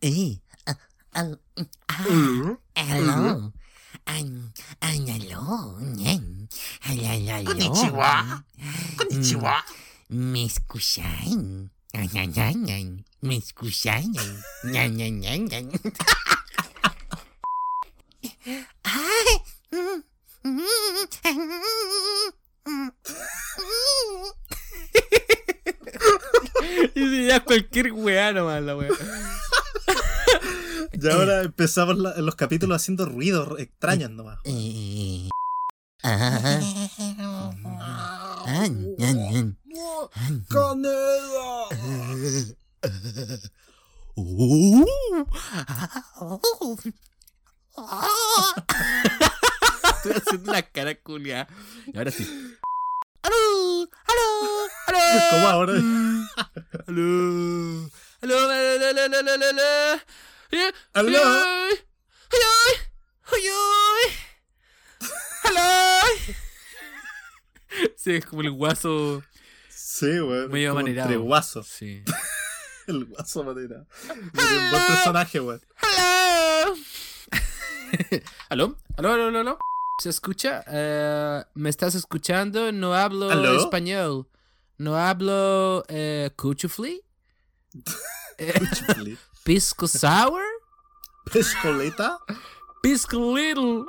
Eh, ah, al- ah, hello. An- an- hello. Ñen. Al- al- aló. Konnichiwa. Konnichiwa. ¿Me escuchan? Ay, ay, ay, ay. ¿Me escuchan? Ñan, ñan, ñan, ñan. Ay. Y ya cualquier weá nomás la weá. Y ahora empezamos la- los capítulos haciendo ruidos extraños nomás. Eh, ah, ah. Estoy haciendo la cara culia. Y ahora sí. ¡Aló! ¡Aló! ¡Aló! ¿Cómo ahora? Aló. Aló, aló, aló, aló, aló, aló, aló. Eh, Aló. ay, ay, ay, ay, ay. Aló. El guaso. Sí, weón. Como amanerado. Entre guasos. Sí. El guaso manerado. Era un buen personaje, weón. Aló. ¿Aló? ¿Aló, aló, aló, aló? ¿Se escucha? Eh, ¿Me estás escuchando? No hablo ¿Aló? español. No hablo eh, cuchufli. Eh, Chifli. pisco sour. Pescoleta. Pisco little.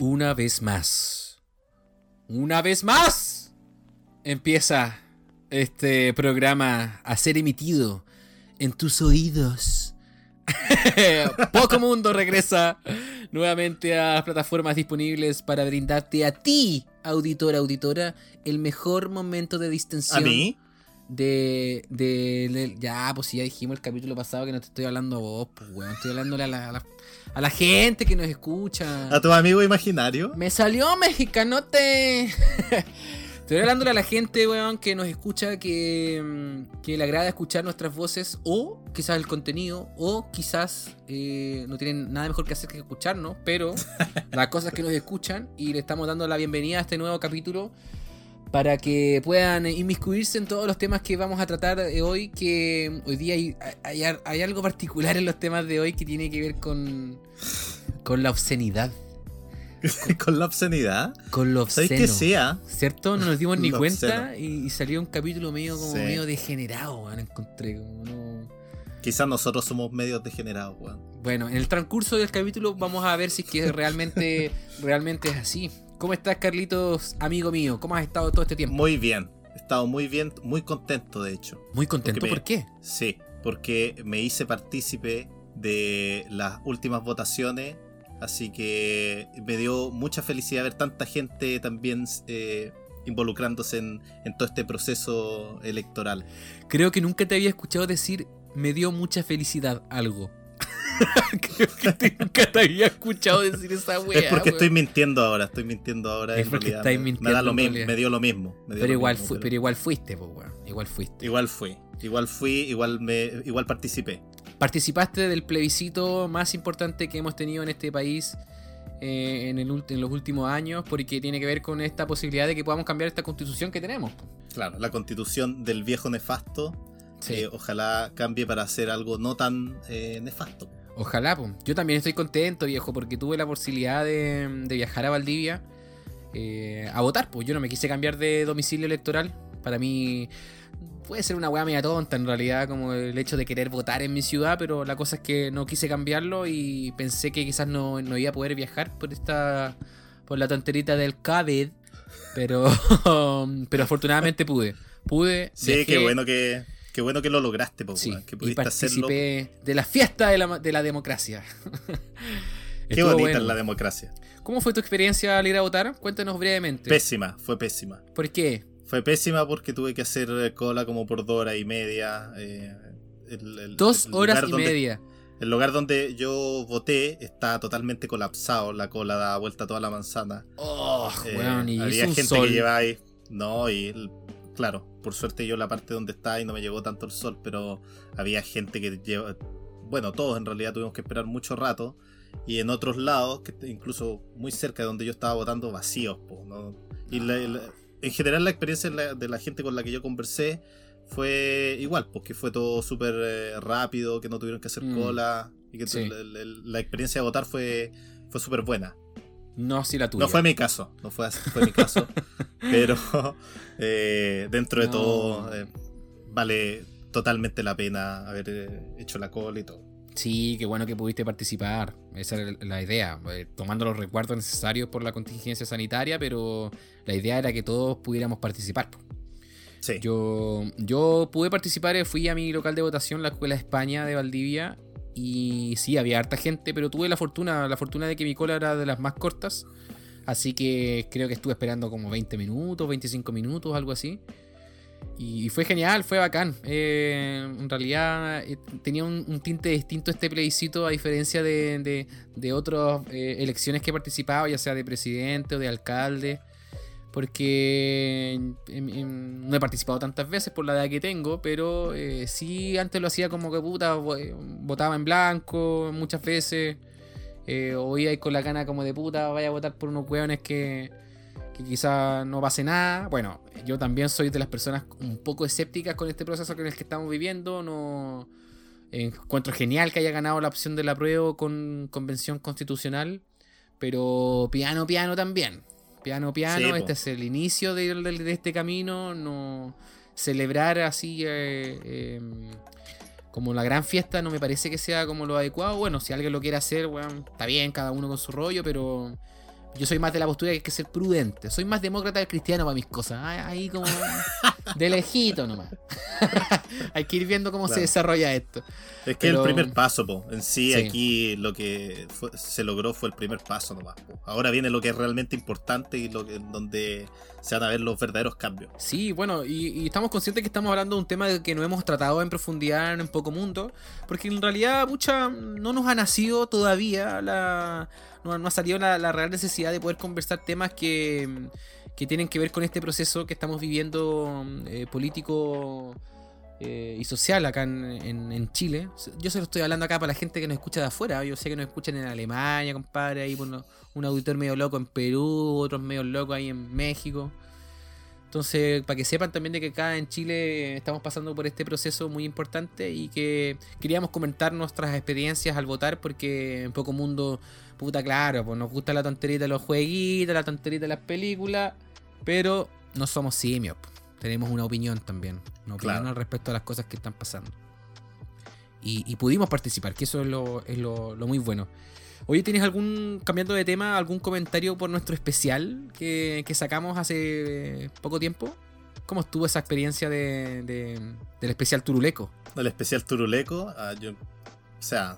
Una vez más. Una vez más. Empieza este programa a ser emitido en tus oídos. Poco Mundo regresa nuevamente a las plataformas disponibles para brindarte a ti, auditora, auditora, el mejor momento de distensión. ¿A mí? De, de, de- Ya, pues si ya dijimos el capítulo pasado que no te estoy hablando a vos, pues weón. Estoy hablándole a la, a la, a la gente que nos escucha. ¿A tu amigo imaginario? Me salió mexicanote. Estoy hablándole a la gente, weón, que nos escucha, que, mm, que le agrada escuchar nuestras voces, o quizás el contenido, o quizás eh, no tienen nada mejor que hacer que escucharnos, pero la cosa es que nos escuchan y le estamos dando la bienvenida a este nuevo capítulo para que puedan inmiscuirse en todos los temas que vamos a tratar hoy, que hoy día hay, hay, hay algo particular en los temas de hoy que tiene que ver con, con la obscenidad. Con la obscenidad. Con lo ¿Sabéis obsceno. que sea? ¿Cierto? No nos dimos ni cuenta y, y salió un capítulo medio como Sí. medio degenerado, weón, encontré. Como no... Quizás nosotros somos medios degenerados, weón. Bueno, en el transcurso del capítulo vamos a ver si es que realmente, realmente es así. ¿Cómo estás, Carlitos, amigo mío? ¿Cómo has estado todo este tiempo? Muy bien. He estado muy bien, muy contento, de hecho. Muy contento, me- ¿por qué? Sí, porque me hice partícipe de las últimas votaciones, así que me dio mucha felicidad ver tanta gente también eh, involucrándose en, en todo este proceso electoral. Creo que nunca te había escuchado decir me dio mucha felicidad algo. Creo que nunca te había escuchado decir esa weá. es porque estoy mintiendo ahora, estoy mintiendo ahora. Es porque realidad. estáis Me- mintiendo Me, da lo mismo, me dio lo mismo. dio Pero lo igual, mismo, pero- pero igual fuiste, pues, weón. Igual fuiste. Igual fui, igual fui, igual me, igual participé. Participaste del plebiscito más importante que hemos tenido en este país eh, en, el ulti- en los últimos años, porque tiene que ver con esta posibilidad de que podamos cambiar esta constitución que tenemos. Claro, la constitución del viejo nefasto, Sí. eh, ojalá cambie para hacer algo no tan eh, nefasto. Ojalá, po. yo también estoy contento, viejo, porque tuve la posibilidad de, de viajar a Valdivia eh, a votar. Pues yo no me quise cambiar de domicilio electoral. Para mí puede ser una weá media tonta en realidad, como el hecho de querer votar en mi ciudad, pero la cosa es que no quise cambiarlo y pensé que quizás no, no iba a poder viajar por esta por la tonterita del COVID, pero pero afortunadamente pude. Pude. Sí, viajé, qué bueno que qué bueno que lo lograste, po, Sí, que y pudiste hacerlo. participé de la fiesta de la, de la democracia. Qué bonita bueno. es la democracia. ¿Cómo fue tu experiencia al ir a votar? Cuéntanos brevemente. Pésima, fue pésima. ¿Por qué? Fue pésima porque tuve que hacer cola como por dos horas y media. eh, el- el- Dos el horas y donde- media. El lugar donde yo voté está totalmente colapsado, la cola da vuelta a toda la manzana. Oh, Eh, y había gente sol. que llevaba ahí. No, y claro, por suerte yo la parte donde estaba y no me llegó tanto el sol, pero había gente que lleva. Bueno, todos en realidad tuvimos que esperar mucho rato. Y en otros lados, que incluso muy cerca de donde yo estaba votando, vacíos. po, ¿no? Y la- la- en general la experiencia de la, de la gente con la que yo conversé fue igual, porque fue todo súper eh, rápido, que no tuvieron que hacer Mm. cola. Y que Sí. la, la- la experiencia de votar fue, fue súper buena. No, sí la tuya. No fue mi caso, no fue, así, fue mi caso. pero eh, dentro de No. todo, eh, vale totalmente la pena haber eh, hecho la cola y todo. Sí, qué bueno que pudiste participar. Esa era la idea. tomando los recuerdos necesarios por la contingencia sanitaria, pero la idea era que todos pudiéramos participar. Sí, Yo, yo pude participar, fui a mi local de votación, la Escuela de España de Valdivia, y sí, había harta gente, pero tuve la fortuna, la fortuna de que mi cola era de las más cortas, así que creo que estuve esperando como 20 minutos, 25 minutos, algo así. Y fue genial, fue bacán. Eh, en realidad eh, tenía un, tinte distinto este plebiscito a diferencia de, de, de otras eh, elecciones que he participado, ya sea de presidente o de alcalde. Porque no he participado tantas veces por la edad que tengo, pero eh, sí antes lo hacía como que puta, vo- eh, votaba en blanco muchas veces. Eh, hoy hay con la gana como de puta, vaya a votar por unos hueones que, que quizá no pase nada. Bueno, yo también soy de las personas un poco escépticas con este proceso en el que estamos viviendo. No encuentro genial que haya ganado la opción de la prueba con convención constitucional, pero piano, piano también. Piano, piano, Sí, po. este es el inicio de, de- de este camino. No celebrar así eh, eh, como la gran fiesta no me parece que sea como lo adecuado. Bueno, si alguien lo quiere hacer, bueno, está bien, cada uno con su rollo, pero yo soy más de la postura que hay que ser prudente. Soy más demócrata del cristiano para mis cosas. Ah, Ahí como de lejito nomás. hay que ir viendo cómo se desarrolla esto. es que pero- el primer paso, po. en sí, Sí. aquí lo que fue- se logró fue el primer paso nomás. po. Ahora viene lo que es realmente importante y lo que, donde se van a ver los verdaderos cambios. Sí, bueno, y, y estamos conscientes que estamos hablando de un tema que no hemos tratado en profundidad en Poco Mundo, porque en realidad mucha no nos ha nacido todavía la... No, no ha salido la, la real necesidad de poder conversar temas que, que tienen que ver con este proceso que estamos viviendo eh, político eh, y social acá en, en- Chile. Yo se lo estoy hablando acá para la gente que nos escucha de afuera. Yo sé que nos escuchan en Alemania, compadre, ahí un auditor medio loco en Perú, otros medio locos ahí en México. Entonces, para que sepan también de que acá en Chile estamos pasando por este proceso muy importante y que queríamos comentar nuestras experiencias al votar porque en poco mundo, puta claro, pues nos gusta la tonterita de los jueguitos, la tonterita de las películas, pero no somos simios. Tenemos una opinión también, una opinión Claro. al respecto a las cosas que están pasando. Y, y pudimos participar, que eso es lo, es lo, lo muy bueno. Oye, ¿tienes algún, cambiando de tema, algún comentario por nuestro especial que, que sacamos hace poco tiempo? ¿Cómo estuvo esa experiencia de, de- del especial Turuleco? El especial Turuleco, ah, yo, o sea,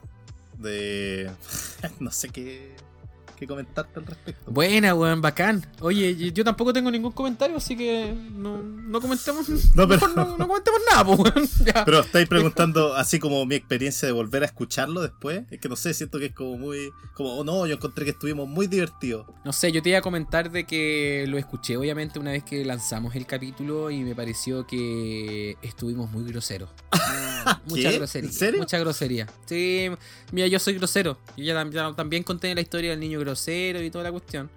de... no sé qué, qué comentarte al respecto. Buena, weón, bacán. Oye, yo, tampoco tengo ningún comentario, así que no, no comentemos. No, pero- no, no comentemos nada, pues, weón. Ya. Pero estáis preguntando así como mi experiencia de volver a escucharlo después. Es que no sé, siento que es como muy. Como, oh, no, yo encontré que estuvimos muy divertidos. No sé, yo te iba a comentar de que lo escuché obviamente una vez que lanzamos el capítulo y me pareció que estuvimos muy groseros. Mucha ¿Qué? grosería. ¿En serio? Mucha grosería. Sí, mira, yo soy grosero. Yo ya, ya también conté la historia del niño grosero y toda la cuestión.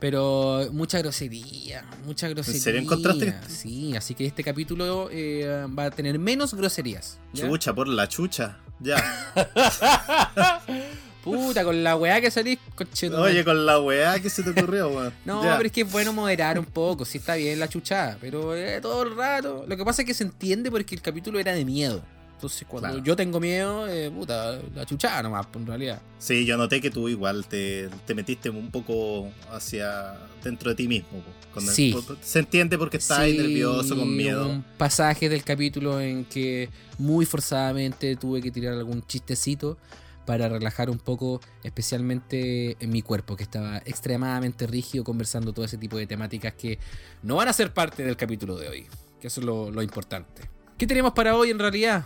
Pero mucha grosería, mucha grosería. serio encontraste Sí, así que este capítulo eh, va a tener menos groserías. ¿ya? Chucha, por la chucha. Ya. Puta, con la weá que salís, conchetumare. Oye, con la weá que se te ocurrió, weón. No, Ya. pero es que es bueno moderar un poco, sí está bien la chuchada, pero eh, todo el rato. Lo que pasa es que se entiende porque el capítulo era de miedo. Entonces, cuando Claro. yo tengo miedo, eh, puta, la chuchada nomás, pues, en realidad. Sí, yo noté que tú igual te, te metiste un poco hacia dentro de ti mismo. Cuando- Sí. se entiende porque estás Sí, nervioso, con miedo. Un pasaje del capítulo en que muy forzadamente tuve que tirar algún chistecito para relajar un poco, especialmente en mi cuerpo, que estaba extremadamente rígido conversando todo ese tipo de temáticas que no van a ser parte del capítulo de hoy. Que eso es lo, lo importante. ¿Qué tenemos para hoy en realidad?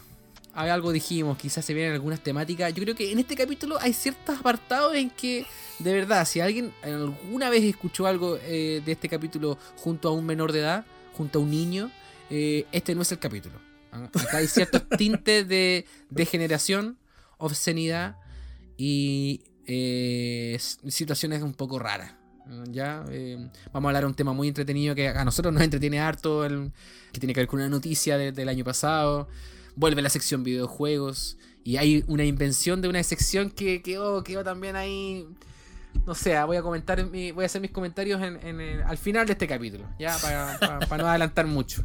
Algo dijimos, quizás se vienen algunas temáticas. Yo creo que en este capítulo hay ciertos apartados en que, de verdad, si alguien alguna vez escuchó algo eh, de este capítulo junto a un menor de edad, junto a un niño, eh, este no es el capítulo. Ah, Acá hay ciertos tintes de degeneración, obscenidad y eh, situaciones un poco raras. Ya eh, vamos a hablar de un tema muy entretenido que a nosotros nos entretiene harto, el- que tiene que ver con una noticia de- del año pasado. Vuelve la sección videojuegos y hay una invención de una sección que quedó, quedó también ahí. No sé, voy a comentar, mi- voy a hacer mis comentarios en- al final de este capítulo, ya para, no adelantar mucho.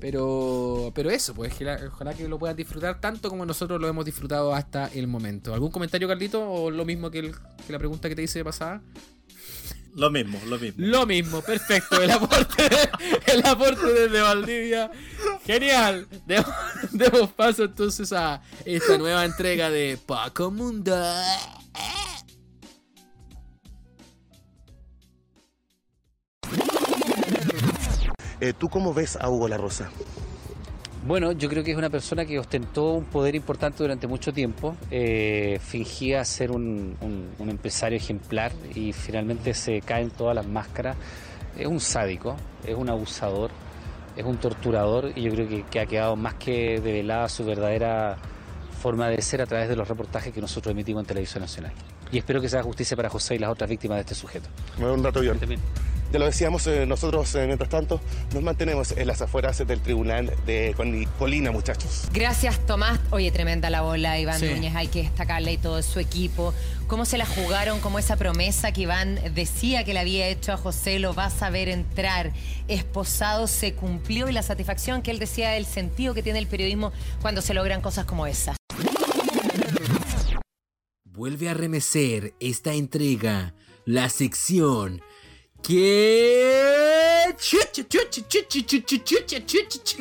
Pero, pero eso, pues que ojalá que lo puedan disfrutar tanto como nosotros lo hemos disfrutado hasta el momento. ¿Algún comentario, Carlito? ¿O lo mismo que, el- que la pregunta que te hice de pasada? Lo mismo, lo mismo. Lo mismo, perfecto. El aporte, el aporte desde Valdivia. Genial. Demos, demos paso entonces a esta nueva entrega de Paco Mundo. Eh, ¿Tú cómo ves a Hugo La Rosa? Bueno, yo creo que es una persona que ostentó un poder importante durante mucho tiempo, eh, fingía ser un, un- un empresario ejemplar y finalmente se caen todas las máscaras. Es un sádico, es un abusador, es un torturador y yo creo que, que ha quedado más que develada su verdadera forma de ser a través de los reportajes que nosotros emitimos en Televisión Nacional. Y espero que se haga justicia para José y las otras víctimas de este sujeto. Un rato bien. Ya lo decíamos, eh, nosotros eh, mientras tanto nos mantenemos en las afueras del tribunal de Col- Colina, muchachos. Gracias, Tomás. Oye, tremenda la bola, Iván Sí. Núñez. Hay que destacarle y todo su equipo. Cómo se la jugaron, como esa promesa que Iván decía que le había hecho a José, lo vas a ver entrar. Esposado se cumplió y la satisfacción que él decía del sentido que tiene el periodismo cuando se logran cosas como esa. Vuelve a remecer esta entrega, la sección que... Chucha, chucha, chucha, chucha, chucha, chucha.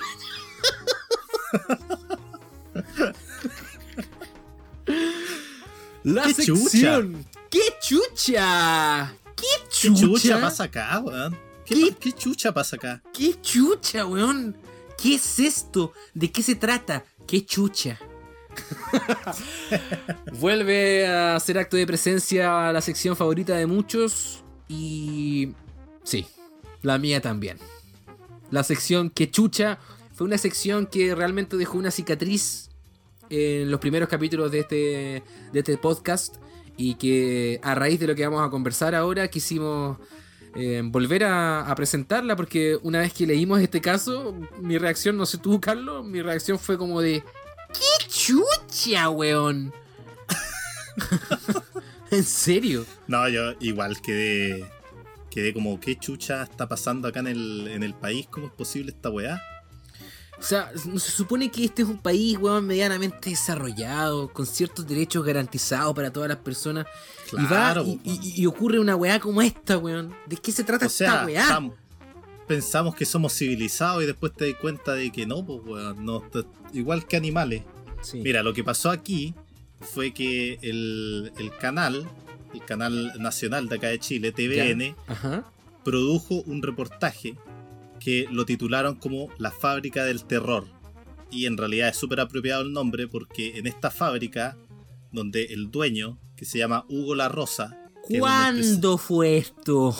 La ¡Qué sección. ¡Qué chucha! ¿Qué ¿Qué chucha? pasa acá, weón? ¿Qué, ¿Qué? qué chucha pasa acá? ¿Qué chucha, weón? ¿Qué es esto? ¿De qué se trata? ¿Qué chucha? Vuelve a hacer acto de presencia a la sección favorita de muchos y... Sí, la mía también. La sección que chucha fue una sección que realmente dejó una cicatriz en los primeros capítulos de este, de este podcast y que a raíz de lo que vamos a conversar ahora quisimos eh, volver a, a presentarla porque una vez que leímos este caso, mi reacción, no sé tú, Carlos, mi reacción fue como de ¡Qué chucha, weón! ¿En serio? No, yo igual quedé. Quedé como, ¿qué chucha está pasando acá en el, en el país? ¿Cómo es posible esta weá? O sea, se supone que este es un país, weón, medianamente desarrollado, con ciertos derechos garantizados para todas las personas. Claro, y, va, y, po, y- y ocurre una weá como esta, weón. ¿De qué se trata O sea, esta weá? tam- pensamos que somos civilizados y después te das cuenta de que no, pues weón, no, igual que animales. Sí. Mira, lo que pasó aquí fue que el, el canal, el canal nacional de acá de Chile, TVN, Ajá. produjo un reportaje que lo titularon como La fábrica del terror. Y en realidad es súper apropiado el nombre porque en esta fábrica, donde el dueño, que se llama Hugo La Rosa, ¿Cuándo fue esto?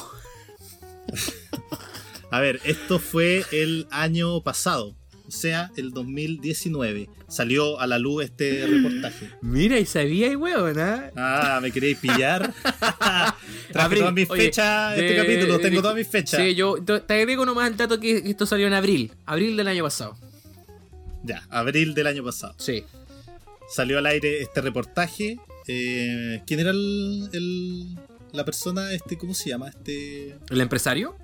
A ver, esto fue el año pasado, sea, el 2019. Salió a la luz este reportaje. Mira, y sabía, y weón, ¿ah? Ah, ¿me queréis pillar? Traje Abril, todas mis oye, fechas, este de- capítulo, tengo de- todas mis fechas. Sí, yo te te agrego nomás el dato que esto salió en abril. Abril del año pasado. Ya, abril del año pasado. Sí. Salió al aire este reportaje. Eh, ¿Quién era el, el- la persona? Este, ¿Cómo se llama? Este. ¿El empresario?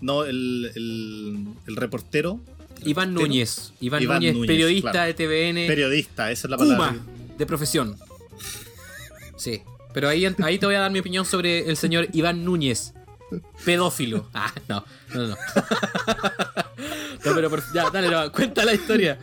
No, el, el, el reportero. Iván. Núñez. Iván, Iván Núñez, Núñez, periodista claro. de TVN. Periodista, esa es la palabra. Kuma, de profesión. Sí. Pero ahí, ahí te voy a dar mi opinión sobre el señor Iván Núñez. Pedófilo. Ah, no, no, no. No, pero por- ya, dale, no, cuenta la historia.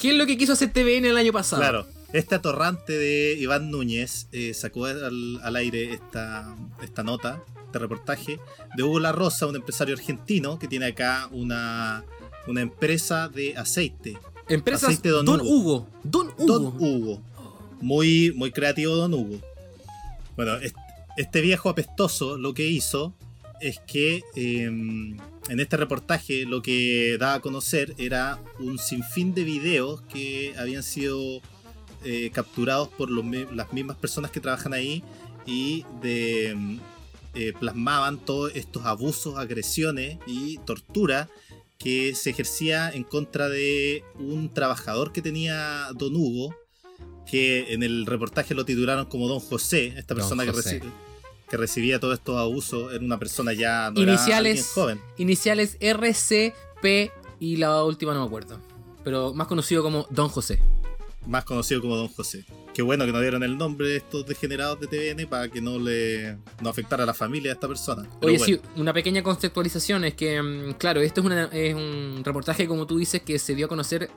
¿Qué es lo que quiso hacer TVN el año pasado? Claro, este atorrante de Iván Núñez eh, sacó al, al aire esta, esta nota, este reportaje, de Hugo La Rosa, un empresario argentino que tiene acá una, una empresa de aceite Empresas Aceite Don Don, Hugo. Hugo. Don Hugo. Don Hugo. Muy, muy creativo Don Hugo. Bueno, est- este viejo apestoso lo que hizo es que eh, en este reportaje lo que daba a conocer era un sinfín de videos que habían sido eh, capturados por los las mismas personas que trabajan ahí y de mm, eh, plasmaban todos estos abusos, agresiones y tortura que se ejercía en contra de un trabajador que tenía Don Hugo, que en el reportaje lo titularon como Don José, esta persona que, José. reci- que recibía todos estos abusos, era una persona ya no era Iniciales. alguien joven. Iniciales RC, P y la última no me acuerdo. Pero más conocido como Don José. Más conocido como Don José. Qué bueno que no dieron el nombre de estos degenerados de TVN para que no le no afectara a la familia de esta persona. Pero Oye, bueno, sí, una pequeña conceptualización es que, mm, claro, esto es, una- es un reportaje, como tú dices, que se dio a conocer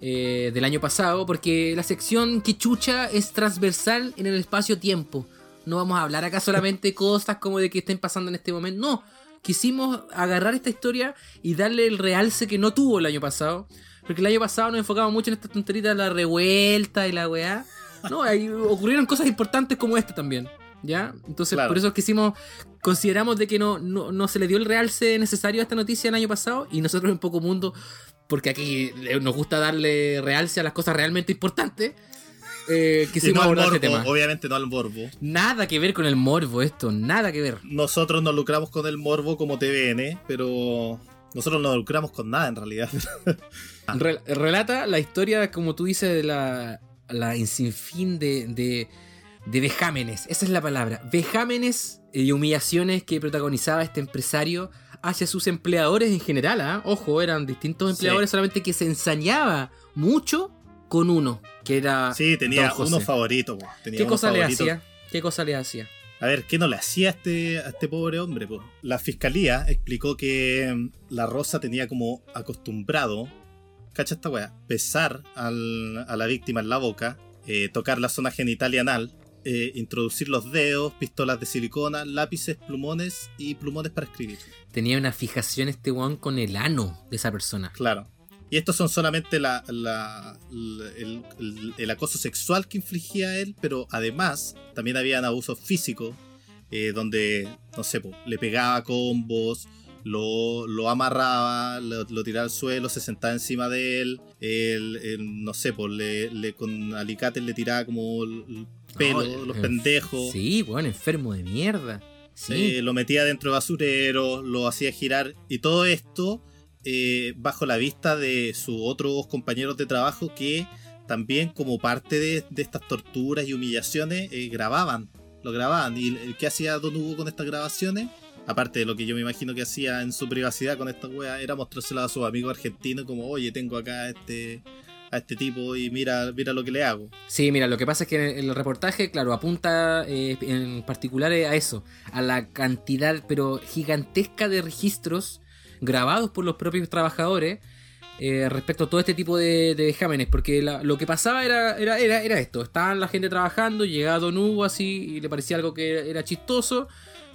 eh, del año pasado, porque la sección que chucha es transversal en el espacio-tiempo. No vamos a hablar acá solamente cosas como de que estén pasando en este momento. No, quisimos agarrar esta historia y darle el realce que no tuvo el año pasado. Porque el año pasado nos enfocamos mucho en esta tonterita de la revuelta y la weá. No, ahí ocurrieron cosas importantes como esta también. ¿Ya? Entonces, Claro. por eso quisimos, consideramos de que no, no, no se le dio el realce necesario a esta noticia el año pasado. Y nosotros en Poco Mundo, porque aquí le- nos gusta darle realce a las cosas realmente importantes, eh, quisimos no abordar morbo, este tema. obviamente no al morbo. Nada que ver con el morbo esto, nada que ver. Nosotros nos lucramos con el morbo como TVN, pero nosotros no lucramos con nada en realidad. Rel- relata la historia, como tú dices, de la, la sinfín de, de, de vejámenes. Esa es la palabra. Vejámenes y humillaciones que protagonizaba este empresario hacia sus empleadores en general. ¿ah? Ojo, eran distintos Sí. empleadores, solamente que se ensañaba mucho con uno, que era. Sí, tenía uno favorito. Tenía ¿Qué uno cosa le hacía? ¿Qué cosa le hacía? A ver, ¿qué no le hacía a este, a este pobre hombre? po? La fiscalía explicó que mm, la Rosa tenía como acostumbrado, cacha esta weá, besar al- a la víctima en la boca, eh, tocar la zona genital y anal, eh, introducir los dedos, pistolas de silicona, lápices, plumones y plumones para escribir. Tenía una fijación este weón con el ano de esa persona. Claro. Y estos son solamente la, la- la- el, el- el acoso sexual que infligía él, pero además también habían abusos físicos, eh, donde, no sé, po, le pegaba combos, lo, lo amarraba, lo, lo tiraba al suelo, se sentaba encima de él, él, él, no sé, po, le, le- con alicates le tiraba como el el pelo, los pendejos. Sí, weón, enfermo de mierda. Sí. Eh, lo metía dentro de basurero, lo hacía girar y todo esto eh, bajo la vista de sus otros compañeros de trabajo que también como parte de, de estas torturas y humillaciones eh, grababan, lo grababan. ¿Y el- qué hacía Don Hugo con estas grabaciones? Aparte de lo que yo me imagino que hacía en su privacidad con esta wea, era mostrárselo a sus amigos argentinos como, oye, tengo acá a este, a este tipo y mira, mira lo que le hago. Sí, mira, lo que pasa es que el reportaje, claro, apunta eh, en particular a eso, a la cantidad, pero gigantesca de registros grabados por los propios trabajadores eh, respecto a todo este tipo de, de porque la- lo que pasaba era, era, era, era esto, estaban la gente trabajando, llegaba Don Hugo así y le parecía algo que era chistoso,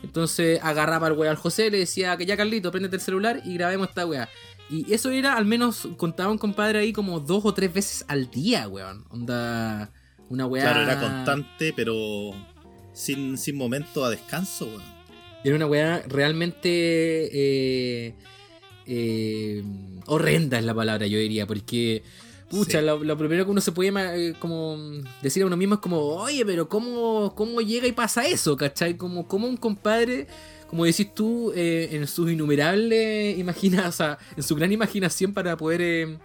entonces agarraba al weá al José, le decía que ya Carlito, préndete el celular y grabemos esta weá. Y eso era, al menos, contaba un compadre ahí como dos o tres veces al día, weón. Onda, una weá. Claro, era constante, pero sin, sin momento a descanso, weón. Era una weá realmente eh, eh, horrenda es la palabra, yo diría, porque pucha, Sí. lo, lo primero que uno se puede eh, como decir a uno mismo es como, oye, pero ¿cómo, cómo llega y pasa eso? ¿Cachai? Como, como un compadre, como decís tú, eh, en sus innumerables imagina, o sea, en su gran imaginación para poder eh,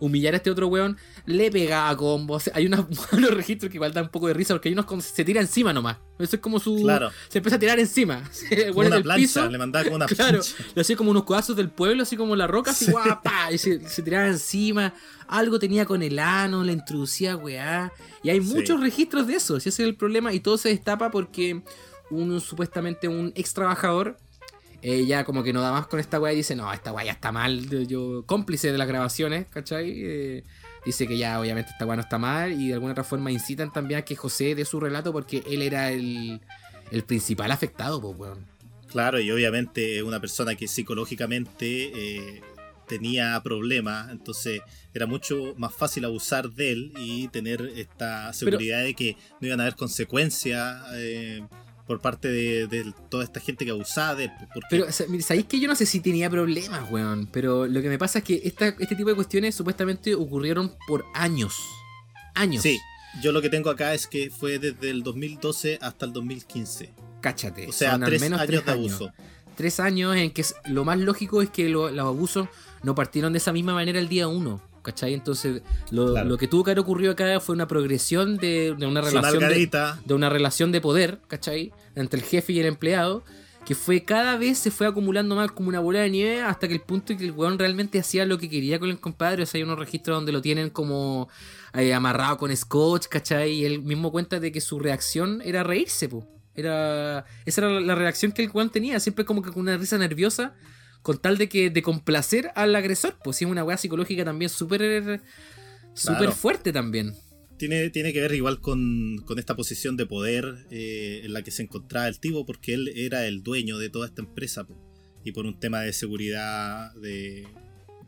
humillar a este otro weón, le pegaba combos. Hay unos, unos registros que igual dan un poco de risa porque hay unos como se tira encima nomás. Eso es como su. Claro. Se empieza a tirar encima. En una plancha, piso. le mandaba como una Claro, plancha. le hacía como unos codazos del pueblo, así como la roca, así Sí. guapa, y se, se tiraba encima. Algo tenía con el ano, le introducía weá. Y hay Sí. muchos registros de eso, si ese es el problema. Y todo se destapa porque un supuestamente un ex trabajador ya como que no da más con esta weá y dice, no, esta weá ya está mal. Yo, cómplice de las grabaciones, ¿cachai? Eh, dice que ya obviamente esta weá no está mal y de alguna otra forma incitan también a que José dé su relato porque él era el, el principal afectado, pues weón. Claro, y obviamente una persona que psicológicamente eh, tenía problemas, entonces era mucho más fácil abusar de él y tener esta seguridad de que no iban a haber consecuencias eh, por parte de, de toda esta gente que abusaba de él. Porque, Pero, ¿sabéis que yo no sé si tenía problemas, weón? Pero lo que me pasa es que esta- este tipo de cuestiones supuestamente ocurrieron por años. Años. sí, yo lo que tengo acá es que fue desde el 2012 hasta el 2015. Cáchate. O sea, son al tres menos años tres de años. abuso. Tres años en que lo más lógico es que lo- los abusos no partieron de esa misma manera el día uno. ¿Cachai? Entonces, lo, Claro. lo que tuvo que haber ocurrido acá fue una progresión de, de una relación. De, una relación de poder, ¿cachai? Entre el jefe y el empleado, que fue cada vez se fue acumulando más como una bola de nieve hasta que el punto en que el weón realmente hacía lo que quería con el compadre. O sea, hay unos registros donde lo tienen como eh, amarrado con scotch, ¿cachai? Y él mismo cuenta de que su reacción era reírse, po. Era, esa era la reacción que el weón tenía, siempre como que con una risa nerviosa, con tal de que de complacer al agresor. Pues sí, es una weá psicológica también súper súper Claro. fuerte también. tiene, tiene que ver igual con, con esta posición de poder eh, en la que se encontraba el tipo, porque él era el dueño de toda esta empresa. po. Y por un tema de seguridad, de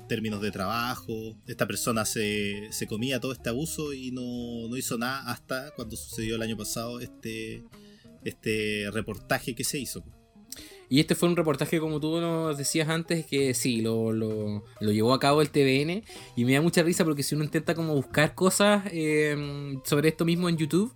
términos de trabajo, esta persona se, se comía todo este abuso y no, no hizo nada hasta cuando sucedió el año pasado este, este reportaje que se hizo. po. Y este fue un reportaje, como tú nos decías antes, que sí, lo, lo, lo llevó a cabo el TVN. Y me da mucha risa porque si uno intenta como buscar cosas eh, sobre esto mismo en YouTube,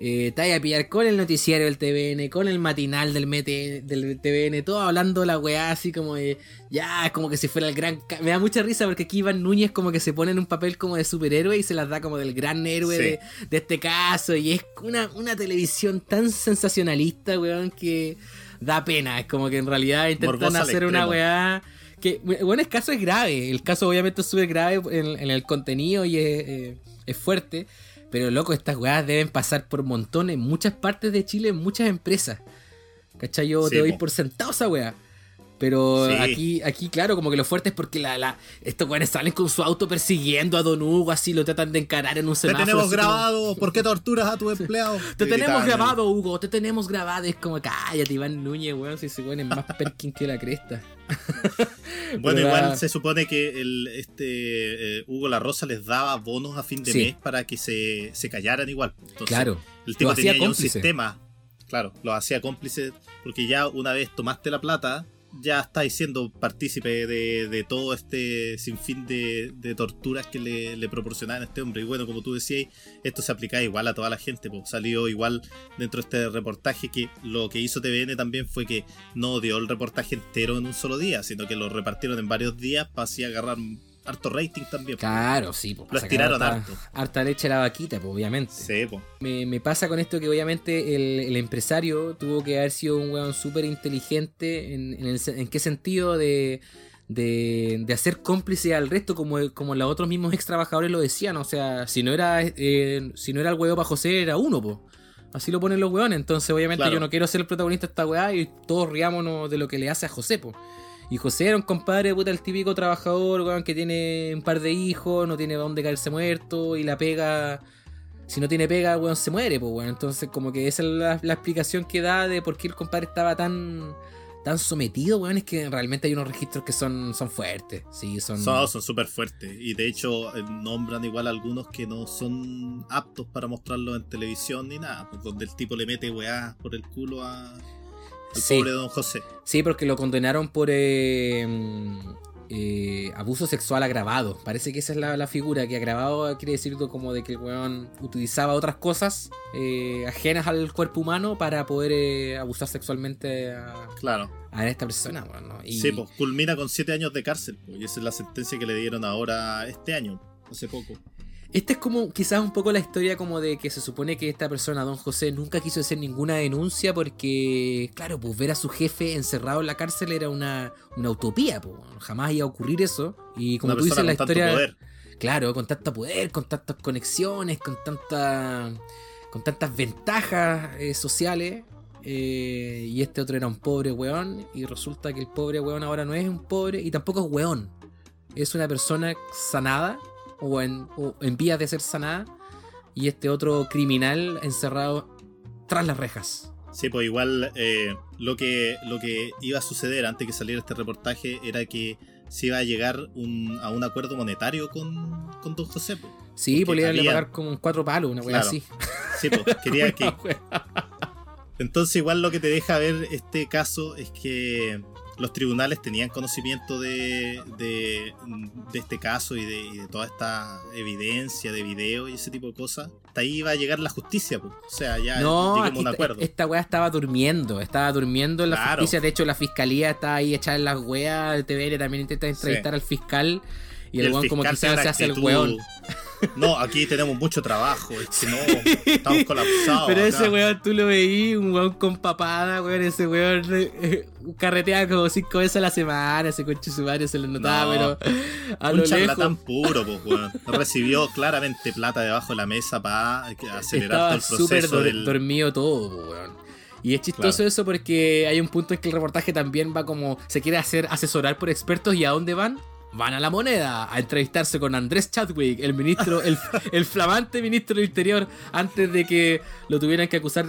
eh, te vas a pillar con el noticiario del TVN, con el matinal del, MT del TVN, todo hablando la weá así como de, ya, es como que si fuera el gran... Me da mucha risa porque aquí Iván Núñez como que se pone en un papel como de superhéroe y se las da como del gran héroe Sí. de, de este caso. Y es una, una televisión tan sensacionalista, weón, que da pena. Es como que en realidad intentan Morbosa hacer una weá. Que, bueno, el caso es grave. El caso, obviamente, es súper grave en, en el contenido y es, eh, es fuerte. Pero, loco, estas weas deben pasar por montones, en muchas partes de Chile, en muchas empresas. ¿Cachai? Yo Sí, te doy po. por sentado esa wea. Pero Sí. aquí, aquí, claro, como que lo fuerte es porque la, la, estos weones salen con su auto persiguiendo a Don Hugo, así lo tratan de encarar en un Te semáforo. tenemos así como, grabado, ¿por qué torturas a tu empleado? te tenemos grabado, Hugo, te tenemos grabado. Es como, cállate, Iván Núñez, weón, si se ponen más perkin que la cresta. Bueno, Pero igual se supone que el, este eh, Hugo La Rosa les daba bonos a fin de Sí. mes para que se, se callaran igual. Entonces, Claro. El tipo Lo tenía hacía ya un sistema. Claro, lo hacía cómplice porque ya una vez tomaste la plata, ya estáis siendo partícipe de, de todo este sinfín de, de torturas que le, le proporcionaban a este hombre. Y bueno, como tú decías, esto se aplicaba igual a toda la gente. Pues salió igual dentro de este reportaje que lo que hizo TVN también fue que no dio el reportaje entero en un solo día, sino que lo repartieron en varios días para así agarrar harto rating también. Claro, sí, pues. Lo estiraron harto. Harta leche a la vaquita, pues, obviamente. Sí, pues. Me, me pasa con esto que obviamente el, el empresario tuvo que haber sido un weón súper inteligente en, en, el se- en qué sentido de, de, de hacer cómplice al resto como, como los otros mismos ex trabajadores lo decían. O sea, si no era, eh, si no era el huevo para José, era uno, pues. Así lo ponen los weones. Entonces, obviamente, Claro. yo no quiero ser el protagonista de esta weá y todos riámonos de lo que le hace a José, pues. Y José era un compadre, puta, el típico trabajador, weón, que tiene un par de hijos, no tiene dónde caerse muerto y la pega. Si no tiene pega, weón, se muere, pues, weón. Entonces, como que esa es la, explicación que da de por qué el compadre estaba tan tan sometido, weón. Es que realmente hay unos registros que son, son fuertes. Sí, son. Son son súper fuertes. Y de hecho, eh, nombran igual algunos que no son aptos para mostrarlo en televisión ni nada. pues, donde el tipo le mete weá por el culo a, al Sí. pobre don José. Sí, porque lo condenaron por eh, mm, eh, abuso sexual agravado. Parece que esa es la, la figura, que agravado quiere decir como de que el weón utilizaba otras cosas eh, ajenas al cuerpo humano para poder eh, abusar sexualmente a, Claro. a esta persona. Sí, pues culmina con siete años de cárcel. pues, y esa es la sentencia que le dieron ahora este año, hace poco. Esta es como quizás un poco la historia como de que se supone que esta persona, don José, nunca quiso hacer ninguna denuncia porque, claro, pues ver a su jefe encerrado en la cárcel era una, una utopía, pues jamás iba a ocurrir eso. Y como Una tú dices, la historia... poder. Claro, con tanto poder, con tantas conexiones, con tanta, con tantas ventajas eh, sociales. eh, y este otro era un pobre weón. Y resulta que el pobre weón ahora no es un pobre y tampoco es weón. Es una persona sanada o en, o en vías de ser sanada. Y este otro criminal encerrado tras las rejas. Sí, pues igual eh, lo, que, lo que iba a suceder antes que saliera este reportaje era que se iba a llegar un- a un acuerdo monetario con, con Don José. po. Sí, pues le iban a pagar como cuatro palos, una weá Claro. así. Sí, pues, quería que. Entonces igual lo que te deja ver este caso es que los tribunales tenían conocimiento de, de, de este caso y de, y de toda esta evidencia de video y ese tipo de cosas. Hasta ahí iba a llegar la justicia, o sea, ya No, llegamos aquí a un esta- acuerdo. esta weá estaba durmiendo, estaba durmiendo en la Claro. justicia. De hecho, la fiscalía está ahí echada en las weas. El TVN también intenta entrevistar al fiscal. Y, el weón como quizás se hace el weón. No, aquí tenemos mucho trabajo, que no, estamos colapsados. Pero acá. ese weón tú lo veí, un weón con papada, weón. Ese weón eh, carretea como cinco veces a la semana. Ese coche su madre se le notaba, No. pero a un lo charlatán lejos. puro, pues, weón. Recibió claramente plata debajo de la mesa para acelerar todo el proceso del... dormido todo, po, weón. Y es chistoso Claro. eso porque hay un punto en que el reportaje también va como. Se quiere hacer asesorar por expertos y a dónde van. Van a la moneda a entrevistarse con Andrés Chadwick, el ministro, el, flamante ministro del Interior, antes de que lo tuvieran que acusar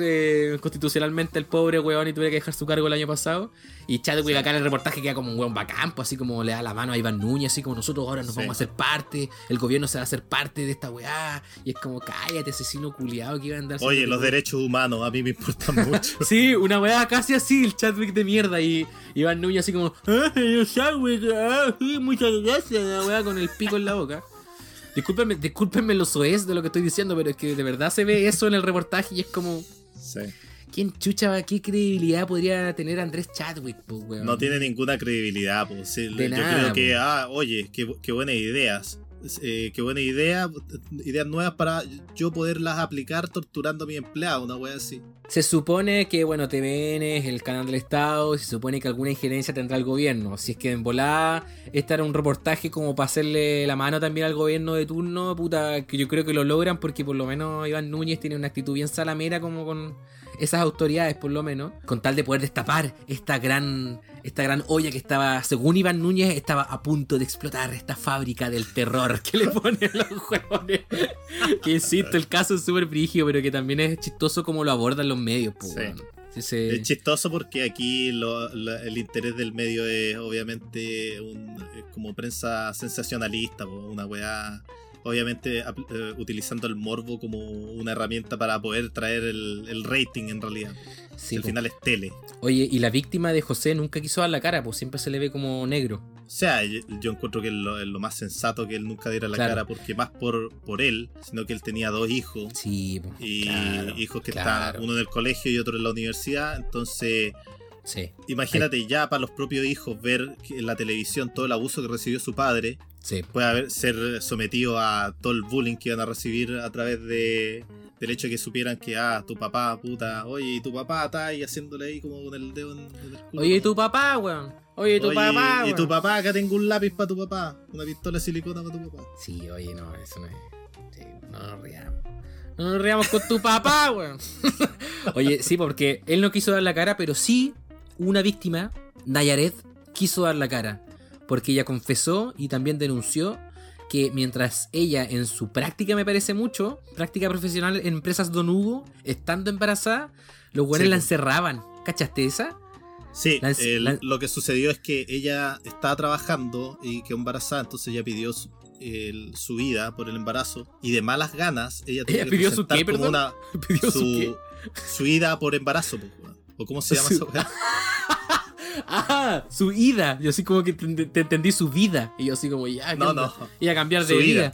constitucionalmente el pobre weón y tuviera que dejar su cargo el año pasado. Y Chadwick acá en el reportaje queda como un weón bacán, pues, así como le da la mano a Iván Núñez, así como nosotros ahora nos Sí. vamos a hacer parte, el gobierno se va a hacer parte de esta weá. Y es como, cállate, asesino culiado que iba a andar. Oye, los derechos humanos a mí me importan mucho. Sí, una weá casi así, el Chadwick de mierda. Y Iván Núñez así como, ah, el Chadwick, ah, sí, muchas gracias, la weá con el pico en la boca. Discúlpenme, discúlpenme los soez de lo que estoy diciendo, pero es que de verdad se ve eso en el reportaje y es como, Sí. ¿Quién chucha, qué credibilidad podría tener Andrés Chadwick, pues, weón? No tiene ninguna credibilidad. Pues. De Yo nada, creo que, ah, oye, qué, qué buenas ideas. Eh, qué buena idea, ideas nuevas para yo poderlas aplicar torturando a mi empleado, una wea así. Se supone que, bueno, TVN es el canal del Estado, se supone que alguna injerencia tendrá el gobierno. Si es que en volada, este era un reportaje como para hacerle la mano también al gobierno de turno, puta, que yo creo que lo logran porque por lo menos Iván Núñez tiene una actitud bien salamera como con esas autoridades, por lo menos, con tal de poder destapar esta gran, esta gran olla que estaba, según Iván Núñez, estaba a punto de explotar esta fábrica del terror que le ponen los huevones. que insisto, el caso es súper brígido, pero que también es chistoso como lo abordan los medios, Sí. se- Es chistoso porque aquí lo- el interés del medio es obviamente un, es como prensa sensacionalista, una weá, obviamente eh, utilizando el morbo como una herramienta para poder traer el, el rating en realidad. sí, al po. final es tele. Oye, y la víctima de José nunca quiso dar la cara, pues siempre se le ve como negro. O sea, yo, yo encuentro que es lo, es lo más sensato que él nunca diera la Claro. cara, porque más por, por él, sino que él tenía dos hijos. Sí, po, Y claro, hijos que claro. están uno en el colegio y otro en la universidad. Entonces, Sí, imagínate ya para los propios hijos ver en la televisión todo el abuso que recibió su padre. Sí. Puede haber, ser sometido a todo el bullying que iban a recibir a través de del hecho de que supieran que, ah, tu papá, puta, oye, y tu papá está ahí haciéndole ahí como con el dedo en, en el culo. Oye, ¿y tu papá, weón? Oye, ¿y tu Oye, papá, y weón? tu papá, acá tengo un lápiz para tu papá, una pistola de silicona para tu papá. Sí, oye, no, eso no es. sí, no nos riamos. No nos riamos con tu papá, weón. oye, sí, porque él no quiso dar la cara, pero sí una víctima, Nayaret, quiso dar la cara. Porque ella confesó y también denunció que mientras ella en su práctica me parece mucho, práctica profesional en empresas Don Hugo, estando embarazada, los buenos Sí, la encerraban. ¿Cachaste esa? Sí, La- el- la- lo que sucedió es que ella estaba trabajando y quedó embarazada, entonces ella pidió su, el- su vida por el embarazo y de malas ganas ella ¿Ella que pidió su qué, como perdón? una- ¿Pidió su, qué? su, su ida por embarazo. O cómo se llama Su- eso. weón? Ah, su ida. Yo así como que te, te entendí su vida. Y yo así como, ya, ¿qué No, no. Iba a cambiar de vida.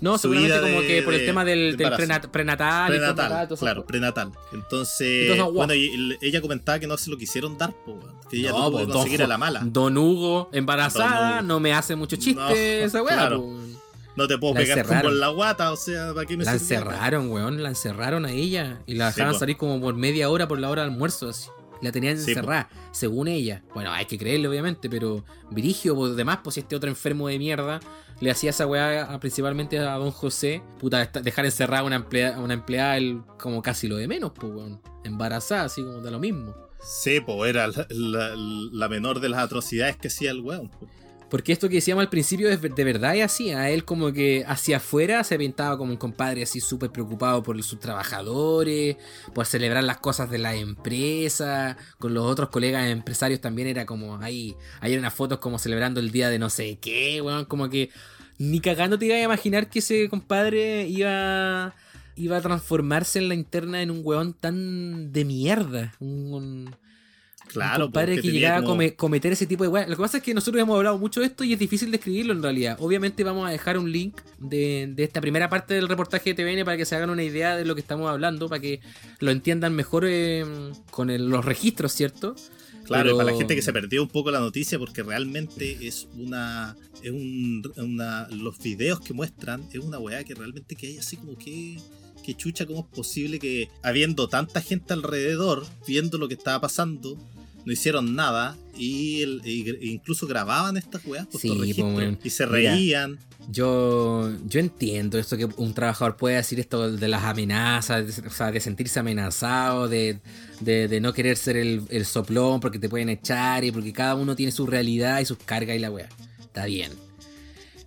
No, Su seguramente vida como que por el de- tema del, de del prenatal. y Prenatal, esas claro, prenatal. Entonces, bueno, y- y ella comentaba que no se lo quisieron dar, po, que ella No, pues, que conseguir a la mala. Don Hugo, embarazada, Don Hugo. no me hace mucho chiste No, esa weá. claro. po. No te puedo La pegar encerraron. en la guata, o sea, ¿para qué me La encerraron, weón. La encerraron a ella. Y la dejaron salir como por media hora por la hora de almuerzo. Así. La tenían Sí, po. encerrada, según ella. Bueno, hay que creerle, obviamente, pero Virigio, por demás, pues si este otro enfermo de mierda le hacía esa weá a- principalmente a don José, puta, dejar encerrada a una empleada, una empleada como casi lo de menos, pues, weón. Embarazada, así como de lo mismo. Sí, pues era la, la- la menor de las atrocidades que hacía el weón. po. Porque esto que decíamos al principio es de verdad es así. A él como que hacia afuera se pintaba como un compadre así súper preocupado por sus trabajadores, por celebrar las cosas de la empresa. Con los otros colegas empresarios también era como ahí. Hay unas fotos como celebrando el día de no sé qué, weón. Como que ni cagando te iba a imaginar que ese compadre iba iba a transformarse en la interna en un weón tan de mierda. Un, Claro, un porque que llegaba como- a come- cometer ese tipo de weas. Lo que pasa es que nosotros hemos hablado mucho de esto y es difícil describirlo en realidad. Obviamente vamos a dejar un link de, de esta primera parte del reportaje de TVN para que se hagan una idea de lo que estamos hablando, para que lo entiendan mejor eh, con el- los registros, ¿cierto? Claro, Pero- y para la gente que se perdió un poco la noticia, porque realmente es una. Es un, una. Los videos que muestran es una weá que realmente que hay así como que. Que chucha, ¿cómo es posible que habiendo tanta gente alrededor, viendo lo que estaba pasando, no hicieron nada y, incluso grababan estas weas por Sí, pues, weón. y se Mira. reían? Yo, yo entiendo esto que un trabajador puede decir esto de las amenazas, de, o sea, de sentirse amenazado, de, de- de no querer ser el, el soplón porque te pueden echar y porque cada uno tiene su realidad y sus cargas y la wea. Está bien.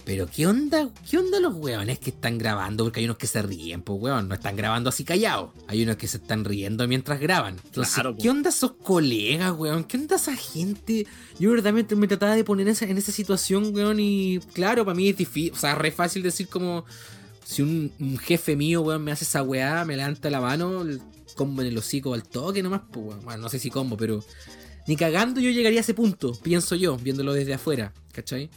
Pero ¿qué onda? ¿Qué onda los weones que están grabando? Porque hay unos que se ríen, pues weón. No están grabando así callados. Hay unos que se están riendo mientras graban. Entonces, Claro. ¿qué onda esos colegas, weón? ¿Qué onda esa gente? Yo verdaderamente me trataba de poner en esa, en esa situación, weón. Y claro, para mí es difícil. O sea, re fácil decir como... Si un, un jefe mío, weón, me hace esa weá, me levanta la mano, el combo en el hocico al toque nomás, pues weón. Bueno, no sé si combo, pero... Ni cagando yo llegaría a ese punto, pienso yo, viéndolo desde afuera, ¿cachai?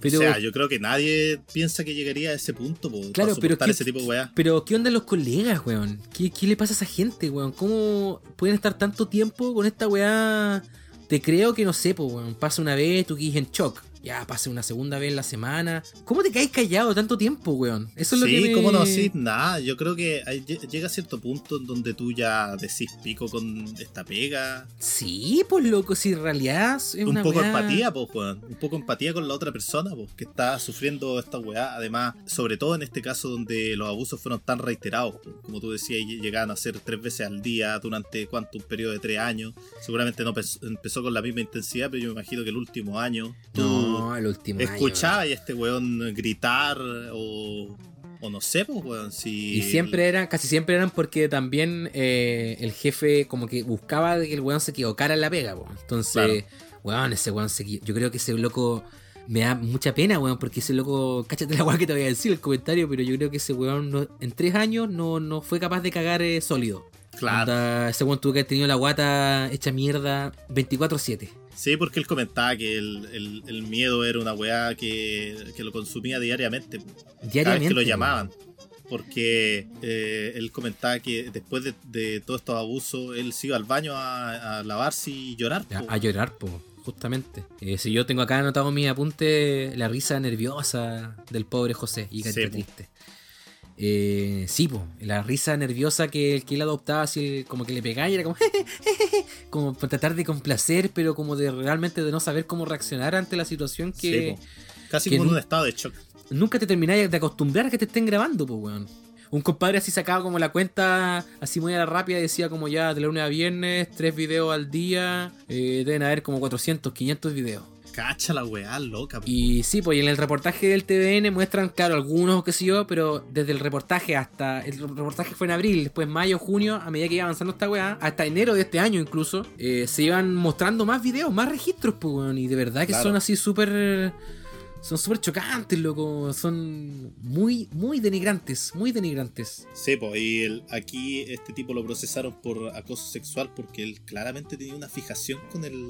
Pero, o sea, yo creo que nadie piensa que llegaría a ese punto po, Claro, para pero ¿qué- ese tipo de weá. Pero, ¿qué onda los colegas, weón? ¿Qué, qué le pasa a esa gente, weón? ¿Cómo pueden estar tanto tiempo con esta weá? Te creo que no sé, pues, weón. Pasa una vez, tú quedas en shock. Ya, pase una segunda vez en la semana. ¿Cómo te caes callado tanto tiempo, weón? Eso es lo sí, que me... cómo no decir nada. Yo creo que hay- lle- llega a cierto punto en donde tú ya decís pico con esta pega. Sí, pues, loco, si en realidad es un una poco weá- empatía, pues, weón. Un poco empatía con la otra persona, pues, que está sufriendo esta weá. Además, sobre todo en este caso donde los abusos fueron tan reiterados. pues, Como tú decías, llegaban a ser tres veces al día durante cuánto, un periodo de tres años. Seguramente no empezó con la misma intensidad, pero yo me imagino que el último año tú No, el último año, escuchabas y este weón gritar o. O no sé, pues, weón. Si Y siempre eran, casi siempre eran porque también eh, el jefe como que buscaba que el weón se equivocara en la pega, po. Entonces, Claro. weón, ese weón se Yo creo que ese loco me da mucha pena, weón, porque ese loco, cáchate la weá que te voy a decir el comentario, pero yo creo que ese weón no- en tres años no, no fue capaz de cagar eh, sólido. Claro. Onda, ese weón tuvo que haber tenido la guata hecha mierda 24-7. Sí, porque él comentaba que el, el- el miedo era una weá que, que lo consumía diariamente. Cada vez Diariamente. que lo llamaban. Porque eh, él comentaba que después de, de todos estos abusos, él se iba al baño a, a lavarse y llorar. A, po. a llorar, po, justamente. Eh, si yo tengo acá anotado mi apunte la risa nerviosa del pobre José y que Sí, triste. Eh, sí, po, la risa nerviosa que, que él adoptaba, así como que le pegaba y era como, como tratar de complacer, pero como de realmente de no saber cómo reaccionar ante la situación que Sí. Casi que como un estado de shock. nunca te termináis de acostumbrar a que te estén grabando, pues, weón. Un compadre así sacaba como la cuenta, así muy a la rápida, decía como ya de lunes a viernes, tres videos al día, eh, deben haber como 400, 500 videos. Cacha la weá, loca. Y sí, pues y en el reportaje del TVN muestran, claro, algunos, qué sé yo, pero desde el reportaje hasta. El reportaje fue en abril, después mayo, junio, a medida que iba avanzando esta weá, hasta enero de este año incluso, eh, se iban mostrando más videos, más registros, pues, weón. Y de verdad que Claro. son así súper. Son súper chocantes, loco. Son muy, muy denigrantes, muy denigrantes. Sí, pues y el- aquí este tipo lo procesaron por acoso sexual porque él claramente tenía una fijación con el,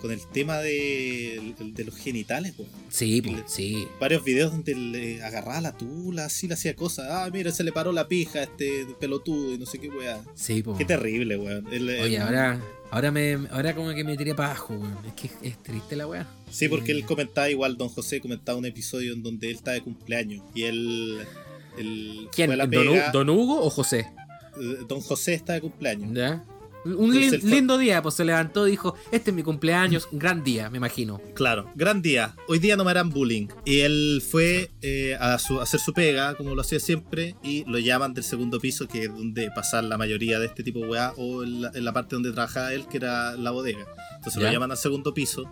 con el tema de, de los genitales, pues. Sí, pues, sí. varios videos donde le agarraba la tula, así le hacía cosas. Ah, mira, se le paró la pija a este pelotudo y no sé qué weá. Sí, pues. Qué terrible, weón. El- el- Oye, ahora, ahora me, ahora como que me tiré para abajo, weón. Es que es triste la weá. Sí, porque Eh, él comentaba igual, don José comentaba un episodio en donde él está de cumpleaños y él... él ¿Quién? fue la ¿Don, pega, ¿Don Hugo o José? eh, don José está de cumpleaños. ¿Ya? Un lindo día, pues se levantó y dijo, este es mi cumpleaños, gran día, me imagino. Claro, gran día. Hoy día no me harán bullying. Y él fue eh, a, su- a hacer su pega, como lo hacía siempre, y lo llaman del segundo piso, que es donde pasan la mayoría de este tipo de weá, o en la, en la parte donde trabajaba él, que era la bodega. Entonces Ya. lo llaman al segundo piso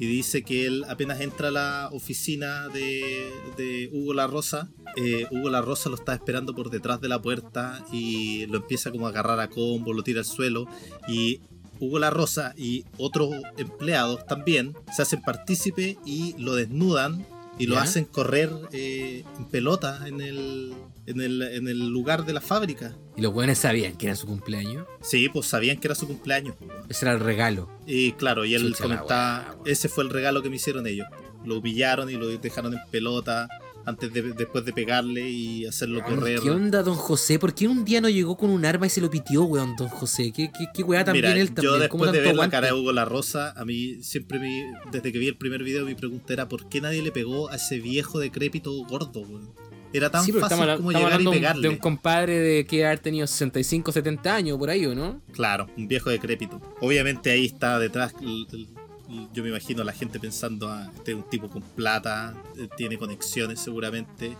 y dice que él apenas entra a la oficina de, de Hugo La Rosa, eh, Hugo La Rosa lo está esperando por detrás de la puerta y lo empieza como a agarrar a combo, lo tira al suelo y Hugo La Rosa y otros empleados también se hacen partícipe y lo desnudan y lo ¿Ya? hacen correr eh, en pelota en el, en, el, en el lugar de la fábrica. Y los weones sabían que era su cumpleaños. Sí, pues sabían que era su cumpleaños. pues. Ese era el regalo. Y claro, y él Chucha la comentaba, ese fue el regalo que me hicieron ellos. Lo humillaron y lo dejaron en pelota antes de, después de pegarle y hacerlo correr. ¿Qué onda, don José? ¿Por qué un día no llegó con un arma y se lo pitió, weón, don José? ¿Qué, qué, qué weá también Mira, él también? yo ¿Cómo después de ver la aguante? cara de Hugo La Rosa, a mí siempre me, desde que vi el primer video, mi pregunta era ¿por qué nadie le pegó a ese viejo decrépito gordo? weón? Era tan Sí, fácil estamos, como estamos llegar y hablando de un- pegarle. de un compadre de que haber tenido 65, 70 años por ahí, ¿o no? Claro, un viejo decrépito. Obviamente ahí está detrás, el- el- el- yo me imagino a la gente pensando, ah, este es un tipo con plata, eh, tiene conexiones seguramente.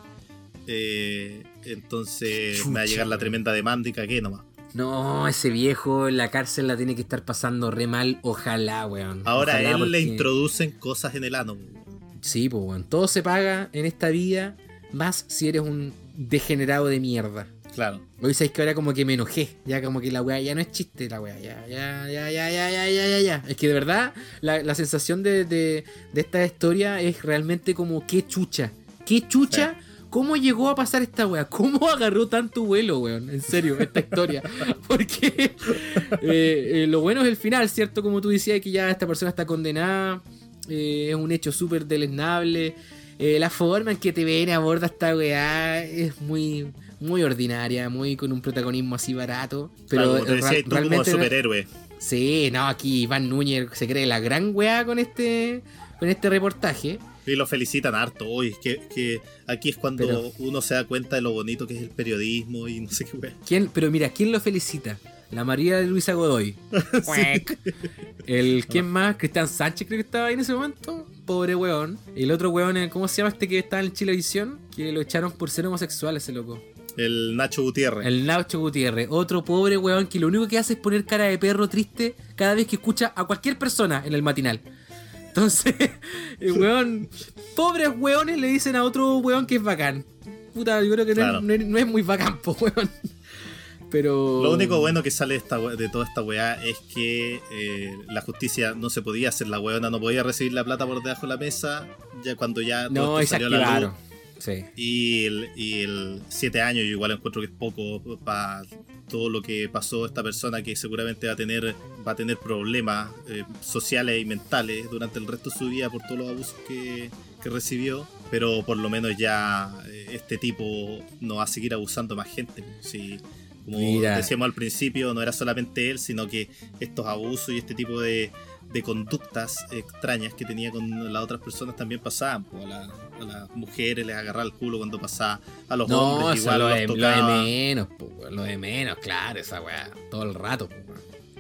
Eh, entonces me va a llegar la tremenda demanda y cagué nomás. No, ese viejo en la cárcel la tiene que estar pasando re mal, ojalá, weón. Ahora a Ojalá, él le introducen cosas en el ano. Sí, pues, weón. Todo se paga en esta vida, más si eres un degenerado de mierda. Claro. Hoy sabéis que ahora como que me enojé. Ya como que la weá ya no es chiste, la weá. Ya, ya, ya, ya, ya, ya, ya, ya, ya. Es que de verdad, la, la sensación de, de, de esta historia es realmente como qué chucha. ¿Qué chucha? ¿Cómo llegó a pasar esta weá? ¿Cómo agarró tanto vuelo, weón? En serio, esta historia. Porque eh, eh, lo bueno es el final, ¿cierto? Como tú decías, que ya esta persona está condenada. eh, es un hecho súper deleznable. Eh, la forma en que te ven aborda esta weá es muy, muy ordinaria, muy con un protagonismo así barato. Pero decía, como realmente. superhéroe. Sí, no, aquí Iván Núñez se cree la gran weá con este, con este reportaje. Y lo felicitan harto. Uy, que, que aquí es cuando Pero- uno se da cuenta de lo bonito que es el periodismo y no sé qué wea. ¿Quién, pero mira, ¿quién lo felicita? La María de Luisa Godoy. El, ¿quién más? Cristian Sánchez creo que estaba ahí en ese momento. Pobre weón. El otro weón, ¿cómo se llama este que estaba en Chilevisión? Que lo echaron por ser homosexual ese loco. El Nacho Gutiérrez. El Nacho Gutiérrez. Otro pobre weón que lo único que hace es poner cara de perro triste cada vez que escucha a cualquier persona en el matinal. Entonces, el weón, pobres weones le dicen a otro weón que es bacán. Puta, yo creo que no, Claro. es, no es- no es muy bacán, po, weón. Pero. Lo único bueno que sale de, esta de toda esta weá es que eh, la justicia no se podía hacer, la weona no podía recibir la plata por debajo de la mesa, ya cuando ya todo No, esto salió a la luz. Sí. Y el, y el siete años yo igual encuentro que es poco para todo lo que pasó esta persona que seguramente va a tener va a tener problemas eh, sociales y mentales durante el resto de su vida por todos los abusos que, que recibió pero por lo menos ya eh, este tipo no va a seguir abusando más gente si como Mira. decíamos al principio no era solamente él sino que estos abusos y este tipo de, de conductas extrañas que tenía con las otras personas también pasaban po, a, la- a las mujeres les agarraba el culo cuando pasaba a los No, hombres eso igual lo los de, lo de menos, weón, lo de menos, claro, esa weá. Todo el rato.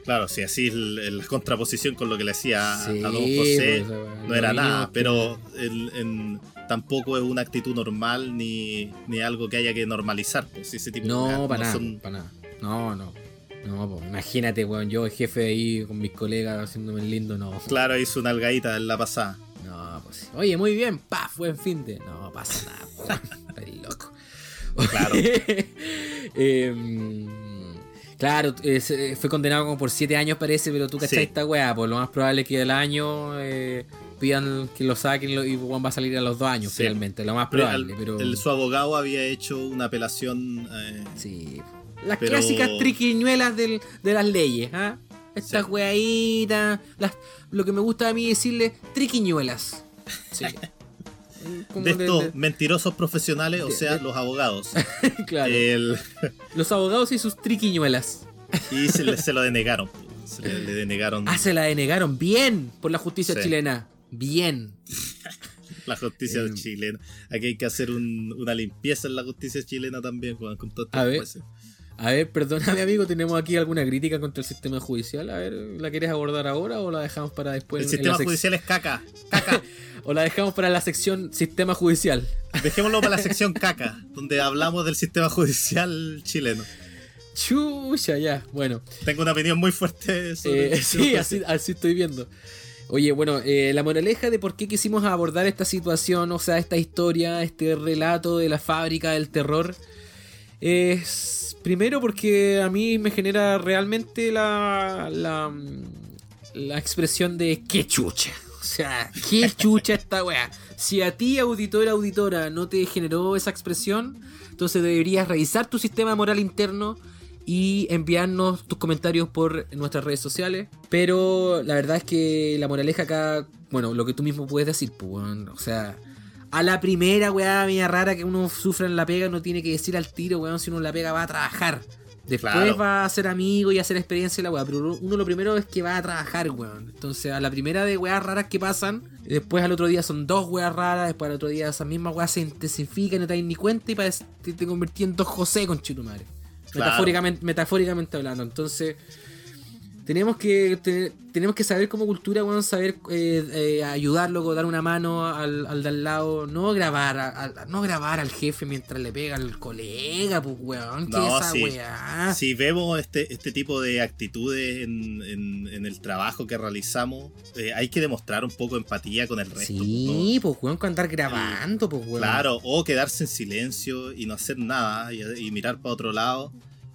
Claro, si así el- el- la contraposición con lo que le hacía a- Sí, a Don José weá, no era nada, pero el- en- tampoco es una actitud normal ni, ni algo que haya que normalizar. Pues, ese tipo de No, para no nada, son- para nada. No, no. No, imagínate, weón, yo jefe ahí con mis colegas haciéndome el lindo, no. Claro, hizo una algadita en la pasada. No, pues. Oye, muy bien, paf, buen fin de. No pasa nada, weón. Loco. Claro. Em, claro, eh, fue condenado como por 7 años, parece, pero tú cachai Sí. esta weá, pues lo más probable es que el año eh, pidan que lo saquen y Juan va a salir a los dos años, Sí. finalmente, lo más probable. el- pero el- su abogado había hecho una apelación. eh, Sí. Las Pero- clásicas triquiñuelas del- de las leyes, ¿ah? Estas Sí. weaditas, las, lo que me gusta a mí decirle, triquiñuelas. Sí. De estos de- mentorosos profesionales, o sea, los abogados. claro. El- Los abogados y sus triquiñuelas. y se, le- se lo denegaron. Se le, le denegaron Ah, se la denegaron. Bien por la justicia Sí. chilena. Bien. la justicia Em. chilena. Aquí hay que hacer un- una limpieza en la justicia chilena también con, con estos A ver. jueces. A ver, perdóname, amigo, ¿tenemos aquí alguna crítica contra el sistema judicial? A ver, ¿la quieres abordar ahora o la dejamos para después? El sistema judicial es caca. Caca. ¿O la dejamos para la sección sistema judicial? Dejémoslo para la sección caca, donde hablamos del sistema judicial chileno. Chucha, ya. Bueno. Tengo una opinión muy fuerte sobre Eh, sí, así, así estoy viendo. Oye, bueno, eh, la moraleja de por qué quisimos abordar esta situación, o sea, esta historia, este relato de la fábrica del terror, es primero porque a mí me genera realmente la, la, la expresión de qué chucha. O sea, qué chucha esta weá. Si a ti, auditora, auditora, no te generó esa expresión, entonces deberías revisar tu sistema moral interno y enviarnos tus comentarios por nuestras redes sociales. Pero la verdad es que la moraleja acá, bueno, lo que tú mismo puedes decir, pues, weón, o sea, a la primera weá media rara que uno sufra en la pega, no tiene que decir al tiro, weón, si uno en la pega va a trabajar. Después Claro. va a ser amigo y a hacer experiencia en la weá, pero uno- uno lo primero es que va a trabajar, weón. Entonces, a la primera de weas raras que pasan, después al otro día son dos weas raras, después al otro día esas mismas weas se intensifican no te das ni cuenta y te, te convertí en dos José con madre. Claro. Metafóricamente, metafóricamente hablando. Entonces, tenemos que te- tenemos que saber como cultura, weón, saber eh, eh, ayudarlo, dar una mano al, al de al lado, no grabar, a- a- no grabar al jefe mientras le pega al colega, pues weón, que No, esa weá. Si vemos este, este tipo de actitudes en, en- en el trabajo que realizamos, eh, hay que demostrar un poco de empatía con el resto. Sí, pues weón, con andar grabando, pues weón. Claro, o quedarse en silencio y no hacer nada y, y mirar para otro lado.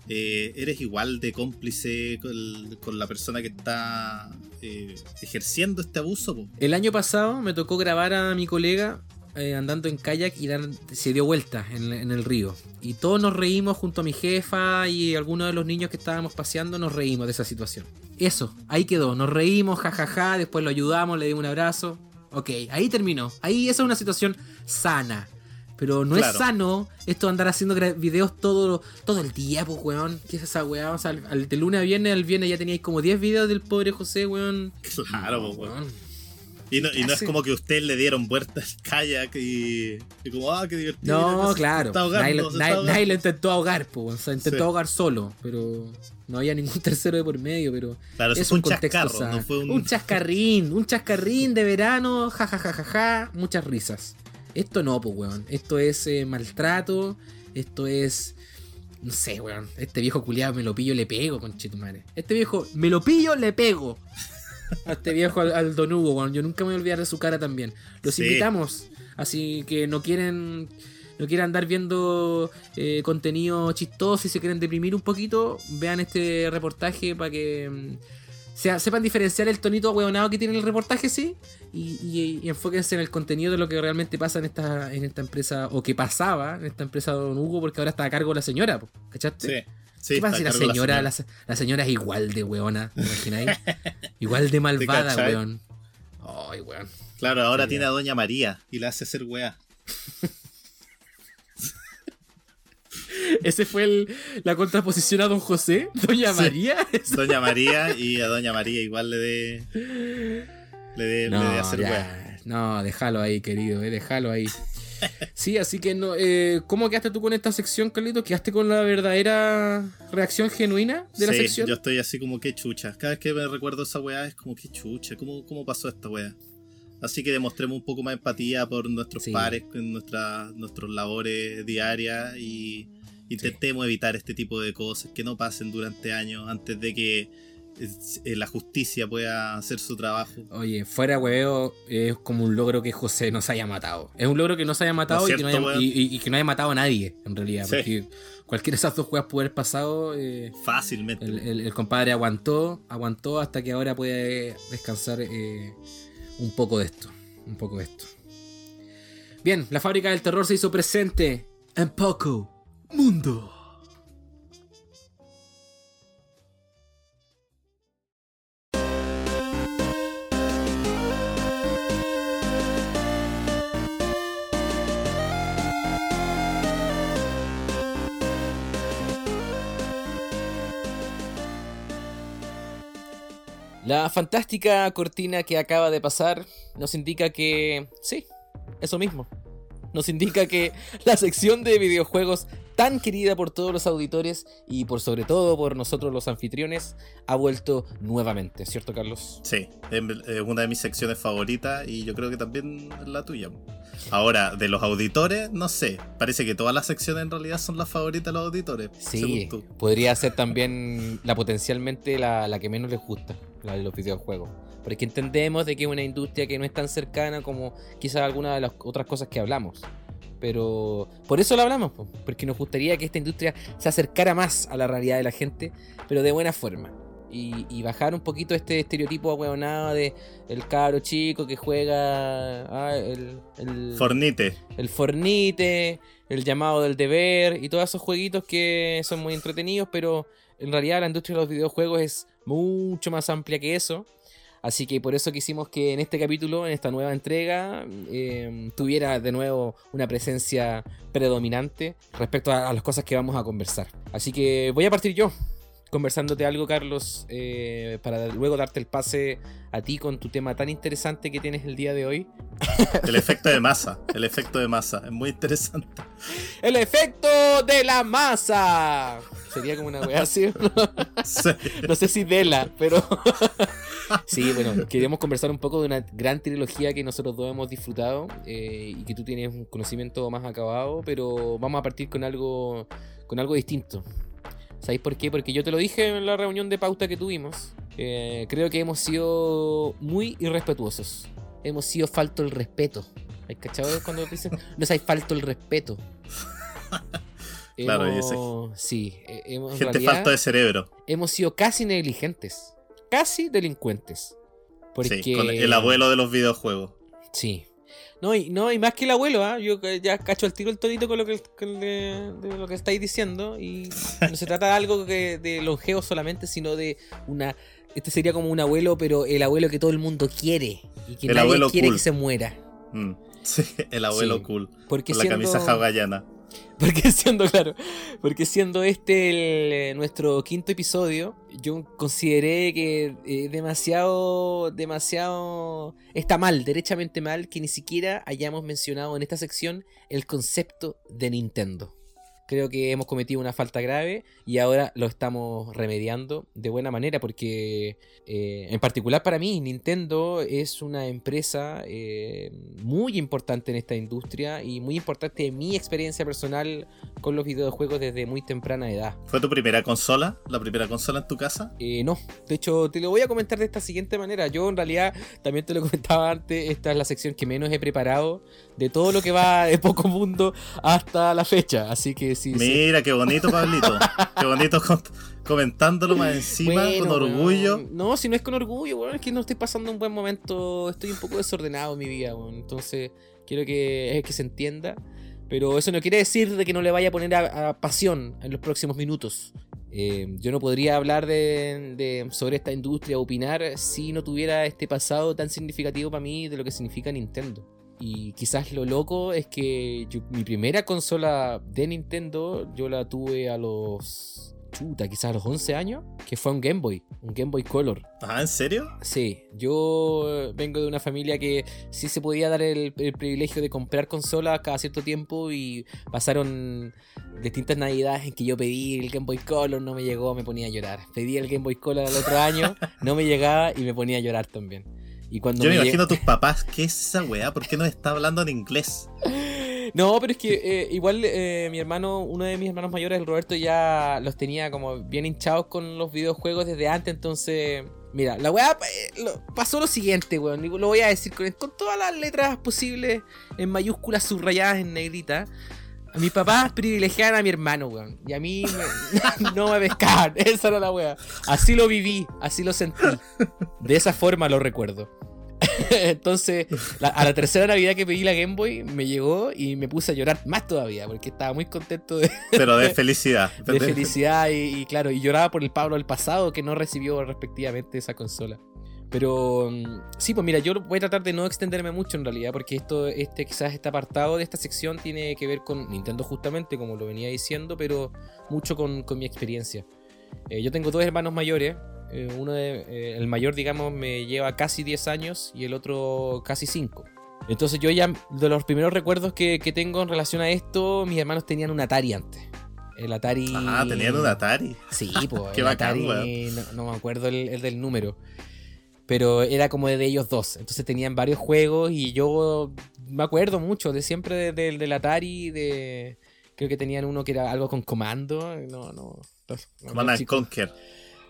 Eh, eres igual de cómplice con, la persona que está eh, ejerciendo este abuso. El año pasado me tocó grabar a mi colega eh, andando en kayak y se dio vuelta en, el río. Y todos nos reímos junto a mi jefa y algunos de los niños que estábamos paseando nos reímos de esa situación. Eso, ahí quedó. Nos reímos, jajaja, después lo ayudamos, le dimos un abrazo. Ok, ahí terminó. Ahí esa es una situación sana. Pero no Claro. es sano esto de andar haciendo videos todo, todo el día, pues, weón. ¿Qué es esa weá? O sea, al- al- de lunes a viernes, al viernes ya teníais como 10 videos del pobre José, weón. Claro, po, weón. weón. Y no, y no es como que ustedes le dieron vuelta al kayak y, y como, ah, qué divertido. No, se claro. está ahogando, nadie, se nadie- lo intentó ahogar, pues. O sea, intentó Sí. ahogar solo, pero no había ningún tercero de por medio, pero Claro, eso es un contexto no fue un... chascarrín, un chascarrín de verano, jajajajaja, muchas risas. Esto no, pues, weón. Esto es eh, maltrato, esto es... No sé, weón. Este viejo culiado me lo pillo, le pego, conchetumare. Este viejo, me lo pillo, le pego. A este viejo, al, al Don Hugo, weón. Yo nunca me voy a olvidar de su cara también. Los Sí. invitamos. Así que no quieren. No quieren andar viendo eh, contenido chistoso y se quieren deprimir un poquito, vean este reportaje para que mm, sea- sepan diferenciar el tonito ahueonado que tiene el reportaje, sí, y, y- y enfóquense en el contenido de lo que realmente pasa en esta, en esta empresa, o que pasaba en esta empresa de Don Hugo, porque ahora está a cargo la señora, ¿cachaste? Sí, sí, ¿Qué pasa si la señora, la, se- la señora es igual de weona, ¿te imagináis? igual de malvada, weón. Ay, weón. Claro, ahora Sí, tiene a Doña María y la hace hacer weá. Ese fue el- la contraposición a Don José, Doña Sí. María. Doña María y a Doña María igual le dé. Le dé, le dé hacer ya. No, déjalo ahí, querido, eh, déjalo ahí. Sí, así que no, eh, ¿cómo quedaste tú con esta sección, Carlito? ¿Quedaste con la verdadera reacción genuina de la Sí, sección? yo estoy así como que chucha. Cada vez que me recuerdo esa weá es como que chucha. ¿Cómo, cómo pasó esta weá? Así que demostremos un poco más empatía por nuestros Sí. pares, en nuestras labores diarias y intentemos evitar este tipo de cosas que no pasen durante años antes de que eh, la justicia pueda hacer su trabajo. Oye, fuera hueveo, es como un logro que José no se haya matado. Es un logro que no se haya matado ¿No y, que no haya, y- y- y que no haya matado a nadie, en realidad. Sí. Porque cualquiera de esas dos juegas puede haber pasado. eh, Fácilmente. el, el- el compadre aguantó, aguantó hasta que ahora puede descansar eh, un poco de esto. Un poco de esto. Bien, la fábrica del terror se hizo presente en poco mundo. La fantástica cortina que acaba de pasar nos indica que... Sí, eso mismo. Nos indica que la sección de videojuegos tan querida por todos los auditores y por sobre todo por nosotros los anfitriones ha vuelto nuevamente, ¿cierto Carlos? Sí, es una de mis secciones favoritas y yo creo que también es la tuya. Ahora, de los auditores, no sé. Parece que todas las secciones en realidad son las favoritas de los auditores. Sí, según tú. podría ser también la potencialmente la, la que menos les gusta, la de los videojuegos. Porque entendemos de que es una industria que no es tan cercana como quizás algunas de las otras cosas que hablamos. Pero por eso lo hablamos, po, porque nos gustaría que esta industria se acercara más a la realidad de la gente, pero de buena forma. Y, y bajar un poquito este estereotipo ahueonado de el cabro chico que juega ah, el, el, Fornite. el Fornite, el llamado del deber y todos esos jueguitos que son muy entretenidos, pero en realidad la industria de los videojuegos es mucho más amplia que eso. Así que por eso quisimos que en este capítulo, en esta nueva entrega, eh, tuviera de nuevo una presencia predominante respecto a, a las cosas que vamos a conversar. Así que voy a partir yo conversándote algo, Carlos, eh, para luego darte el pase a ti con tu tema tan interesante que tienes el día de hoy. El efecto de masa. El efecto de masa. Es muy interesante. ¡El efecto de la masa! Sería como una weá así. Sí. No sé si Vela, pero. sí, bueno, queríamos conversar un poco de una gran trilogía que nosotros dos hemos disfrutado eh, y que tú tienes un conocimiento más acabado, pero vamos a partir con algo, con algo distinto. ¿Sabéis por qué? Porque yo te lo dije en la reunión de pauta que tuvimos. Eh, creo que hemos sido muy irrespetuosos. Hemos sido falto el respeto. ¿Hay cachado cuando dicen no hay falto el respeto? Claro, y Hemos- Sí, eh, hemos, Gente realidad- falta de cerebro. hemos sido casi negligentes. Casi delincuentes. Porque... Sí, con el abuelo de los videojuegos. Sí. No, y, no, y más que el abuelo, ¿ah? yo eh, ya cacho al tiro el tonito con lo que, con de, de lo que estáis diciendo. Y no se trata de algo que, de longeo solamente, sino de una. Este sería como un abuelo, pero el abuelo que todo el mundo quiere. Y que El nadie quiere cool. que se muera. Mm. Sí, el abuelo Sí. cool. Porque Con la siendo- camisa hawaiana. Porque siendo, claro, porque siendo este el, eh, nuestro quinto episodio, yo consideré que eh, demasiado, demasiado, está mal, derechamente mal, que ni siquiera hayamos mencionado en esta sección el concepto de Nintendo. Creo que hemos cometido una falta grave y ahora lo estamos remediando de buena manera porque eh, en particular para mí Nintendo es una empresa eh, muy importante en esta industria y muy importante en mi experiencia personal con los videojuegos desde muy temprana edad. ¿Fue tu primera consola? ¿La primera consola en tu casa? Eh, no, de hecho te lo voy a comentar de esta siguiente manera. Yo en realidad también te lo comentaba antes, esta es la sección que menos he preparado de todo lo que va de poco mundo hasta la fecha. Así que sí, sí. Mira, qué bonito, Pablito. qué bonito comentándolo más encima, Bueno, con orgullo. No, si no es con orgullo, weón, es que no estoy pasando un buen momento. Estoy un poco desordenado en mi vida. Entonces, quiero que, que se entienda. Pero eso no quiere decir de que no le vaya a poner a, a pasión en los próximos minutos. Eh, yo no podría hablar de, de- sobre esta industria, opinar, si no tuviera este pasado tan significativo para mí de lo que significa Nintendo. Y quizás lo loco es que yo- mi primera consola de Nintendo yo la tuve a los... Chuta, quizás a los 11 años, que fue un Game Boy, un Game Boy Color. Ah, ¿en serio? Sí, yo vengo de una familia que sí se podía dar el, el privilegio de comprar consolas cada cierto tiempo y pasaron distintas navidades en que yo pedí el Game Boy Color, no me llegó, me ponía a llorar. Pedí el Game Boy Color al otro año, no me llegaba y me ponía a llorar también. Y cuando Yo me imagino a tus papás, ¿qué es esa weá? ¿Por qué nos está hablando en inglés? No, pero es que eh, igual eh, mi hermano, uno de mis hermanos mayores, el Roberto, ya los tenía como bien hinchados con los videojuegos desde antes, entonces... Mira, la weá eh, lo- pasó lo siguiente, weón, lo voy a decir con, con todas las letras posibles en mayúsculas subrayadas en negrita. A mis papás privilegiaban a mi hermano, weón. Y a mí me- no me pescaban. Esa era la weá. Así lo viví, así lo sentí. De esa forma lo recuerdo. Entonces, la- a la tercera Navidad que pedí la Game Boy, me llegó y me puse a llorar más todavía, porque estaba muy contento de, Pero de felicidad. de felicidad y, y claro, y lloraba por el Pablo del pasado que no recibió respectivamente esa consola. Pero mm, sí, pues mira, yo voy a tratar de no extenderme mucho en realidad, porque esto, este quizás este apartado de esta sección tiene que ver con Nintendo justamente, como lo venía diciendo, pero mucho con, con mi experiencia. Eh, yo tengo dos hermanos mayores, eh, uno de, eh, el mayor digamos me lleva casi 10 años y el otro casi 5. Entonces yo ya, de los primeros recuerdos que, que tengo en relación a esto, mis hermanos tenían un Atari antes. El Atari... Ah, tenían un Atari. Sí, pues Qué el bacán, Atari, no me acuerdo el, el del número. Pero era como de ellos dos. Entonces tenían varios juegos y yo me acuerdo mucho de siempre de- del- del Atari. De, creo que tenían uno que era algo con comando. No, no. los- Command los Conquer.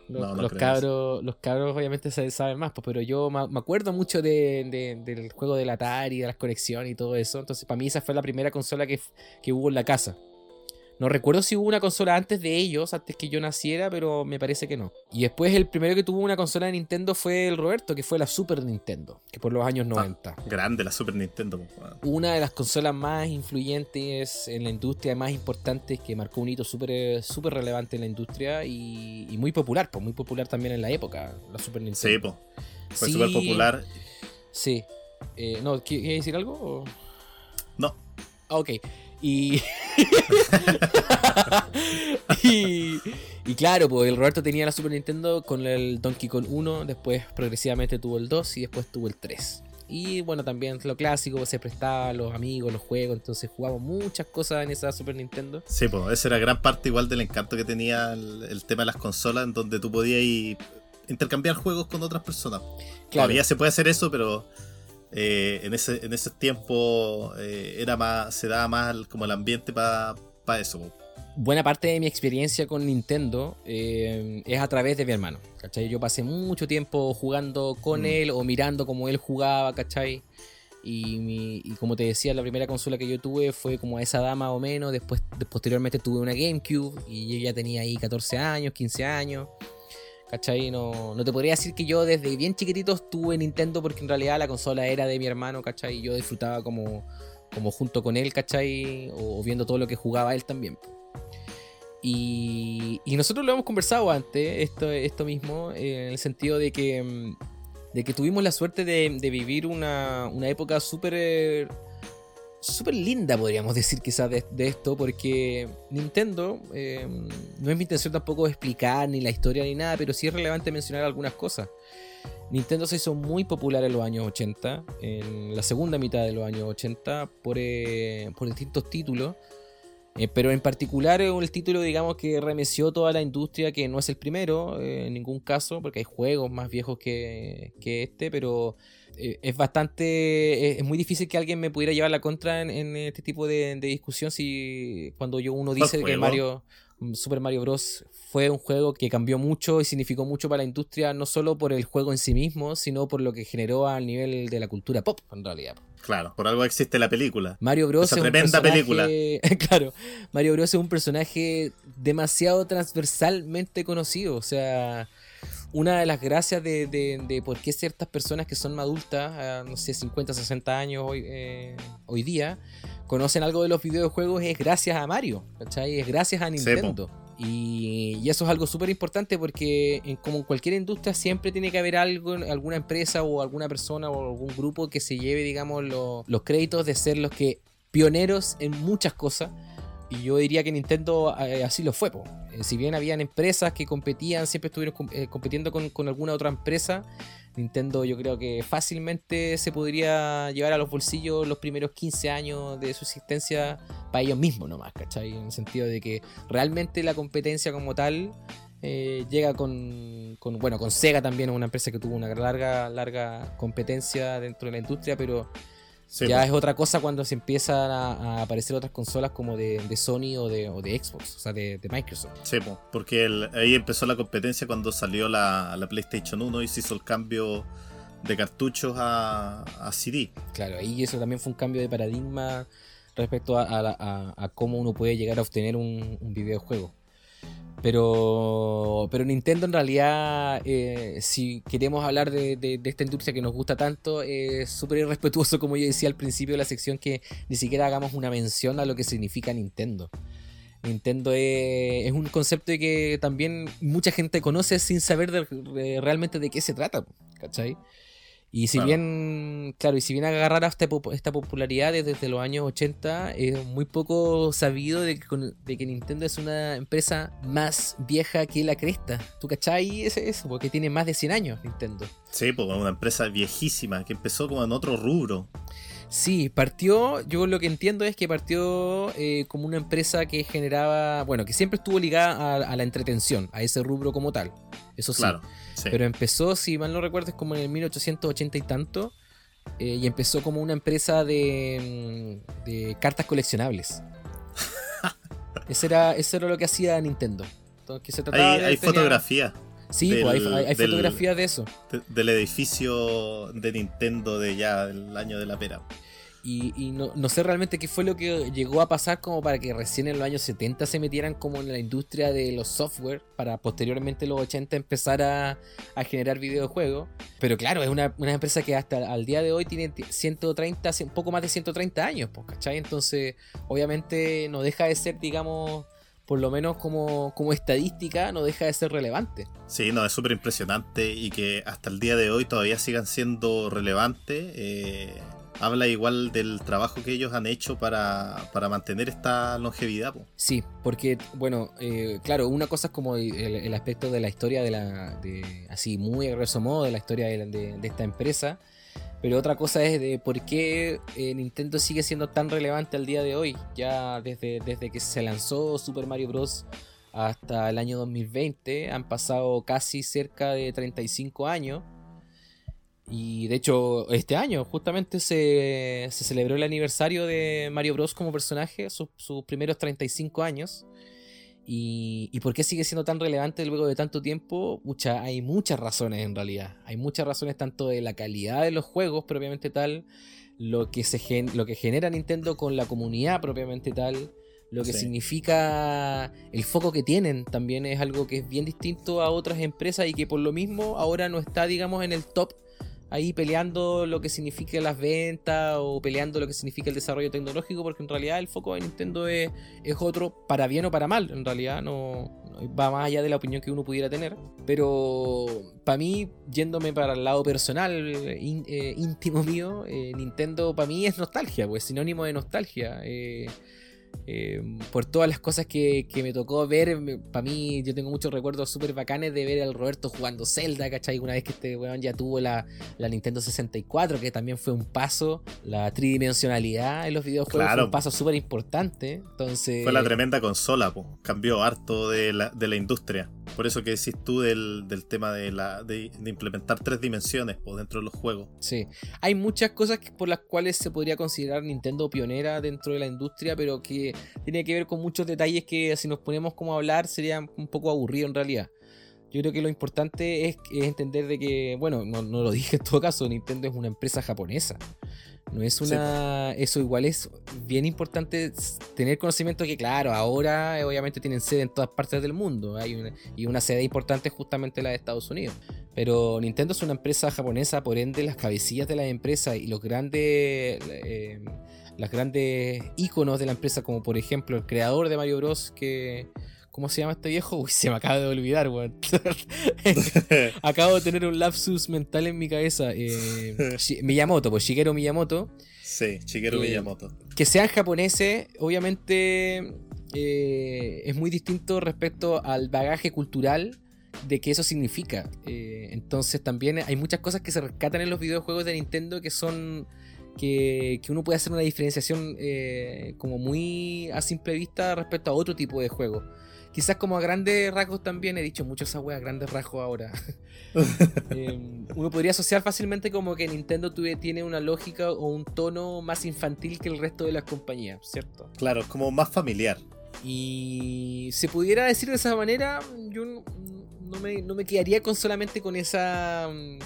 Los, No, no los creo cabros, los cabros obviamente se saben más, pues, pero yo me acuerdo mucho de- de- del juego del Atari, de las conexiones y todo eso. Entonces, para mí esa fue la primera consola que, que hubo en la casa. No recuerdo si hubo una consola antes de ellos, antes que yo naciera, pero me parece que no. Y después el primero que tuvo una consola de Nintendo fue el Roberto, que fue la Super Nintendo, que por los años 90. Grande la Super Nintendo. pues. Una de las consolas más influyentes en la industria, más importantes, que marcó un hito súper súper relevante en la industria y, y muy popular, pues muy popular también en la época, la Super Nintendo. Sí, po. Fue Sí. súper popular. Sí. Eh, no, ¿qui- ¿quieres decir algo? o? No. Ah, ok. Y... y... y claro, pues el Roberto tenía la Super Nintendo con el Donkey Kong 1, después progresivamente tuvo el 2 y después tuvo el 3. Y bueno, también lo clásico, se prestaba a los amigos, los juegos, entonces jugamos muchas cosas en esa Super Nintendo. Sí, pues esa era gran parte igual del encanto que tenía el, el tema de las consolas, en donde tú podías ir intercambiar juegos con otras personas. Claro, Todavía se puede hacer eso, pero eh, en ese en ese tiempo eh, era más se daba más como el ambiente para eso. po. buena parte de mi experiencia con Nintendo eh, es a través de mi hermano. ¿cachai? Yo pasé mucho tiempo jugando con Mm. él o mirando cómo él jugaba, ¿cachai? Y, mi- y como te decía, la primera consola que yo tuve fue como esa dama o menos. Después, de- posteriormente tuve una GameCube y yo ya tenía ahí 14 años, 15 años. ¿Cachai? No, no te podría decir que yo desde bien chiquitito tuve Nintendo porque en realidad la consola era de mi hermano, ¿cachai? Y yo disfrutaba como, como junto con él, ¿cachai? O, viendo todo lo que jugaba él también. Y, y nosotros lo hemos conversado antes, esto, esto mismo, eh, en el sentido de que, mm, de que tuvimos la suerte de, de vivir una, una época súper eh, súper linda, podríamos decir quizás de, esto, porque Nintendo, eh, no es mi intención tampoco explicar ni la historia ni nada, pero sí es relevante mencionar algunas cosas. Nintendo se hizo muy popular en los años 80, en la segunda mitad de los años 80, por, eh, por distintos títulos. Eh, pero en particular eh, el título, digamos, que remeció toda la industria, que no es el primero en ningún caso, porque hay juegos más viejos que, que este, pero es bastante, es, es muy difícil que alguien me pudiera llevar la contra en, en este tipo de, de discusión si cuando yo uno dice que? Mario, mm, Super Mario Bros. fue un juego que cambió mucho y significó mucho para la industria, no solo por el juego en sí mismo, sino por lo que generó al nivel de la cultura pop, en realidad. Claro, por algo existe la película. Mario Bros. Esa es un tremenda personaje- claro, Mario Bros. es un personaje demasiado transversalmente conocido. O sea, una de las gracias de, de- de por qué ciertas personas que son adultas, a, no sé, 50, 60 años hoy, eh, hoy día, conocen algo de los videojuegos es gracias a Mario, ¿cachai? Es gracias a. Nintendo. Y, y eso es algo súper importante porque en, como en cualquier industria siempre tiene que haber algo, alguna empresa o alguna persona o algún grupo que se lleve, digamos, lo- los créditos de ser los que pioneros en muchas cosas. Y yo diría que Nintendo eh, así lo fue. po. Eh, si bien habían empresas que competían, siempre estuvieron com- eh, compitiendo con, alguna otra empresa, Nintendo yo creo que fácilmente se podría llevar a los bolsillos los primeros 15 años de su existencia para ellos mismos nomás, ¿cachai? En el sentido de que realmente la competencia como tal llega con, con, bueno, con Sega también, una empresa que tuvo una larga, larga competencia dentro de la industria, pero Sí, ya es otra cosa cuando se empiezan a, a aparecer otras consolas como de, de Sony o de, o de Xbox, o sea, de, de Microsoft. Sí, po, porque el- ahí empezó la competencia cuando salió la, la PlayStation 1 y se hizo el cambio de cartuchos a, a CD. Claro, ahí eso también fue un cambio de paradigma respecto a, a la- a- a cómo uno puede llegar a obtener un, un videojuego. Pero, pero Nintendo en realidad, eh, si queremos hablar de, de- esta industria que nos gusta tanto, es súper irrespetuoso, como yo decía al principio de la sección, que ni siquiera hagamos una mención a lo que significa Nintendo. Nintendo es, un concepto que también mucha gente conoce sin saber realmente de qué se trata, ¿cachai? Y si Claro. bien, claro, y si bien agarrar esta, esta popularidad desde, desde los años 80, es muy poco sabido de que, de que Nintendo es una empresa más vieja que la cresta. ¿Tú cachai ese- eso? Porque tiene más de 100 años Nintendo. Sí, pues una empresa viejísima que empezó como en otro rubro. Sí, partió, yo lo que entiendo es que partió eh, como una empresa que generaba, bueno, que siempre estuvo ligada a, a la entretención, a ese rubro como tal. Eso sí. Claro. Sí. Pero empezó, si mal no recuerdo, es como en el 1880 y tanto. eh, y empezó como una empresa de, mm, de cartas coleccionables. Ese era, eso era lo que hacía Nintendo. Entonces, que se trataba hay de- hay tenía- fotografía. Sí, del- pues hay, hay- del- fotografías de eso. de- del edificio de Nintendo de ya del año de la pera. Y, no, no sé realmente qué fue lo que llegó a pasar como para que recién en los años 70 se metieran como en la industria de los software para posteriormente en los 80 empezar a, a generar videojuegos. Pero claro, es una, una empresa que hasta al día de hoy tiene 130, un poco más de 130 años, pues, ¿cachai? Entonces, obviamente no deja de ser, digamos, por lo menos como, como estadística, no deja de ser relevante. Sí, no, es súper impresionante y que hasta el día de hoy todavía sigan siendo relevantes. eh, habla igual del trabajo que ellos han hecho para, para mantener esta longevidad. Sí, porque, bueno, eh, claro, una cosa es como el, aspecto de la historia de la. De, así, muy a grosso modo, de la historia de, de- de esta empresa. Pero otra cosa es de por qué eh, Nintendo sigue siendo tan relevante al día de hoy. Ya desde, desde que se lanzó Super Mario Bros. hasta el año 2020 han pasado casi cerca de 35 años. Y de hecho, este año justamente se, se celebró el aniversario de Mario Bros. como personaje, sus, sus primeros 35 años. Y, ¿Y por qué sigue siendo tan relevante luego de tanto tiempo? Mucha, hay muchas razones en realidad. Hay muchas razones tanto de la calidad de los juegos propiamente tal, lo que, se gen- lo que genera Nintendo con la comunidad propiamente tal, lo que Sí. significa el foco que tienen también es algo que es bien distinto a otras empresas y que por lo mismo ahora no está digamos en el top ahí peleando lo que significa las ventas o peleando lo que significa el desarrollo tecnológico, porque en realidad el foco de Nintendo es, es otro, para bien o para mal, en realidad no, no va más allá de la opinión que uno pudiera tener. Pero para mí, yéndome para el lado personal, in- eh, íntimo mío, eh, Nintendo para mí es nostalgia, pues sinónimo de nostalgia. eh, eh, por todas las cosas que, que me tocó ver, para mí yo tengo muchos recuerdos súper bacanes de ver al Roberto jugando Zelda, ¿cachai? Una vez que este weón ya tuvo la, la Nintendo 64, que también fue un paso, la tridimensionalidad en los videojuegos Claro. fue un paso súper importante. Entonces, Fue la tremenda consola, po. cambió harto de la, de la industria. Por eso que decís tú del, del tema de, la, de, implementar tres dimensiones po, dentro de los juegos. Sí, hay muchas cosas por las cuales se podría considerar Nintendo pionera dentro de la industria, pero que tiene que ver con muchos detalles que si nos ponemos como a hablar sería un poco aburrido en realidad. Yo creo que lo importante es, es entender de que, bueno, no, no lo dije en todo caso, Nintendo es una empresa japonesa. No es una... Eso igual es bien importante tener conocimiento que, claro, ahora eh, obviamente tienen sede en todas partes del mundo. Hay una, y una sede importante es justamente la de Estados Unidos. Pero Nintendo es una empresa japonesa, por ende las cabecillas de la empresa y los grandes... eh, las grandes íconos de la empresa, como por ejemplo el creador de Mario Bros. que... ¿Cómo se llama este viejo? Uy, se me acaba de olvidar, weón. Acabo de tener un lapsus mental en mi cabeza. Eh, Miyamoto, pues Shigeru Miyamoto. sí, Shigeru Eh, Miyamoto. Que sean japoneses, obviamente eh, es muy distinto respecto al bagaje cultural de que eso significa. Eh, entonces también hay muchas cosas que se rescatan en los videojuegos de Nintendo que son... Que, que uno puede hacer una diferenciación eh, como muy a simple vista respecto a otro tipo de juego. Quizás como a grandes rasgos también, he dicho mucho esa wea, grandes rasgos ahora. Eh, uno podría asociar fácilmente como que Nintendo tuve- tiene una lógica o un tono más infantil que el resto de las compañías, ¿cierto? Claro, es como más familiar. Y se pudiera decir de esa manera, yo no, no me, no me quedaría con solamente con esa mm,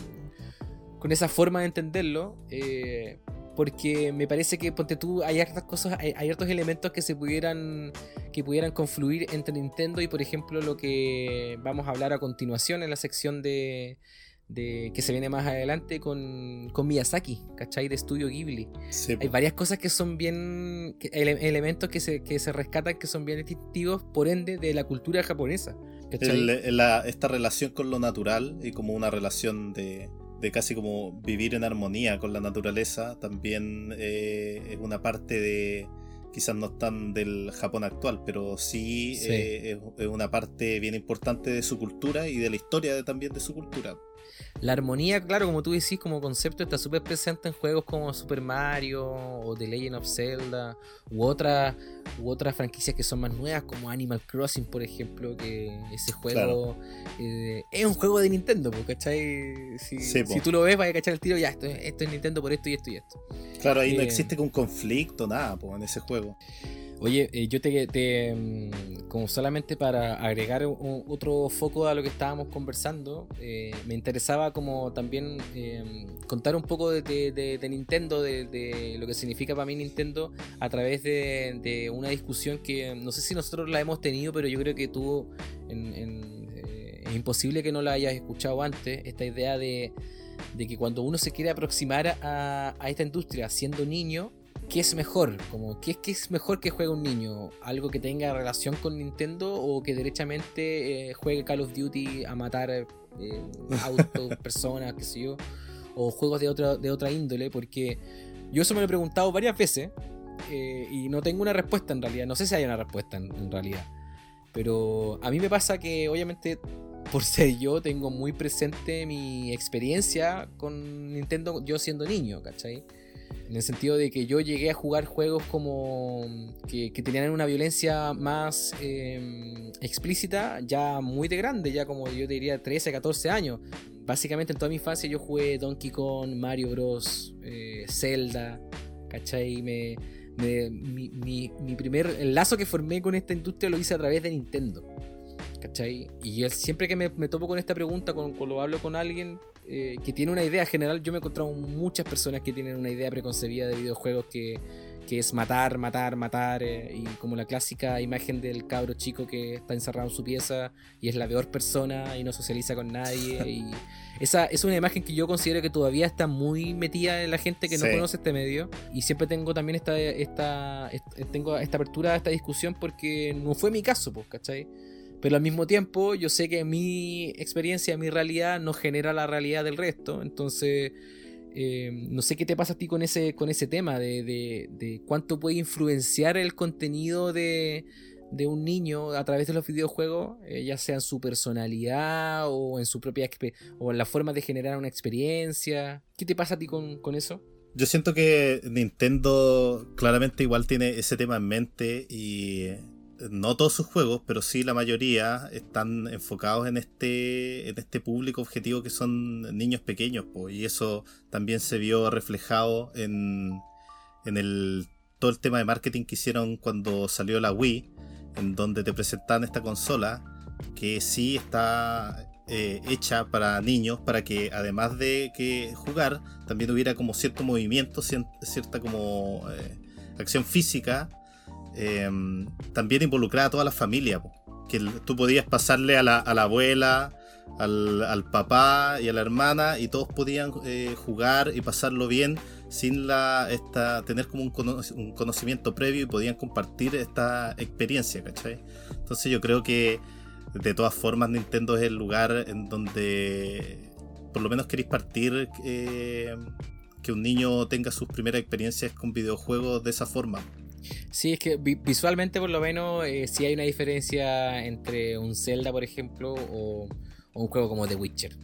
con esa forma de entenderlo. eh, porque me parece que ponte tú hay hartas cosas, hay, hay hartos elementos que se pudieran que pudieran confluir entre Nintendo y por ejemplo lo que vamos a hablar a continuación en la sección de, de que se viene más adelante con, con Miyazaki, ¿cachai? De Estudio Ghibli. Sí. Hay varias cosas que son bien. que- ele- elementos que se, que se rescatan que son bien distintivos, por ende, de la cultura japonesa. la- esta relación con lo natural y como una relación de, de casi como vivir en armonía con la naturaleza también eh, es una parte de quizás no tan del Japón actual pero sí, Sí. eh, es, es una parte bien importante de su cultura y de la historia de- también de su cultura La armonía, claro, como tú decís, como concepto, está súper presente en juegos como Super Mario o The Legend of Zelda u otras u otras franquicias que son más nuevas, como Animal Crossing, por ejemplo, que ese juego eh, es un juego de Nintendo, ¿cachai? Si, Sí, si tú lo ves, vas a cachar el tiro, ya, esto, esto es Nintendo por esto y esto y esto. claro ahí no Eh. existe un conflicto nada po, en ese juego Oye, eh, yo te, te, mm, como solamente para agregar un- otro foco a lo que estábamos conversando, eh, me interesaba como también eh, contar un poco de, de- de- de Nintendo, de, lo que significa para mí Nintendo a través de, una discusión que no sé si nosotros la hemos tenido, pero yo creo que tú en- en, eh, es imposible que no la hayas escuchado antes, esta idea de, que cuando uno se quiere aproximar a esta industria siendo niño, ¿qué es mejor? Como, ¿qué, qué es mejor que juegue un niño? ¿Algo que tenga relación con Nintendo o que derechamente eh, juegue Call of Duty a matar eh, autos, personas, qué sé yo? O juegos de otra, de otra índole, porque yo eso me lo he preguntado varias veces eh, y no tengo una respuesta en realidad. No sé si hay una respuesta en, en realidad. Pero a mí me pasa que obviamente por ser yo tengo muy presente mi experiencia con Nintendo yo siendo niño, ¿cachai? En el sentido de que yo llegué a jugar juegos como que, que tenían una violencia más eh, explícita ya muy de grande, ya como yo te diría 13, 14 años. Básicamente en toda mi infancia yo jugué Donkey Kong, Mario Bros, eh, Zelda, ¿cachai? Me, me- mi, mi- mi primer el lazo que formé con esta industria lo hice a través de Nintendo. ¿Cachai? Y siempre que me, me topo con esta pregunta, cuando lo hablo con alguien eh, que tiene una idea general, yo me he encontrado muchas personas que tienen una idea preconcebida de videojuegos que, que es matar, matar, matar, eh, y como la clásica imagen del cabro chico que está encerrado en su pieza y es la peor persona y no socializa con nadie. y esa es una imagen que yo considero que todavía está muy metida en la gente que no Sí. conoce este medio. Y siempre tengo también esta, esta, est- tengo esta apertura a esta discusión porque no fue mi caso, pues, ¿cachai? Pero al mismo tiempo yo sé que mi experiencia, mi realidad no genera la realidad del resto. Entonces, eh, no sé qué te pasa a ti con ese, con ese tema de, de- de cuánto puede influenciar el contenido de, de un niño a través de los videojuegos, eh, ya sea en su personalidad o en su propia o en la forma de generar una experiencia. ¿Qué te pasa a ti con, con eso? Yo siento que Nintendo claramente igual tiene ese tema en mente y no todos sus juegos, pero sí la mayoría están enfocados en este, en este público objetivo que son niños pequeños, po, y eso también se vio reflejado en, en el, todo el tema de marketing que hicieron cuando salió la Wii, en donde te presentaban esta consola que sí está eh, hecha para niños, para que además de que jugar, también hubiera como cierto movimiento, cierta como eh, acción física, eh, también involucrada a toda la familia, que tú podías pasarle a la, a la abuela, al, papá y a la hermana, y todos podían eh, jugar y pasarlo bien sin la esta tener como un conocimiento previo y podían compartir esta experiencia, ¿cachai? Entonces yo creo que de todas formas Nintendo es el lugar en donde por lo menos queréis partir eh, que un niño tenga sus primeras experiencias con videojuegos de esa forma. Sí, es que vi- visualmente por lo menos eh, sí hay una diferencia entre un Zelda, por ejemplo, o, o un juego como The Witcher.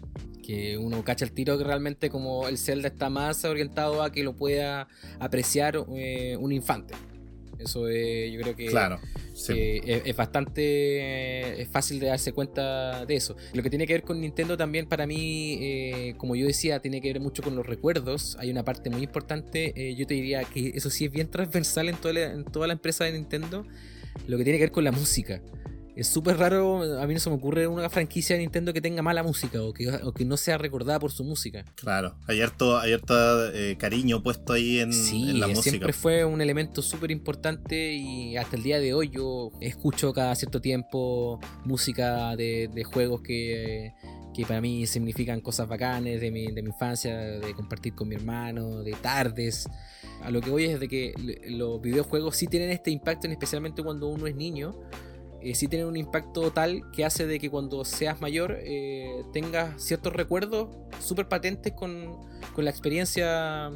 Que uno cacha el tiro que realmente como el Zelda está más orientado a que lo pueda apreciar eh, un infante. Eso eh, yo creo que Claro. sí. eh, es, es bastante es fácil de darse cuenta de eso. Lo que tiene que ver con Nintendo también para mí, eh, como yo decía, tiene que ver mucho con los recuerdos. Hay una parte muy importante, eh, yo te diría que eso sí es bien transversal en toda, la, en toda la empresa de Nintendo, lo que tiene que ver con la música. Es súper raro, a mí no se me ocurre una franquicia de Nintendo que tenga mala música o que, o que no sea recordada por su música. Claro. Hay harto, hay harto eh, cariño puesto ahí en, Sí, en la música. siempre fue un elemento súper importante y hasta el día de hoy yo escucho cada cierto tiempo música de, de juegos que, que para mí significan cosas bacanes de mi, de mi infancia, de compartir con mi hermano, de tardes. A lo que voy es de que los videojuegos sí tienen este impacto, en especialmente cuando uno es niño. Eh, sí tienen un impacto tal que hace de que cuando seas mayor eh, tengas ciertos recuerdos súper patentes con, con la experiencia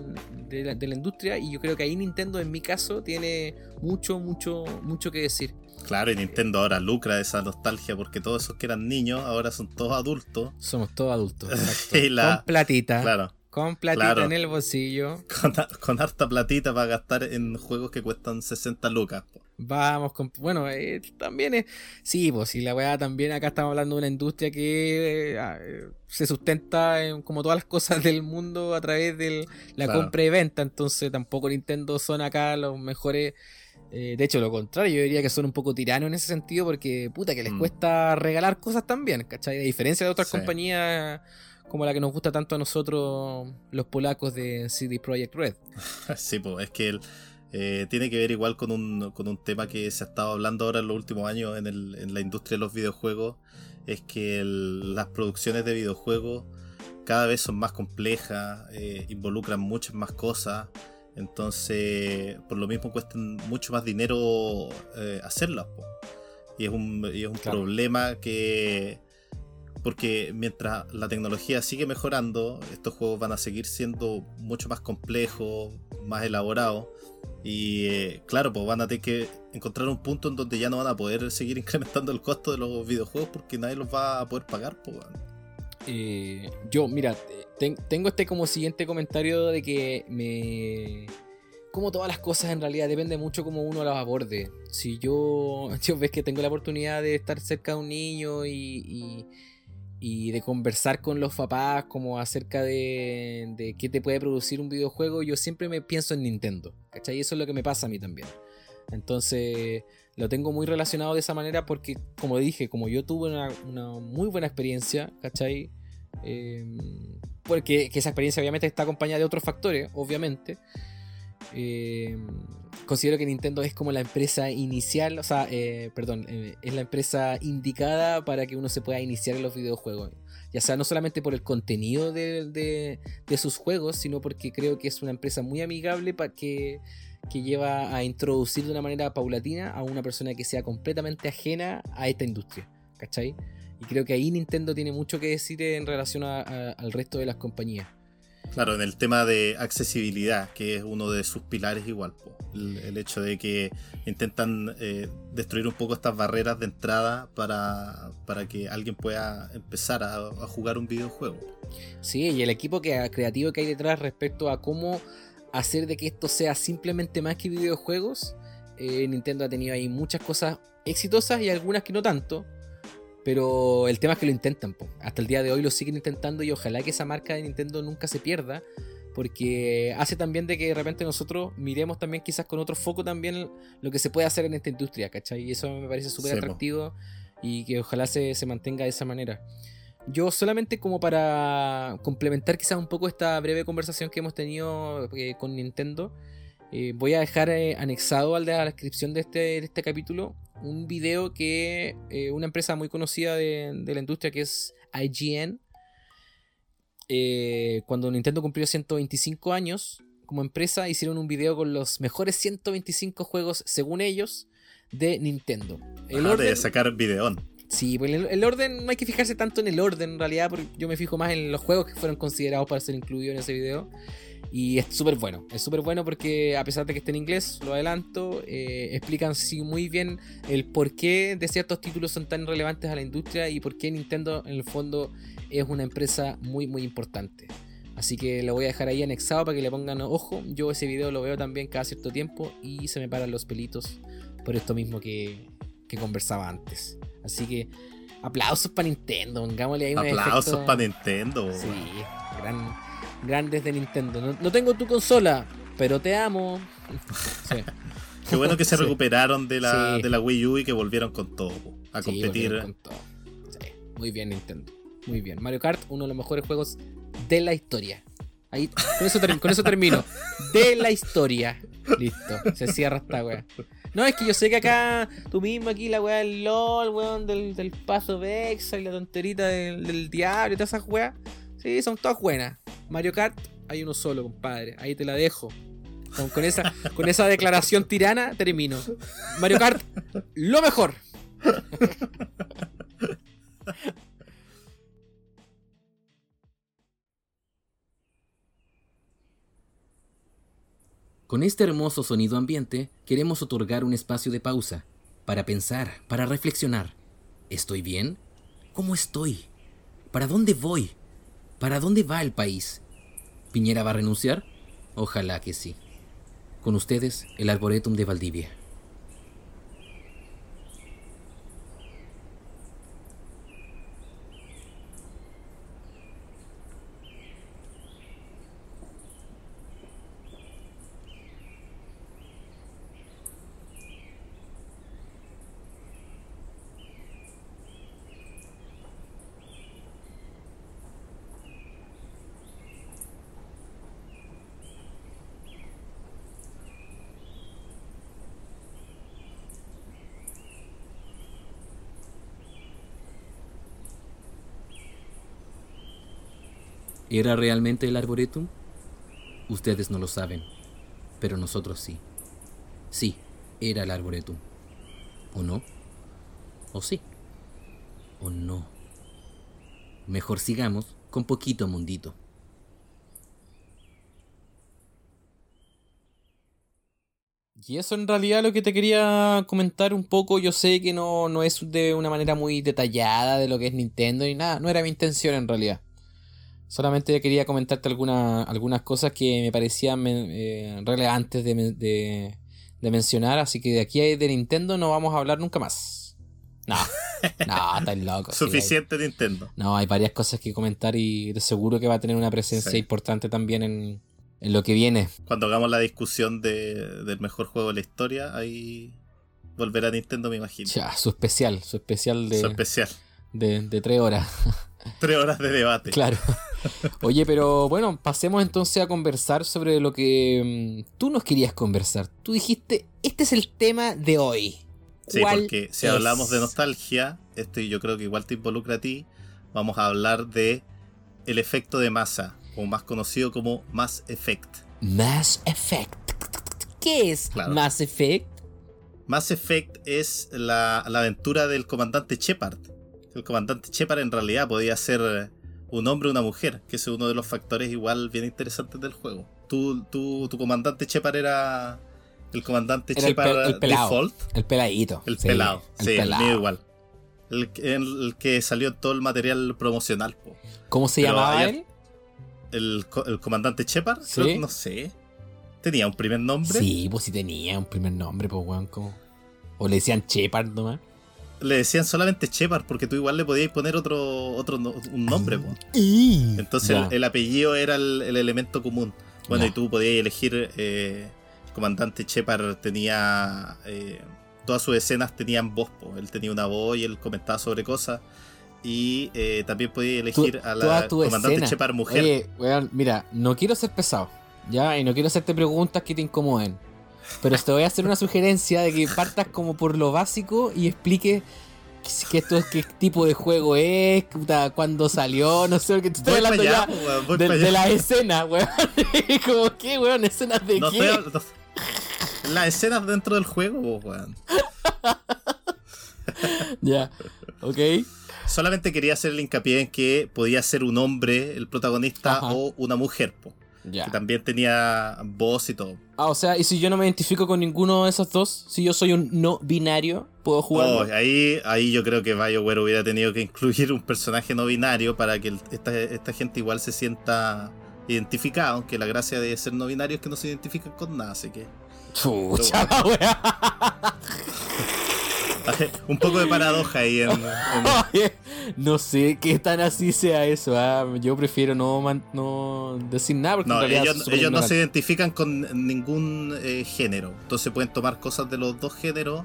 de la, de la industria y yo creo que ahí Nintendo en mi caso tiene mucho, mucho, mucho que decir. Claro, y Nintendo ahora lucra de esa nostalgia porque todos esos que eran niños ahora son todos adultos. Somos todos adultos. exacto. Y la- Con platita. Claro. Con platita Claro. en el bolsillo. Con, con harta platita para gastar en juegos que cuestan 60 lucas. po. Vamos con. Bueno, eh, también es. Sí, pues si la weá también acá estamos hablando de una industria que eh, ah, eh, se sustenta en- como todas las cosas del mundo a través de la Claro. compra y venta. Entonces tampoco Nintendo son acá los mejores Eh, de hecho, lo contrario, yo diría que son un poco tiranos en ese sentido porque, puta, que les Mm. cuesta regalar cosas también, ¿cachai? A diferencia de otras Sí. compañías como la que nos gusta tanto a nosotros, los polacos de CD Projekt Red. Sí, pues es que el, eh, tiene que ver igual con un, con un tema que se ha estado hablando ahora en los últimos años en, el- en la industria de los videojuegos. Es que el- las producciones de videojuegos cada vez son más complejas, eh, involucran muchas más cosas. Entonces, por lo mismo cuestan mucho más dinero eh, hacerlas. po. Y es un, y es un Claro. problema que porque mientras la tecnología sigue mejorando, estos juegos van a seguir siendo mucho más complejos, más elaborados. Y eh, claro, pues van a tener que encontrar un punto en donde ya no van a poder seguir incrementando el costo de los videojuegos porque nadie los va a poder pagar. Pues. Eh, yo, mira, ten- tengo este como siguiente comentario de que me... Como todas las cosas en realidad depende mucho cómo uno las aborde. Si yo, yo ves que tengo la oportunidad de estar cerca de un niño y, y de conversar con los papás como acerca de, de qué te puede producir un videojuego, yo siempre me pienso en Nintendo. ¿Cachai? Y eso es lo que me pasa a mí también. Entonces lo tengo muy relacionado de esa manera porque, como dije, como yo tuve una, muy buena experiencia, ¿cachai? Eh, porque que esa experiencia obviamente está acompañada de otros factores, obviamente. Eh, considero que Nintendo es como la empresa inicial, o sea, eh, perdón, eh, es la empresa indicada para que uno se pueda iniciar en los videojuegos. Ya sea no solamente por el contenido de, sus juegos, sino porque creo que es una empresa muy amigable para que, que lleva a introducir de una manera paulatina a una persona que sea completamente ajena a esta industria. ¿Cachai? Y creo que ahí Nintendo tiene mucho que decir en relación al resto de las compañías. Claro, en el tema de accesibilidad, que es uno de sus pilares igual. El, hecho de que intentan eh, destruir un poco estas barreras de entrada para, para que alguien pueda empezar a, a jugar un videojuego. Sí, y el equipo que, creativo que hay detrás respecto a cómo hacer de que esto sea simplemente más que videojuegos. eh, Nintendo ha tenido ahí muchas cosas exitosas y algunas que no tanto. Pero el tema es que lo intentan. po. Hasta el día de hoy lo siguen intentando y ojalá que esa marca de Nintendo nunca se pierda. Porque hace también de que de repente nosotros miremos también quizás con otro foco también lo que se puede hacer en esta industria, ¿cachai? Y eso me parece súper atractivo y que ojalá se, se mantenga de esa manera. Yo solamente como para complementar quizás un poco esta breve conversación que hemos tenido eh, con Nintendo, eh, voy a dejar eh, anexado a la descripción de este, de este capítulo un video que eh, una empresa muy conocida de, de la industria que es IGN, eh, cuando Nintendo cumplió 125 años como empresa, hicieron un video con los mejores 125 juegos, según ellos, de Nintendo. El orden- de sacar videón. Sí, pues el, el orden no hay que fijarse tanto en el orden en realidad, porque yo me fijo más en los juegos que fueron considerados para ser incluidos en ese video. Y es súper bueno, es súper bueno porque a pesar de que esté en inglés, lo adelanto, eh, explican sí, muy bien el por qué de ciertos títulos son tan relevantes a la industria y por qué Nintendo en el fondo es una empresa muy muy importante. Así que lo voy a dejar ahí anexado para que le pongan ojo. Yo ese video lo veo también cada cierto tiempo y se me paran los pelitos por esto mismo que, que conversaba antes. Así que aplausos para Nintendo, pongámosle ahí un Aplausos para Nintendo. Sí, gran, grandes de Nintendo. No, no tengo tu consola, pero te amo. Sí. Qué bueno que se Sí. recuperaron de la, Sí. de la Wii U y que volvieron con todo. A competir. con todo. Muy bien Nintendo. Muy bien. Mario Kart, uno de los mejores juegos de la historia. Ahí, con eso, con eso termino. De la historia. Listo. Se cierra esta wea. No, es que yo sé que acá, tú mismo aquí, la wea del LOL, weón, del, del paso Vexa y la tonterita del, del diablo y todas esas weas. Sí, son todas buenas. Mario Kart, hay uno solo, compadre. Ahí te la dejo. Con, esa, con esa declaración tirana, termino. Mario Kart, lo mejor. Con este hermoso sonido ambiente queremos otorgar un espacio de pausa, para pensar, para reflexionar. ¿Estoy bien? ¿Cómo estoy? ¿Para dónde voy? ¿Para dónde va el país? ¿Piñera va a renunciar? Ojalá que sí. Con ustedes, el Arboretum de Valdivia. ¿Era realmente el Arboretum? Ustedes no lo saben, pero nosotros sí. Sí, era el Arboretum. ¿O no? ¿O sí? ¿O no? Mejor sigamos con poquito mundito. Y eso en realidad lo que te quería comentar un poco. Yo sé que no, no es de una manera muy detallada de lo que es Nintendo ni nada. No era mi intención en realidad. Solamente quería comentarte alguna- algunas cosas que me parecían eh, relevantes de, de- de mencionar. Así que de aquí de Nintendo no vamos a hablar nunca más. No, no, estás loco. sí, hay- Suficiente Nintendo. no, hay varias cosas que comentar y de seguro que va a tener una presencia Sí. importante también en, en lo que viene. Cuando hagamos la discusión de- del mejor juego de la historia, ahí volverá Nintendo, me imagino. Ya, su especial, su especial de, Su especial. de, de tres horas. Tres horas de debate. Claro. Oye, pero bueno, pasemos entonces a conversar sobre lo que mm, tú nos querías conversar. Tú dijiste, este es el tema de hoy. Sí, ¿Cuál porque si es? hablamos de nostalgia, esto yo creo que igual te involucra a ti, vamos a hablar de el efecto de masa, o más conocido como Mass Effect. Mass Effect. ¿Qué es Claro. Mass Effect? Mass Effect es la, la aventura del comandante Shepard. El comandante Shepard en realidad podía ser un hombre o una mujer, que es uno de los factores igual bien interesantes del juego. Tú, tú- tu comandante Shepard era el comandante Era el pe- Shepard el pelado. Default. El peladito. El sí, pelado, el sí, el mío igual. El, que- el que salió todo el material promocional. po. ¿Cómo se Pero llamaba él? El, el comandante Shepard, Sí. creo que no sé. Tenía un primer nombre. Sí, pues sí tenía un primer nombre, pues weón, como. O le decían Shepard nomás. Le decían solamente Shepard porque tú igual le podías poner otro, otro no- un nombre. po. Entonces el, el apellido era el, el elemento común. Bueno, y tú podías elegir. eh, el comandante Shepard tenía. eh, todas sus escenas tenían voz. po. Él tenía una voz y él comentaba sobre cosas. Y eh, también podías elegir a la comandante escena. Shepard mujer. Oye, weón, mira, no quiero ser pesado, ¿ya? Y no quiero hacerte preguntas que te incomoden. Pero te voy a hacer una sugerencia de que partas como por lo básico y expliques qué- qué, esto, qué tipo de juego es, cuándo salió, no sé, porque te estoy Voy para hablando allá, ya po, weón, de, de la escena, weón. como, ¿qué, weón? ¿Escenas de No qué? Las escenas dentro del juego, po, weón. Ya, ok. Solamente quería hacer el hincapié en que podía ser un hombre el protagonista Ajá. o una mujer, po, Que también tenía voz y todo. Ah, o sea, ¿y si yo no me identifico con ninguno de esos dos? Si yo soy un no binario, ¿puedo jugar? Oh, ahí, ahí yo creo que BioWare hubiera tenido que incluir un personaje no binario para que esta, esta gente igual se sienta identificada, aunque la gracia de ser no binario es que no se identifican con nada, así que Chucha, la wea. un poco de paradoja ahí en, no sé qué tan así sea eso. ah. Yo prefiero no, man- no decir nada porque No, ellos, ellos no se identifican con ningún eh, género. Entonces pueden tomar cosas de los dos géneros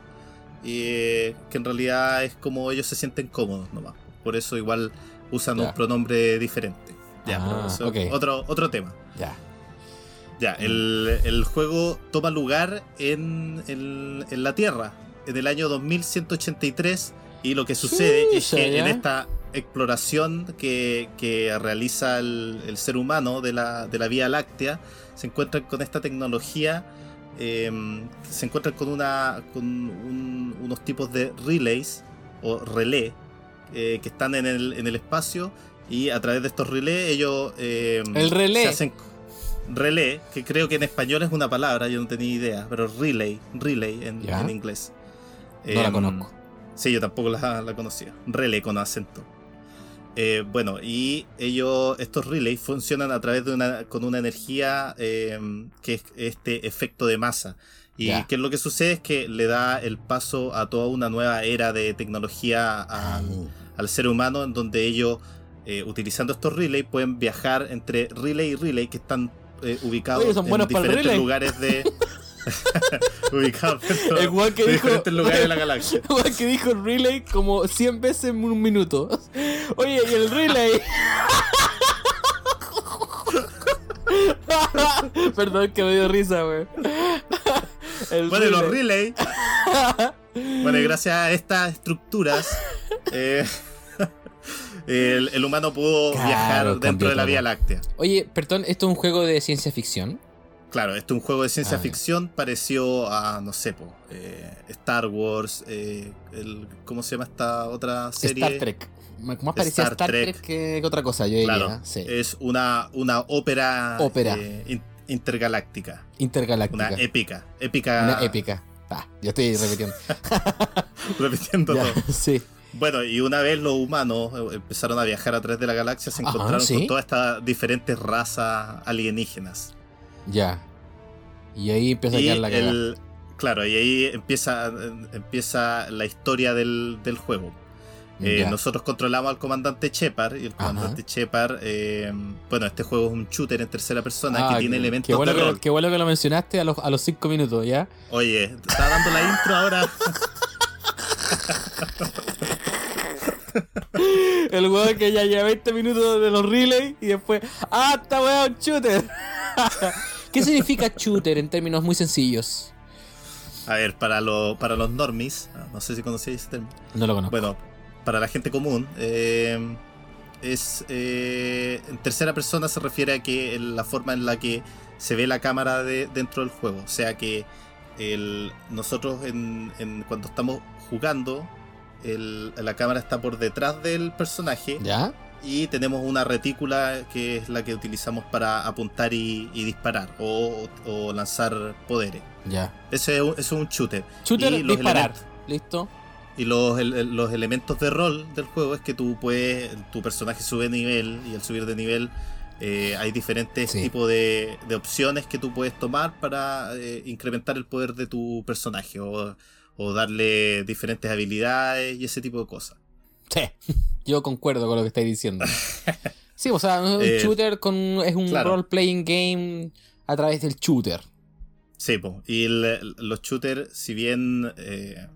eh, que en realidad es como ellos se sienten cómodos nomás. Por eso igual usan Ya. un pronombre diferente. Ya, Ah, pero eso es ok. otro, otro tema. Ya. Ya, el, el juego toma lugar en, en la Tierra, en el año 2183, y lo que sucede es que ya. en esta exploración que, que realiza el, el ser humano de la, de la Vía Láctea, se encuentran con esta tecnología, eh, se encuentran con, una, con un- unos tipos de relays o relé eh, que están en el, en el espacio y a través de estos relés ellos eh, El relé. se hacen relé, que creo que en español es una palabra, yo no tenía idea, pero relay, relay en inglés. No la Em, conozco. Sí, yo tampoco la, la conocía. Relay con acento. Eh, bueno, y ellos, estos relays funcionan a través de una, con una energía eh, que es este efecto de masa. Y Ya. que lo que sucede es que le da el paso a toda una nueva era de tecnología al, al ser humano, en donde ellos, eh, utilizando estos relays, pueden viajar entre relay y relay que están eh, ubicados Oye, en diferentes lugares de. El weón que dijo- diferentes lugares de la galaxia. Igual que dijo relay como 100 veces en un minuto. Oye, y el relay. Perdón que me dio risa, wey. El Bueno, y los relay. relay. bueno, y gracias a estas estructuras, eh, el, el humano pudo Claro, viajar dentro de la. Vía Láctea. Oye, perdón, ¿esto es un juego de ciencia ficción? Claro, esto es un juego de ciencia Ah, ficción parecido a, no sé, po, eh, Star Wars, eh, el, ¿cómo se llama esta otra serie? Star Trek. Más parecía Star Star Trek, Trek. que, que otra cosa, yo diría. Claro, sí. es una, una ópera, Ópera. eh, in- intergaláctica, Intergaláctica. una épica, épica, Una épica. Ah, yo estoy repitiendo. repitiendo Ya, todo. sí. Bueno, y una vez los humanos empezaron a viajar a través de la galaxia, se Ajá, encontraron ¿sí? con todas estas diferentes razas alienígenas. Ya. Y ahí empieza a quedar la el, claro, y ahí empieza, empieza la historia del, del juego. Eh, nosotros controlamos al comandante Shepard y el Ajá. comandante Shepard, eh, bueno, este juego es un shooter en tercera persona Ah, que tiene qué- elementos qué bueno de que, rol. qué bueno que lo mencionaste a los, a los cinco minutos, ¿ya? Oye, está dando la intro ahora. El weón que ya lleva 20 minutos de los relays y después, ¡ah, esta weón, shooter! ¿Qué significa shooter en términos muy sencillos? A ver, para, lo- para los normies, ah, no sé si conocéis ese término. No lo conozco. Bueno, para la gente común, eh, es eh, en tercera persona se refiere a que la forma en la que se ve la cámara de, dentro del juego. O sea que el, nosotros en, en- cuando estamos jugando, el- la cámara está por detrás del personaje ¿Ya? Y tenemos una retícula que es la que utilizamos para apuntar y, y disparar o, o lanzar poderes. Ya. Ese es un, eso es un shooter. Shooter, Y los disparar. elementos- ¿Listo? y los, el- los elementos de rol del juego es que tú puedes, tu personaje sube de nivel y al subir de nivel eh, hay diferentes Sí. tipos de, de opciones que tú puedes tomar para eh, incrementar el poder de tu personaje o, o darle diferentes habilidades y ese tipo de cosas. Sí. Yo concuerdo con lo que estáis diciendo. Sí, o sea, un Eh, shooter con, es un claro. role-playing game a través del shooter. Sí, po. y el- los shooters, si bien eh,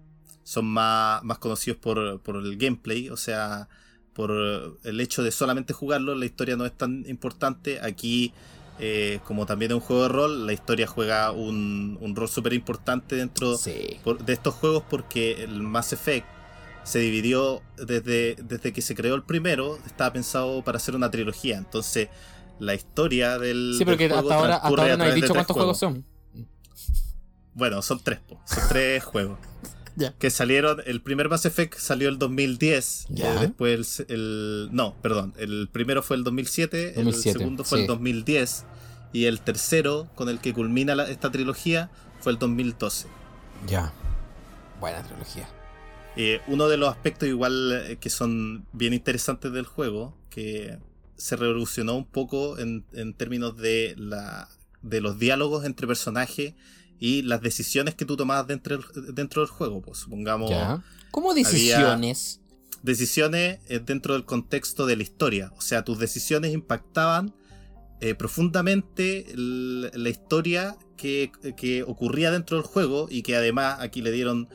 son más, más conocidos por, por el gameplay, o sea, por el hecho de solamente jugarlo, la historia no es tan importante. Aquí, eh, como también es un juego de rol, la historia juega un, un rol súper importante dentro Sí. por- de estos juegos porque el Mass Effect se dividió desde, desde que se creó el primero, estaba pensado para hacer una trilogía. Entonces, la historia del. Sí, porque del juego hasta ahora, hasta ahora no de dicho cuántos juegos son. bueno, son tres, po. son tres juegos. Ya. Que salieron, el primer Mass Effect salió el 2010, Ya. eh, después el, el- No, perdón, el primero fue el 2007, 2007, el segundo fue sí. el 2010 y el tercero, con el que culmina la- esta trilogía, fue el 2012. Ya. Buena trilogía. Eh, uno de los aspectos igual eh, que son bien interesantes del juego, que se revolucionó un poco en, en términos de, la, de los diálogos entre personajes y las decisiones que tú tomabas dentro del, dentro del juego. Pues, supongamos Ya. ¿Cómo decisiones? decisiones eh, dentro del contexto de la historia. O sea, tus decisiones impactaban eh, profundamente la historia que, que ocurría dentro del juego y que además aquí le dieron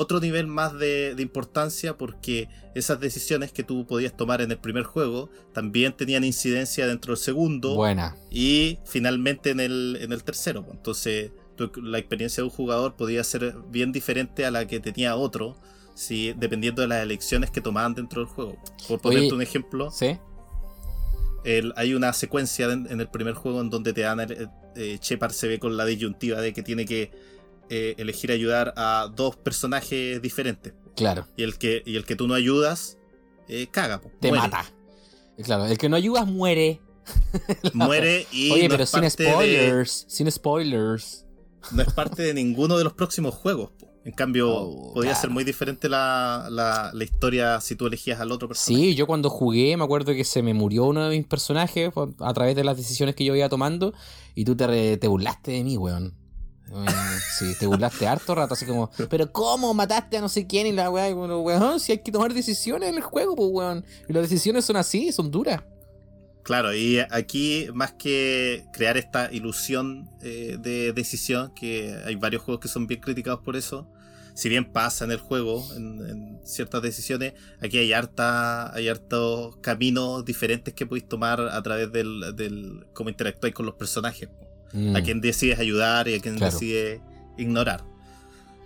otro nivel más de, de importancia porque esas decisiones que tú podías tomar en el primer juego también tenían incidencia dentro del segundo Buena. y finalmente en el, en el tercero. pues. Entonces, tu- la experiencia de un jugador podía ser bien diferente a la que tenía otro, si, dependiendo de las elecciones que tomaban dentro del juego. Por ponerte Oye, un ejemplo, ¿Sí? el- hay una secuencia en, en el primer juego en donde te dan el, eh, Shepard se ve con la disyuntiva de que tiene que eh, elegir ayudar a dos personajes diferentes. Claro. Y el que, y el que tú no ayudas, eh, caga. Te muere. mata. Y Claro, el que no ayudas muere. Muere y Oye, no pero es sin de- spoilers. Sin spoilers. no es parte de ninguno de los próximos juegos. po. En cambio, Oh, podía claro. ser muy diferente la, la- la historia si tú elegías al otro personaje. Sí, yo cuando jugué me acuerdo que se me murió uno de mis personajes a través de las decisiones que yo iba tomando y tú te, re- te burlaste de mí, weón. Sí, te burlaste harto rato, así como, pero ¿cómo mataste a no sé quién? Y la weá, bueno, weón, si hay que tomar decisiones en el juego, pues weón. Y las decisiones son así, son duras. Claro, y aquí más que crear esta ilusión eh, de decisión, que hay varios juegos que son bien criticados por eso, si bien pasa en el juego, en, en ciertas decisiones, aquí hay harta, hay hartos caminos diferentes que podéis tomar a través del, del cómo interactuáis con los personajes. Po. Mm. a quien decides ayudar y a quien Claro. decides ignorar.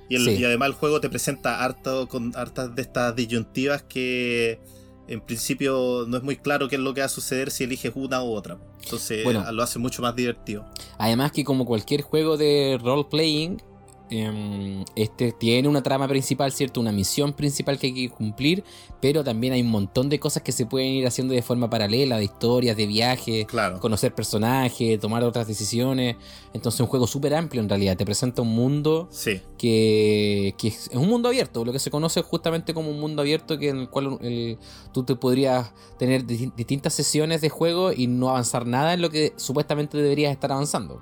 Y, el- Sí. y además el juego te presenta harto con hartas de estas disyuntivas que en principio no es muy claro qué es lo que va a suceder si eliges una u otra. Entonces Bueno. lo hace mucho más divertido. Además que como cualquier juego de role playing, em, este tiene una trama principal, ¿cierto? Una misión principal que hay que cumplir, pero también hay un montón de cosas que se pueden ir haciendo de forma paralela, de historias, de viajes, Claro. conocer personajes, tomar otras decisiones. Entonces un juego súper amplio en realidad, te presenta un mundo Sí, que, que es es un mundo abierto, lo que se conoce justamente como un mundo abierto que en el cual el- tú te podrías tener di- distintas sesiones de juego y no avanzar nada en lo que supuestamente deberías estar avanzando.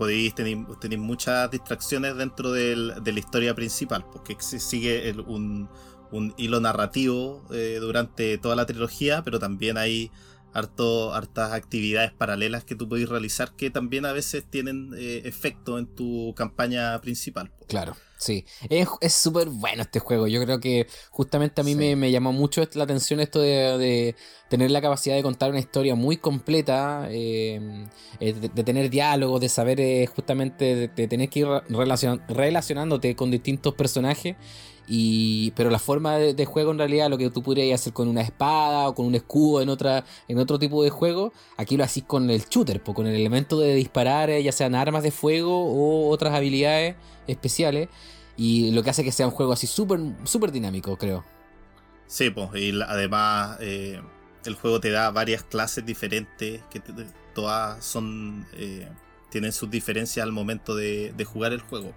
Podéis tener, tener muchas distracciones dentro del- de la historia principal, porque sigue el- un, un hilo narrativo eh, durante toda la trilogía, pero también hay harto, hartas actividades paralelas que tú podéis realizar que también a veces tienen eh, efecto en tu campaña principal. Claro, sí. Es es súper bueno este juego. Yo creo que justamente a mí Sí. me, me llamó mucho la atención esto de, de tener la capacidad de contar una historia muy completa, eh, eh, de, de tener diálogos, de saber eh, justamente, de, de tener que ir relacion- relacionándote con distintos personajes. Y, pero la forma de, de juego en realidad, lo que tú podrías hacer con una espada o con un escudo en otra en otro tipo de juego, aquí lo hacís con el shooter, con el elemento de disparar, eh, ya sean armas de fuego o otras habilidades especiales. Y lo que hace que sea un juego así súper súper dinámico, creo. Sí, pues, y además eh, el juego te da varias clases diferentes que te- todas son eh, tienen sus diferencias al momento de, de jugar el juego.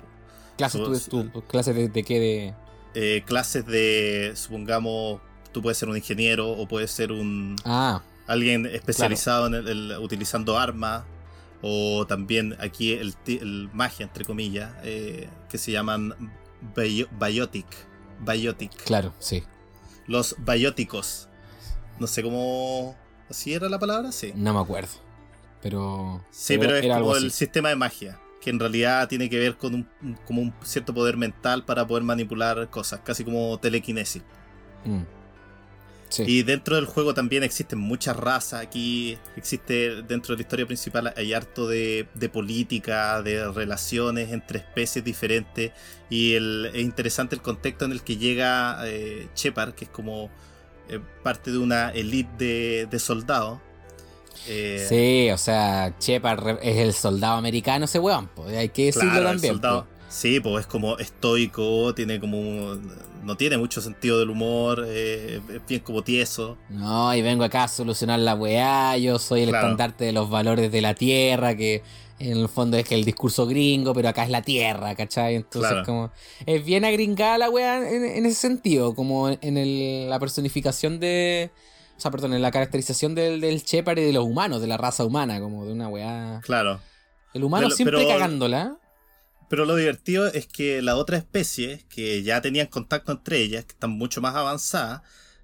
Clases, tú- tú- clases de, de qué de. Eh, clases de, supongamos, tú puedes ser un ingeniero o puedes ser un Ah, alguien especializado en el, el- utilizando armas o también aquí el, el magia entre comillas eh, que se llaman bio- biotic, biotic, claro, sí. los bióticos. No sé cómo así era la palabra, sí. No me acuerdo. Pero. Sí, pero es era algo como el sistema de magia, que en realidad tiene que ver con un, como un cierto poder mental para poder manipular cosas, casi como telequinesis. Mm. Sí. Y dentro del juego también existen muchas razas. Aquí existe, dentro de la historia principal, hay harto de, de política, de relaciones entre especies diferentes. Y el, es interesante el contexto en el que llega eh, Shepard, que es como eh, parte de una elite de, de soldados. Eh, Sí, o sea, Shepard es el soldado americano ese weón, pues, hay que decirlo Claro, el también. soldado. Sí, pues es como estoico, tiene como. No tiene mucho sentido del humor, eh, es bien como tieso. No, y vengo acá a solucionar la weá, yo soy el Claro. estandarte de los valores de la tierra, que en el fondo es que el discurso gringo, pero acá es la tierra, ¿cachai? Entonces Claro. como es bien agringada la weá en, en ese sentido, como en el- la personificación de... O sea, perdón, en la caracterización del, del Shepard y de los humanos, de la raza humana, como de una weá... Claro. El humano Pero- siempre pero- cagándola. Pero lo divertido es que la otra especie, que ya tenían contacto entre ellas, que están mucho más avanzadas,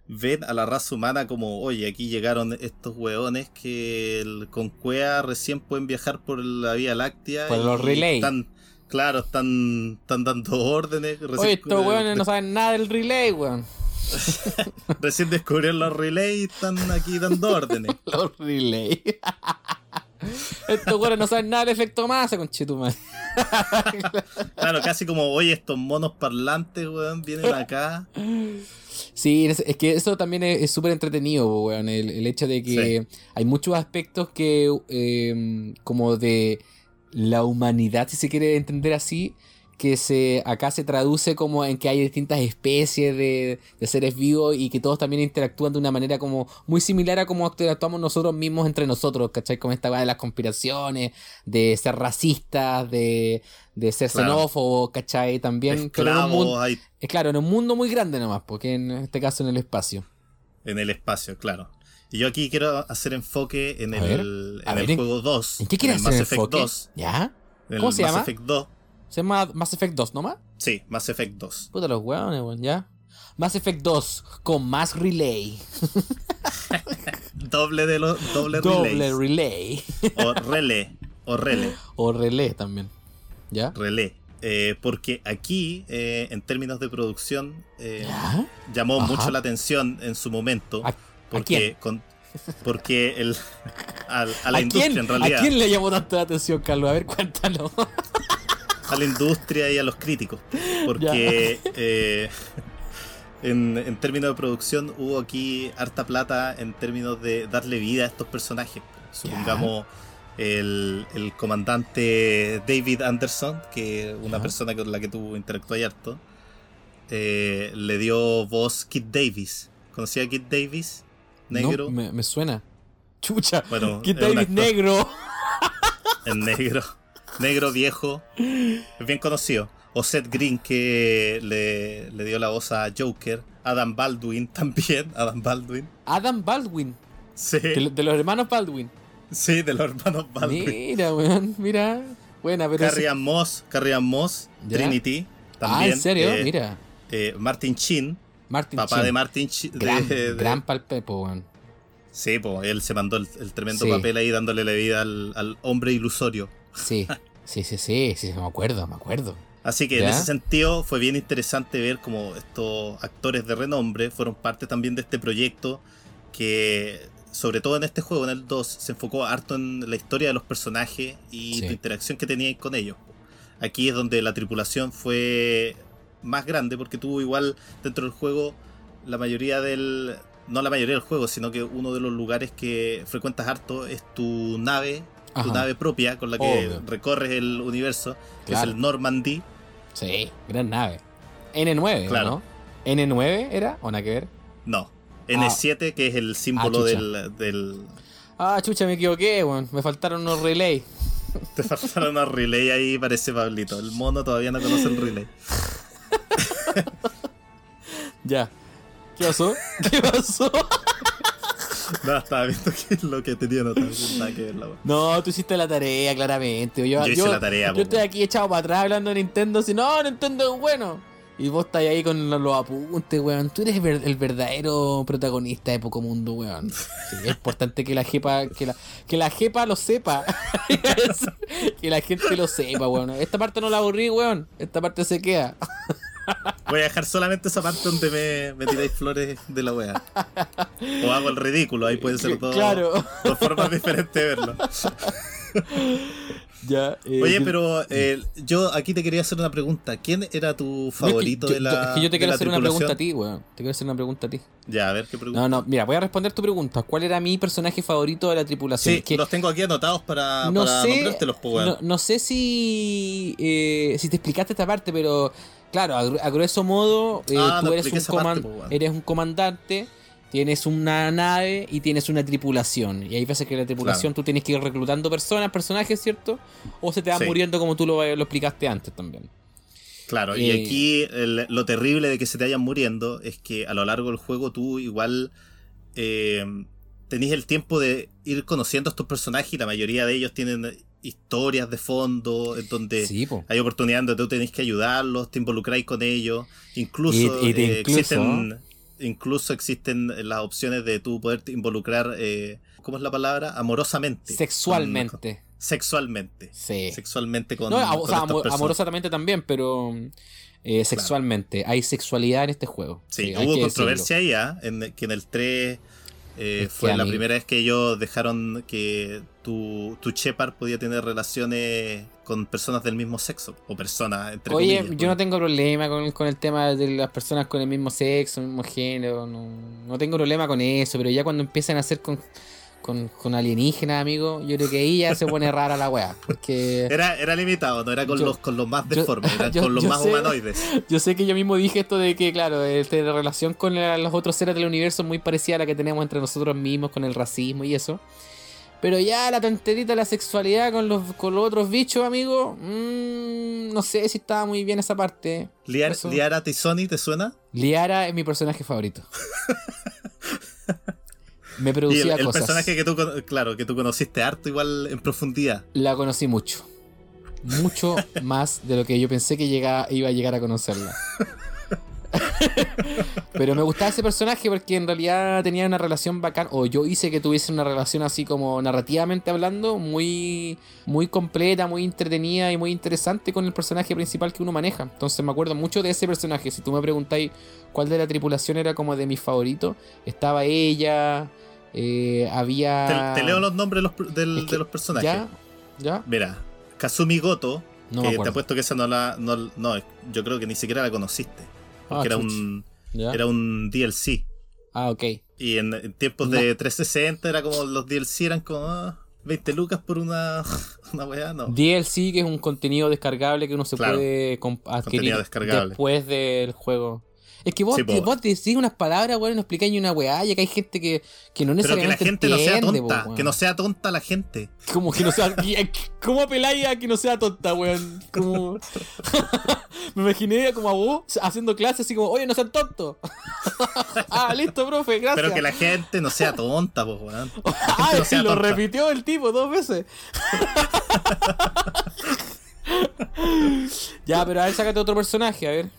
ven a la raza humana como, oye, aquí llegaron estos hueones que el- con cuea recién pueden viajar por la Vía Láctea. Por los relay. Están, claro, están, están dando órdenes. Recién, Oye, estos weones no saben nada del relay, weón. recién descubrieron los relay y están aquí dando órdenes. Los relay. Estos weones no saben nada del efecto masa, conchetumadre. Claro, casi como, oye, estos monos parlantes, weón, vienen acá. Sí, es, que eso también es súper entretenido, weón. El, el hecho de que hay muchos aspectos que, eh, como de la humanidad, si se quiere entender así, que se acá se traduce como en que hay distintas especies de, de seres vivos y que todos también interactúan de una manera como muy similar a como actuamos nosotros mismos entre nosotros, ¿cachai? Como esta de las conspiraciones, de ser racistas, de, de ser Claro. xenófobos, ¿cachai? También, en mundo- Esclavos hay es claro, en un mundo muy grande nomás, porque en este caso en el espacio. en el espacio, claro. Y yo aquí quiero hacer enfoque en A el, a en ver, el ¿en- juego 2. ¿En qué quieres el hacer Mass el Effect enfoque? 2. ¿Ya? en el ¿Cómo se Mass llama? Effect 2. ¿Se llama Mass Effect 2 nomás? Sí, Mass Effect 2. Puta los hueones, weón, ¿ya? Mass Effect 2 con más relay. Doble de los doble, Doble relays. relay. o relé. O relé. o relay también. ¿Ya? Relé. Eh, porque aquí, eh, en términos de producción, eh, llamó Ajá. mucho la atención en su momento. ¿A- porque, quién? con- porque el, a la ¿A industria, quién, en realidad. ¿A quién le llamó tanto la atención, Carlos? A ver, cuéntalo. a la industria y a los críticos. Porque eh, en, en términos de producción hubo aquí harta plata en términos de darle vida a estos personajes. Supongamos el, el comandante David Anderson, que una Ya. persona con la que tú interactúas harto, eh, le dio voz Kid Davis. ¿Conocía a Kid Davis? Negro. No, me, me suena. Chucha. Bueno, ¿Qué es David actor. negro? En negro. Negro viejo. Es bien conocido. O Seth Green que le, le dio la voz a Joker. Adam Baldwin también. Adam Baldwin. Adam Baldwin. Sí. De, lo- de los hermanos Baldwin. Sí, de los hermanos Baldwin. Mira, weón. Mira. Buena, pero. Carrie Ann Moss. Carrie Ann Moss. Ya. Trinity. ah, También. ¿en serio? eh, Mira. eh, Martin Chin. Martin Papá de Martin Chin. de- Gran, de- gran palpepo, weón. Sí, pues él se mandó el, el tremendo Sí. papel ahí dándole la vida al, al hombre ilusorio. Sí. Sí, sí, sí, sí, me acuerdo, me acuerdo. Así que en ese sentido fue bien interesante ver cómo estos actores de renombre fueron parte también de este proyecto que sobre todo en este juego, en el 2, se enfocó harto en la historia de los personajes y Sí. tu interacción que tenías con ellos. Aquí es donde la tripulación fue más grande porque tú igual dentro del juego la mayoría del... No la mayoría del juego, sino que uno de los lugares que frecuentas harto es tu nave, tu nave propia con la que Obvio. recorres el universo, que Claro. es el Normandy. Sí, gran nave. N9, ¿o Claro. ¿no? ¿N9 era? ¿O nada que ver? No. N7, que es el símbolo chucha. del, del. Ah, chucha, me equivoqué, weón. Me faltaron unos relays. Te faltaron unos relay ahí, parece Pablito. El mono todavía no conoce el relay. Ya. ¿Qué pasó? ¿Qué pasó? No, estaba viendo que es lo que tenía notado. Nada que ver la wea. No, tú hiciste la tarea, claramente. Yo, Yo hice la tarea, Yo estoy aquí echado para atrás hablando de Nintendo. Si no, Nintendo es bueno. Y vos estás ahí con los, apuntes, weón. Tú eres el verdadero protagonista de Poco Mundo, weón. Sí, es importante que la jepa, que la, que la jepa lo sepa. que la gente lo sepa, weón. Esta parte no la aburrí, weón. Esta parte se queda. Voy a dejar solamente esa parte donde me, me tiráis flores de la wea. O hago el ridículo, ahí puede ser todo, Claro. dos formas diferentes de verlo. Ya, eh, Oye, pero eh, yo aquí te quería hacer una pregunta. ¿Quién era tu favorito yo- de la es que yo te quiero hacer una pregunta a ti, weón. Te quiero hacer una pregunta a ti. Ya, a ver qué pregunta. No, no, mira, voy a responder tu pregunta. ¿Cuál era mi personaje favorito de la tripulación? Sí, que los tengo aquí anotados para, no para sé, nombrártelos, pues, weón. no, no sé si eh, si te explicaste esta parte, pero claro, a, gru- a grueso modo, eh, Ah, tú eres un, parte, pues, eres un comandante, tienes una nave y tienes una tripulación. Y hay veces que la tripulación tú tienes que ir reclutando personas, personajes, ¿cierto? O se te van Sí. muriendo como tú lo, lo explicaste antes también. Claro, y Eh, aquí el- lo terrible de que se te vayan muriendo es que a lo largo del juego tú igual eh, tenés el tiempo de ir conociendo a estos personajes y la mayoría de ellos tienen historias de fondo en donde Sí, hay oportunidades donde tú tenés que ayudarlos, te involucráis con ellos, incluso, Y- y te eh, incluso- existen incluso existen las opciones de tú poder involucrar, eh, ¿cómo es la palabra? Amorosamente. Sexualmente. Con- sexualmente. Sí. Sexualmente con, No, o con sea, amorosamente también, pero eh, sexualmente. Hay sexualidad en este juego. Sí, hay hubo controversia decirlo. ahí, ¿ah? en, que en el 3 eh, Es que fue la mí- primera vez que ellos dejaron que tu, tu Shepard podía tener relaciones con personas del mismo sexo, o personas, entre Oye, comillas, yo no tengo problema con, con el tema de las personas con el mismo sexo, el mismo género. No, no tengo problema con eso, pero ya cuando empiezan a hacer con, con, con alienígenas, amigo, yo creo que ahí ya se pone rara la weá. Porque Era, era limitado, no era con, Yo- los, con los más yo- deformes, era yo- con los más sé- humanoides. yo sé que yo mismo dije esto de que, claro, este, la relación con la- los otros seres del universo es muy parecida a la que tenemos entre nosotros mismos, con el racismo y eso. Pero ya la tonterita de la sexualidad con los, con los otros bichos, amigo, mm, no sé si estaba muy bien esa parte. Liar-. Liara Tizoni, ¿te suena? Liara es mi personaje favorito. Me Y producía el, el cosas. personaje que tú, claro, que tú conociste harto igual en profundidad. La conocí mucho. Mucho más de lo que yo pensé que llegaba, iba a llegar a conocerla. Pero me gustaba ese personaje porque en realidad tenía una relación bacán. O yo hice que tuviese una relación así como narrativamente hablando, muy, muy completa, muy entretenida y muy interesante con el personaje principal que uno maneja. Entonces me acuerdo mucho de ese personaje. Si tú me preguntáis cuál de la tripulación era como de mis favoritos, estaba ella. Eh, había. Te, te leo los nombres de los, del- Es que de los personajes. ¿Ya? ¿Ya? Mira, Kazumi Goto, No que te apuesto que esa no la. No, no, yo creo que ni siquiera la conociste. Ah, Porque era chuch. un, Ya. Era un DLC. Ah, ok. Y en, en tiempos de 360 era como los DLC eran como ah, 20 lucas por una, una weá, no. DLC, que es un contenido descargable que uno se Claro. puede adquirir después del juego. Es que vos, Sí, po. vos decís unas palabras, weón, no explicáis ni una weá, y acá hay gente que, que no Pero que la necesariamente gente no sea tonta, po, que no sea tonta la gente. Como que no sea. ¿Cómo apeláis a que no sea tonta, weón? Como... Me imaginé como a vos haciendo clases así como, oye, no sean tontos. ah, listo, profe, gracias. Pero que la gente no sea tonta, pues, weón. Ah, no sea lo tonta. repitió el tipo dos veces. ya, pero a ver, sácate otro personaje, a ver.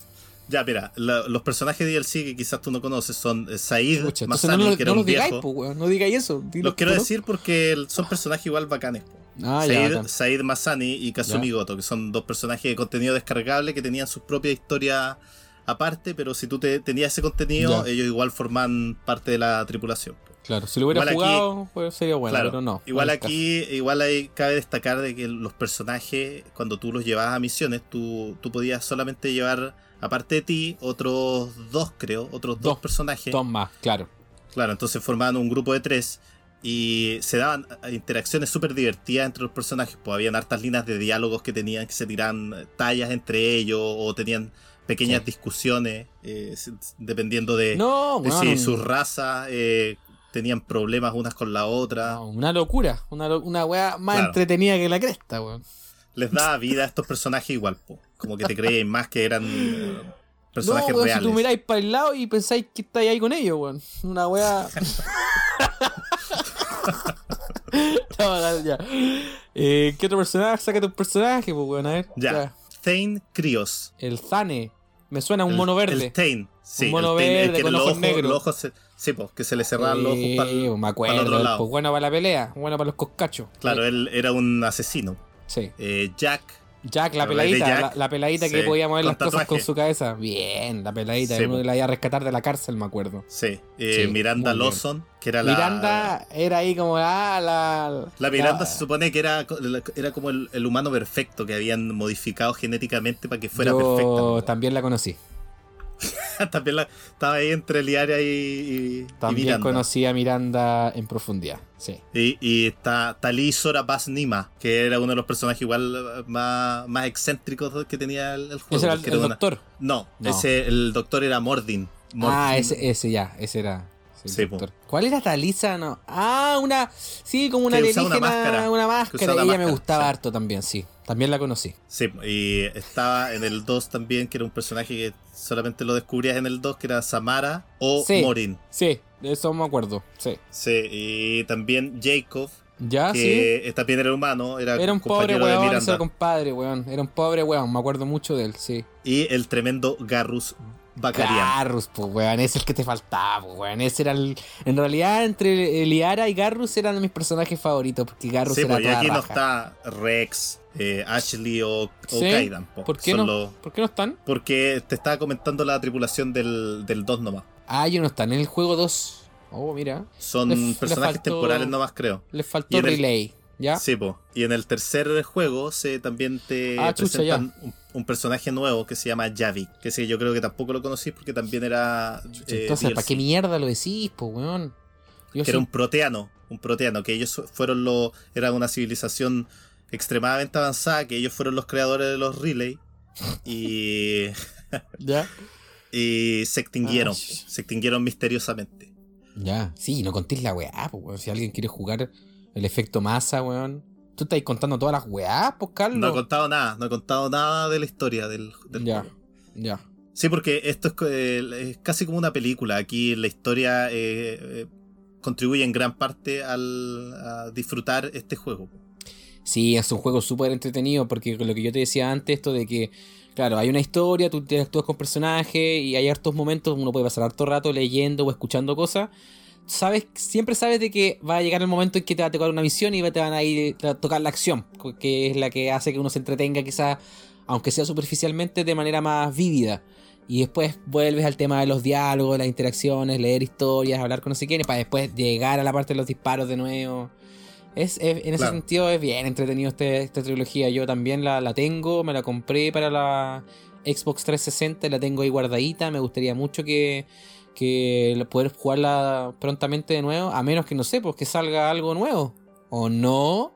Ya, mira, la- los personajes de DLC que quizás tú no conoces son eh, Said Pucha, Masani, no, lo- que era no un digáis, viejo. weón. No digáis eso. Los quiero decir porque son personajes igual bacanes. Ah, ya, Said, bacán. Said Masani y Kazumi Ya. Goto, que son dos personajes de contenido descargable que tenían su propia historia aparte, pero si tú te, tenías ese contenido, Ya. ellos igual forman parte de la tripulación. Claro, si lo hubiera Igual aquí- jugado, pues sería bueno, claro, pero no. igual aquí, igual ahí cabe destacar de que los personajes, cuando tú los llevabas a misiones, tú, tú podías solamente llevar, aparte de ti, otros dos, creo, otros dos, Dos. personajes. Dos más, claro. Claro, entonces formaban un grupo de tres y se daban interacciones súper divertidas entre los personajes. Pues habían hartas líneas de diálogos que tenían que se tiraban tallas entre ellos o tenían pequeñas Sí. discusiones eh, dependiendo de, No, de si sus razas eh, tenían problemas unas con la otra. no, una locura. Una, lo- una weá más Claro. entretenida que la cresta, weón. Les daba vida a estos personajes igual, po. como que te creían más que eran eh, personajes no, weón, reales. si tú miráis para el lado y pensáis que estáis ahí con ellos, weón. Una weá. no, ya. Eh, ¿Qué otro personaje? Sácate un personaje, pues, weón, a ver. Ya. Thane Krios. El Zane. Me suena a un El- mono verde. El Thane. Sí, Un mono el el verde que con los ojos negros. los ojos se- sí, pues, que se le cerraban los ojos para me el acuerdo, otro lado. pues bueno para la pelea, bueno para los coscachos. Claro, él era un asesino. Sí. Eh, Jack. Jack, la ¿Te acordáis de peladita, Jack? la, la peladita que podía mover las cosas con su cabeza. Bien, la peladita, Sí, uno que la iba a rescatar de la cárcel, me acuerdo. Sí. Eh, Sí, Miranda bien. Lawson, que era la. Miranda era ahí como ah, la. La Miranda se supone que era, era como el, el humano perfecto que habían modificado genéticamente para que fuera yo perfecta. también la conocí. También la- estaba ahí entre Liaria y, y- y También Miranda. conocí a Miranda en profundidad. Sí. Y, y está Talí Sora Bas Nima, que era uno de los personajes igual más, más excéntricos que tenía el, el juego. Ese era el, porque el era una- doctor. No, No. ese el doctor era Mordin. Mordin. Ah, ese, ese ya, ese era. sí. ¿Cuál era Talisa? No. Ah, una. Sí, como una Que alienígena. una máscara. Una máscara. Ella me gustaba sí. harto también, sí. También la conocí. Sí, y estaba en el 2 también, que era un personaje que solamente lo descubrías en el 2, que era Samara o Sí. Morin. Sí, de eso me acuerdo. Sí. Sí, y también Jacob, Ya, sí. que eh, también era humano, era, Era un pobre weón, era compadre, weón. Era un pobre weón, me acuerdo mucho de él, sí. Y el tremendo Garrus Bacarian. Garrus, pues weón, ese es el que te faltaba, pues weón. Ese era el. En realidad, entre Liara y Garrus eran mis personajes favoritos, porque Garrus Sí, era pues, y toda aquí no está Rex, eh, Ashley o, o ¿Sí? Kaidan. po. ¿Por qué no? los- ¿Por qué no están? porque te estaba comentando la tripulación del, del 2 nomás. Ah, ellos no están en el juego 2. Oh, mira. Son personajes faltó- temporales nomás, creo. Les faltó en el- relay, ¿ya? Sí, po. Y en el tercer juego se también te Ah, chucha, presentan un, un personaje nuevo que se llama Javi. Que sí, yo creo que tampoco lo conocí porque también era. eh, Entonces, ¿para qué mierda lo decís, pues weón? Yo que sí- era un proteano, un proteano, que ellos fueron los, era una civilización extremadamente avanzada, que ellos fueron los creadores de los relay y, ¿Ya? y se extinguieron, Ah, se extinguieron misteriosamente. Ya. Sí, no contéis la weá, pues weón. Si alguien quiere jugar el efecto masa, weón. Tú estás contando todas las weás, pues Carlos. No he contado nada, no he contado nada de la historia del, del Ya. juego. Ya. Sí, porque esto es, eh, es casi como una película. Aquí la historia eh, eh, contribuye en gran parte al, a disfrutar este juego. Sí, es un juego súper entretenido porque lo que yo te decía antes, esto de que, claro, hay una historia, tú te actúas con personajes y hay hartos momentos, uno puede pasar harto rato leyendo o escuchando cosas. Sabes, siempre sabes de que va a llegar el momento en que te va a tocar una misión y te van a ir a tocar la acción, que es la que hace que uno se entretenga quizás, aunque sea superficialmente, de manera más vívida. Y después vuelves al tema de los diálogos, las interacciones, leer historias, hablar con no sé quién, para después llegar a la parte de los disparos de nuevo. Es, es- en ese Claro. sentido es bien entretenido este- esta trilogía. Yo también la, la tengo, me la compré para la Xbox 360, la tengo ahí guardadita. Me gustaría mucho que, que poder jugarla prontamente de nuevo. A menos que no sé, pues que salga algo nuevo. ¿O no?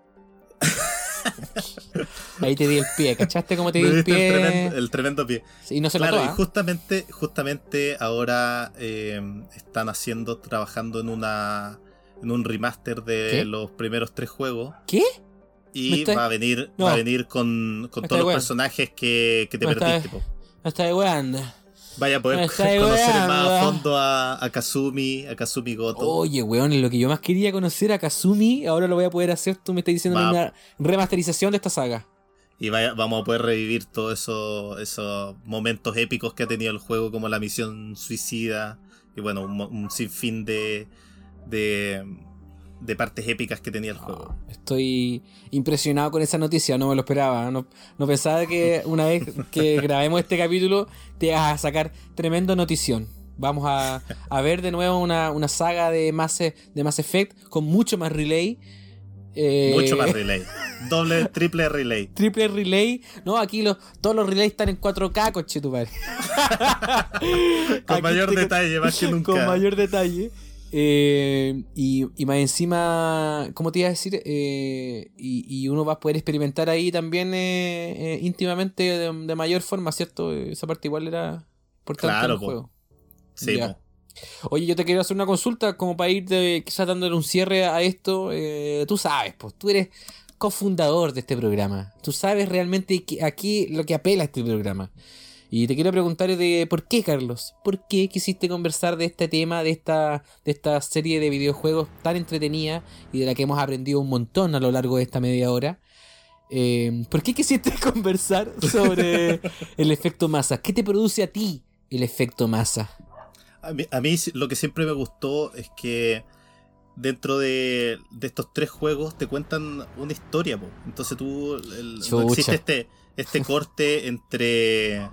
ahí te di el pie, ¿cachaste cómo te di el pie? el, tremendo, el tremendo pie. Sí, y no se Claro, notó, y ¿ah? justamente, justamente ahora eh, están haciendo, trabajando en una en un remaster de ¿Qué? los primeros tres juegos. ¿Qué? ¿Me Y va a venir, No. va a venir con, con Me todos los personajes que, que te Me perdiste. está de weando. Vaya a Me poder conocer más a fondo a, a Kazumi, a Kazumi Goto. Oye, weón, lo que yo más quería conocer a Kazumi, ahora lo voy a poder hacer. Tú me estás diciendo Va. una remasterización de esta saga. Y vaya- vamos a poder revivir todos esos, esos momentos épicos que ha tenido el juego, como la misión suicida. Y bueno, un sinfín de, de, de partes épicas que tenía el juego. Estoy impresionado con esa noticia, no me lo esperaba. No, no pensaba que una vez que grabemos este capítulo te ibas a sacar tremendo notición. Vamos a, a ver de nuevo una, una saga de Mass, de Mass Effect con mucho más relay. Eh, Mucho más relay. Doble, triple relay. Triple relay. No, aquí los, todos los relays están en 4K, coche tu padre. Con Aquí mayor te- detalle, más que nunca. Con mayor detalle. Eh, y, y más encima, ¿cómo te iba a decir? Eh, y, y uno va a poder experimentar ahí también eh, eh, íntimamente de, de mayor forma, ¿cierto? Esa parte igual era importante Claro, en el juego. Sí. Oye, yo te quiero hacer una consulta como para ir de, quizás dándole un cierre a esto. Eh, tú sabes, pues tú eres cofundador de este programa. Tú sabes realmente que aquí lo que apela a este programa. Y te quiero preguntar de por qué, Carlos. ¿Por qué quisiste conversar de este tema, de esta, de esta serie de videojuegos tan entretenida y de la que hemos aprendido un montón a lo largo de esta media hora? Eh, ¿Por qué quisiste conversar sobre el efecto masa? ¿Qué te produce a ti el efecto masa? A mí, a mí lo que siempre me gustó es que dentro de, de estos tres juegos te cuentan una historia, po. Entonces tú. el- no Chucha. existe este, este corte entre.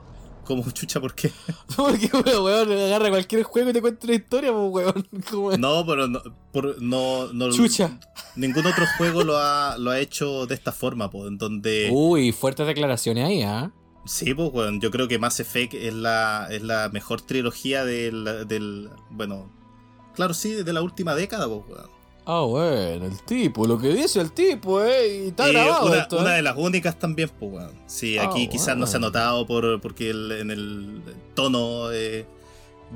Como chucha, ¿por qué? Porque, weón, weón, agarra cualquier juego y te cuenta una historia, pues, weón. Como- No, pero no, por- no, no- Chucha. ningún otro juego lo ha, lo ha hecho de esta forma, po, en donde. Uy, fuertes declaraciones ahí, ¿ah? Sí, pues, weón, yo creo que Mass Effect es la, es la mejor trilogía del, del. Bueno. Claro, sí, de la última década, pues, weón. Ah, bueno, el tipo, lo que dice el tipo, eh, y está Eh, grabado una, esto, una eh. de las únicas también, pues, weón. Sí, Ah, aquí quizás no se ha bueno. notado por, porque el- en el tono eh,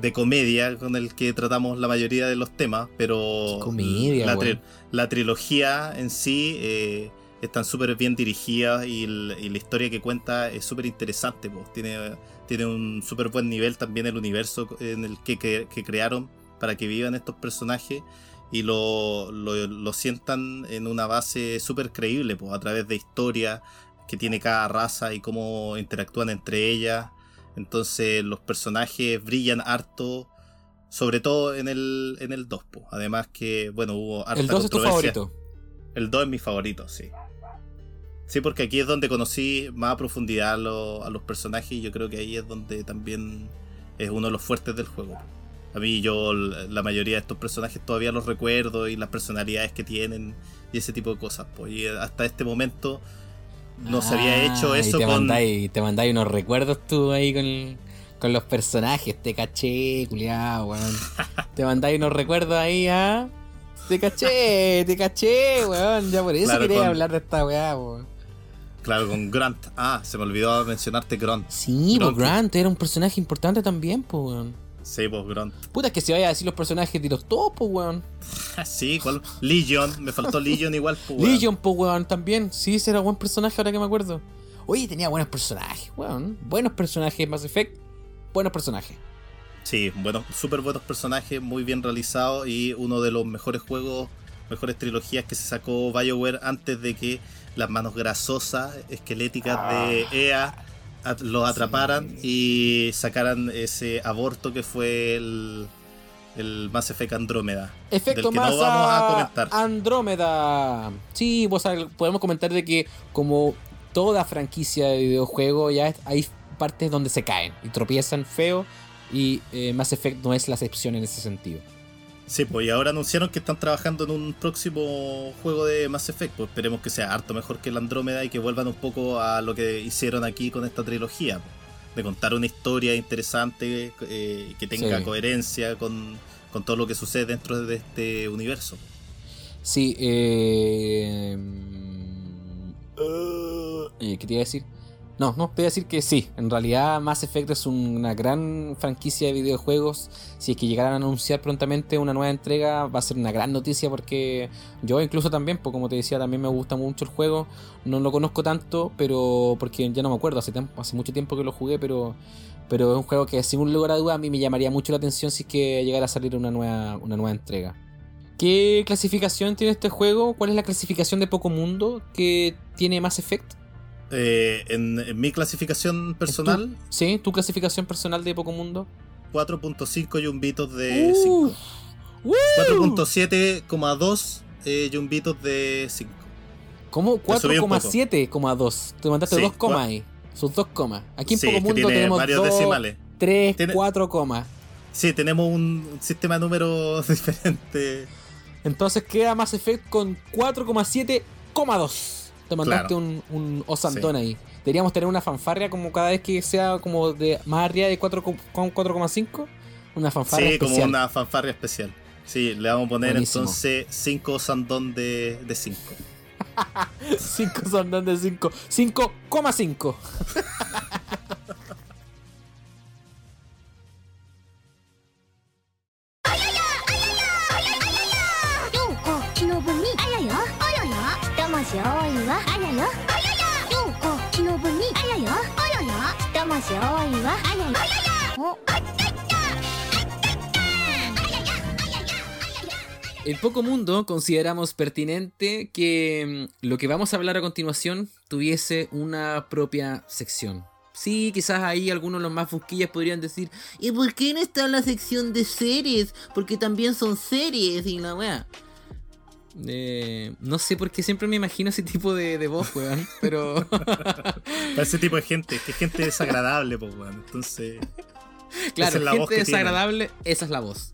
de comedia con el que tratamos la mayoría de los temas, pero comedia, la, la trilogía en sí eh, están súper bien dirigidas y, el- y la historia que cuenta es súper interesante, pues. Tiene, tiene un súper buen nivel también el universo en el que, que- que crearon para que vivan estos personajes y lo, lo, lo sientan en una base súper creíble, pues, a través de historia que tiene cada raza y cómo interactúan entre ellas. Entonces los personajes brillan harto, sobre todo en el, en el 2. pues. Además que, bueno, hubo harta El 2 es tu favorito. El 2 es mi favorito, sí. Sí, porque aquí es donde conocí más a profundidad a, lo- a los personajes y yo creo que ahí es donde también es uno de los fuertes del juego. A mí yo la mayoría de estos personajes todavía los recuerdo y las personalidades que tienen y ese tipo de cosas. Pues. Y hasta este momento no se había hecho Ah, eso y te con... Mandáis, te mandáis unos recuerdos tú ahí con, con los personajes. Te caché, culiao, weón. te mandáis unos recuerdos ahí, ¿ah? Te caché, te caché, weón. Ya por eso Claro, quería con- hablar de esta weá, weón. Claro, con Grant. Ah, se me olvidó mencionarte Grant. Sí, Grant. Grant era un personaje importante también, pues, weón. Sí, pues Grant. Puta, es que si vaya a decir los personajes de los todos, pues, weón. Sí, ¿cuál? Legion. Me faltó Legion igual, pues. weón. Legion, pues, weón, también. Sí, ese era buen personaje ahora que me acuerdo. Oye, tenía buenos personajes, weón. Buenos personajes, Mass Effect. Buenos personajes. Sí, bueno, súper buenos personajes, muy bien realizados y uno de los mejores juegos, mejores trilogías que se sacó BioWare antes de que las manos grasosas, esqueléticas de EA at- los atraparan y sacaran ese aborto que fue el, el Mass Effect Andrómeda. Efecto del que masa no vamos a comentar. Andrómeda. Sí, pues, podemos comentar de que como toda franquicia de videojuego ya hay partes donde se caen y tropiezan feo y eh, Mass Effect no es la excepción en ese sentido. Sí, pues y ahora anunciaron que están trabajando en un próximo juego de Mass Effect, pues esperemos que sea harto mejor que el Andrómeda y que vuelvan un poco a lo que hicieron aquí con esta trilogía. pues. de contar una historia interesante eh, que tenga Sí. coherencia con, con todo lo que sucede dentro de este universo. Sí, eh... eh, ¿Qué te iba a decir? No, no, iba a decir que sí. En realidad Mass Effect es una gran franquicia de videojuegos. Si es que llegaran a anunciar prontamente una nueva entrega, va a ser una gran noticia porque yo incluso también, pues como te decía, también me gusta mucho el juego. No lo conozco tanto, pero porque ya no me acuerdo, hace, tiempo- hace mucho tiempo que lo jugué, pero, pero es un juego que sin lugar a duda a mí me llamaría mucho la atención si es que llegara a salir una nueva, una nueva entrega. ¿Qué clasificación tiene este juego? ¿Cuál es la clasificación de Poco Mundo que tiene Mass Effect? Eh, en, en mi clasificación personal, ¿Sí? ¿Tu clasificación personal de Poco Mundo? 4.5 yumbitos de Uh, 5. ¡Woo! 4.7,2 eh, yumbitos de 5. ¿Cómo? Te subí un poco. 4,7,2. Te mandaste Sí, dos comas ahí. Sus dos comas. Aquí en Sí, Poco Mundo tenemos varios dos, decimales. tres, Tiene- cuatro comas. Sí, tenemos un, un sistema de números diferente. Entonces queda Mass Effect con 4,7,2. Te mandaste Claro. un, un osantón ahí. Deberíamos tener una fanfarria como cada vez que sea como de más arriba de 4 con 4,5. Una fanfarria Sí, como especial. una fanfarria especial. Sí, le vamos a poner Buenísimo. entonces 5 sandón de 5. 5 osantón de 5. 5,5. 魂多いわあらよあらよ4個昨日分にあらよあらよ魂多いわあらよあらよおあったったあったったあらよあらよあらよ En Poco Mundo consideramos pertinente que mm, lo que vamos a hablar a continuación tuviese una propia sección. Sí, quizás ahí algunos de los más busquillas podrían decir, ¿y por qué no está la sección de series? Porque también son series y la weá. Eh, no sé por qué siempre me imagino ese tipo de, de voz, weón, pero... Para ese tipo de gente, que es gente desagradable, pues, weón. Entonces, Claro, Esa es la gente desagradable, esa es la voz.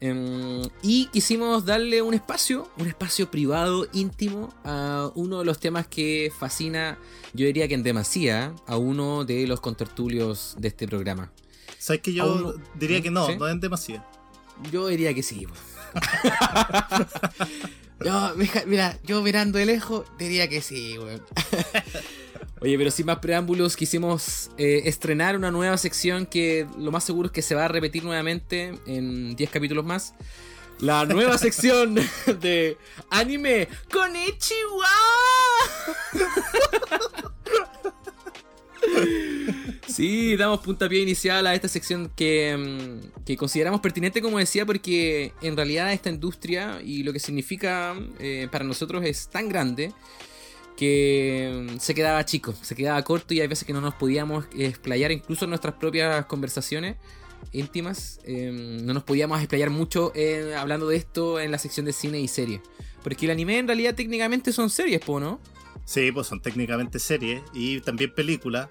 Em, y quisimos darle un espacio, un espacio privado, íntimo, a uno de los temas que fascina, yo diría que en demasía, a uno de los contertulios de este programa. ¿sabes que yo diría que no, ¿Sí? no es demasiado? Yo diría que sí. yo, mija- mira, yo mirando de lejos, diría que sí, weón. Oye, pero sin más preámbulos, quisimos eh, estrenar una nueva sección que lo más seguro es que se va a repetir nuevamente en 10 capítulos más. La nueva sección de anime con Sí, damos puntapié inicial a esta sección que, mm, que consideramos pertinente, como decía, porque en realidad esta industria y lo que significa eh, para nosotros es tan grande que mm, se quedaba chico, se quedaba corto y hay veces que no nos podíamos explayar incluso en nuestras propias conversaciones íntimas. eh, no nos podíamos explayar mucho eh, hablando de esto en la sección de cine y series. Porque el anime en realidad técnicamente son series, ¿no? Sí, pues son técnicamente series y también películas.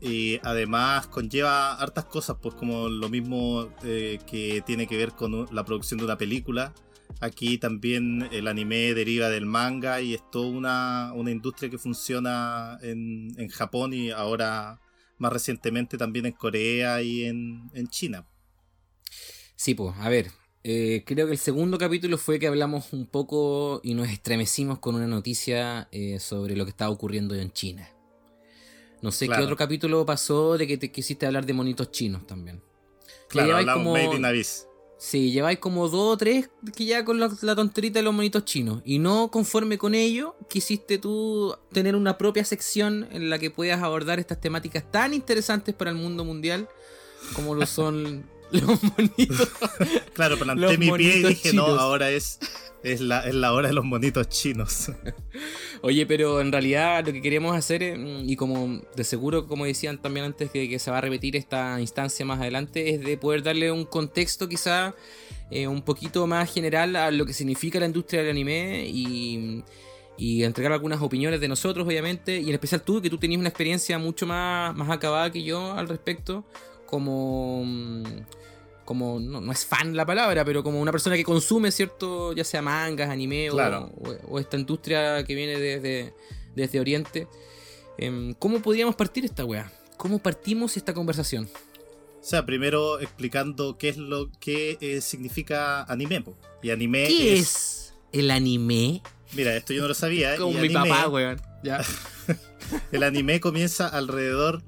Y además conlleva hartas cosas, pues como lo mismo eh, que tiene que ver con la producción de una película. Aquí también el anime deriva del manga y es toda una, una industria que funciona en, en Japón y ahora más recientemente también en Corea y en, en China. Sí, pues, a ver. Eh, creo que el segundo capítulo fue que hablamos un poco y nos estremecimos con una noticia eh, sobre lo que estaba ocurriendo en China. No sé Claro. qué otro capítulo pasó de que te quisiste hablar de monitos chinos también. Claro, hablamos como- Made in Abyss. Sí, lleváis como dos o tres que ya con la, la tonterita de los monitos chinos. Y no conforme con ello, quisiste tú tener una propia sección en la que puedas abordar estas temáticas tan interesantes para el mundo mundial como lo son los monitos. Claro, planté mi pie y dije, chinos. no, ahora es, es, la, es la hora de los monitos chinos. Oye, pero en realidad lo que queremos hacer, eh, y como de seguro, como decían también antes que se va a repetir esta instancia más adelante, es de poder darle un contexto quizá eh, un poquito más general a lo que significa la industria del anime y, y entregar algunas opiniones de nosotros, obviamente, y en especial tú, que tú tenías una experiencia mucho más, más acabada que yo al respecto, como... Como, no, no es fan la palabra, pero como una persona que consume, ¿cierto? Ya sea mangas, anime o- Claro. o, o esta industria que viene desde, desde Oriente. Em, ¿Cómo podríamos partir esta weá? ¿Cómo partimos esta conversación? O sea, primero explicando qué es lo que eh, significa anime. Y anime ¿Qué es el anime? Mira, esto yo no lo sabía. Como mi anime- papá, weón. Ya. El anime comienza alrededor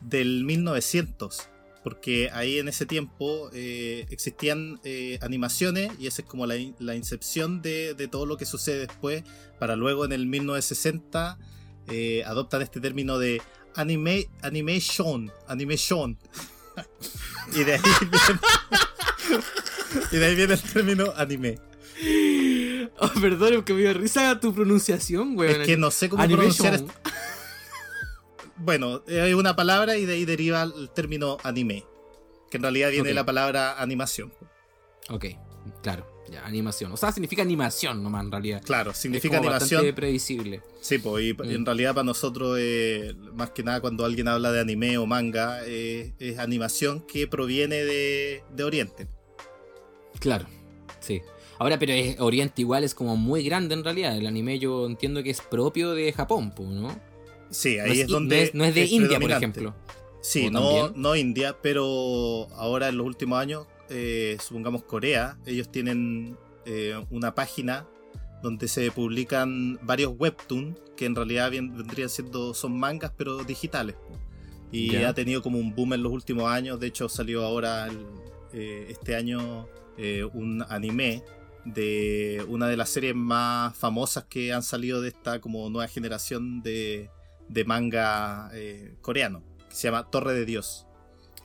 del 1900. Porque ahí en ese tiempo eh, existían eh, animaciones y esa es como la, la incepción de, de todo lo que sucede después. Para luego en el 1960 eh, adoptan este término de anime, animation. Animation. y de ahí viene, y de ahí viene el término anime. Oh, perdón, que me dio risa tu pronunciación, weón. Es que no sé cómo Animation. pronunciar. Bueno, hay una palabra y de ahí deriva el término anime. Que en realidad viene de la palabra animación. Ok, claro, ya, animación. O sea, significa animación nomás en realidad. Claro, significa es como animación. bastante predecible. Sí, pues, y Mm. en realidad para nosotros, eh, más que nada cuando alguien habla de anime o manga, eh, es animación que proviene de, de Oriente. Claro, sí. Ahora, pero es, Oriente igual es como muy grande en realidad. El anime yo entiendo que es propio de Japón, pues, ¿no? Sí, No ahí es, es, donde. no es, no es de es India, por ejemplo. Sí, ¿O no, no India, pero ahora en los últimos años, eh, supongamos Corea, ellos tienen eh, una página donde se publican varios webtoons que en realidad vendrían siendo, son mangas, pero digitales. Y ha tenido como un boom en los últimos años. De hecho, salió ahora el- eh, este año eh, un anime de una de las series más famosas que han salido de esta como nueva generación de, de manga eh, coreano. Que se llama Torre de Dios.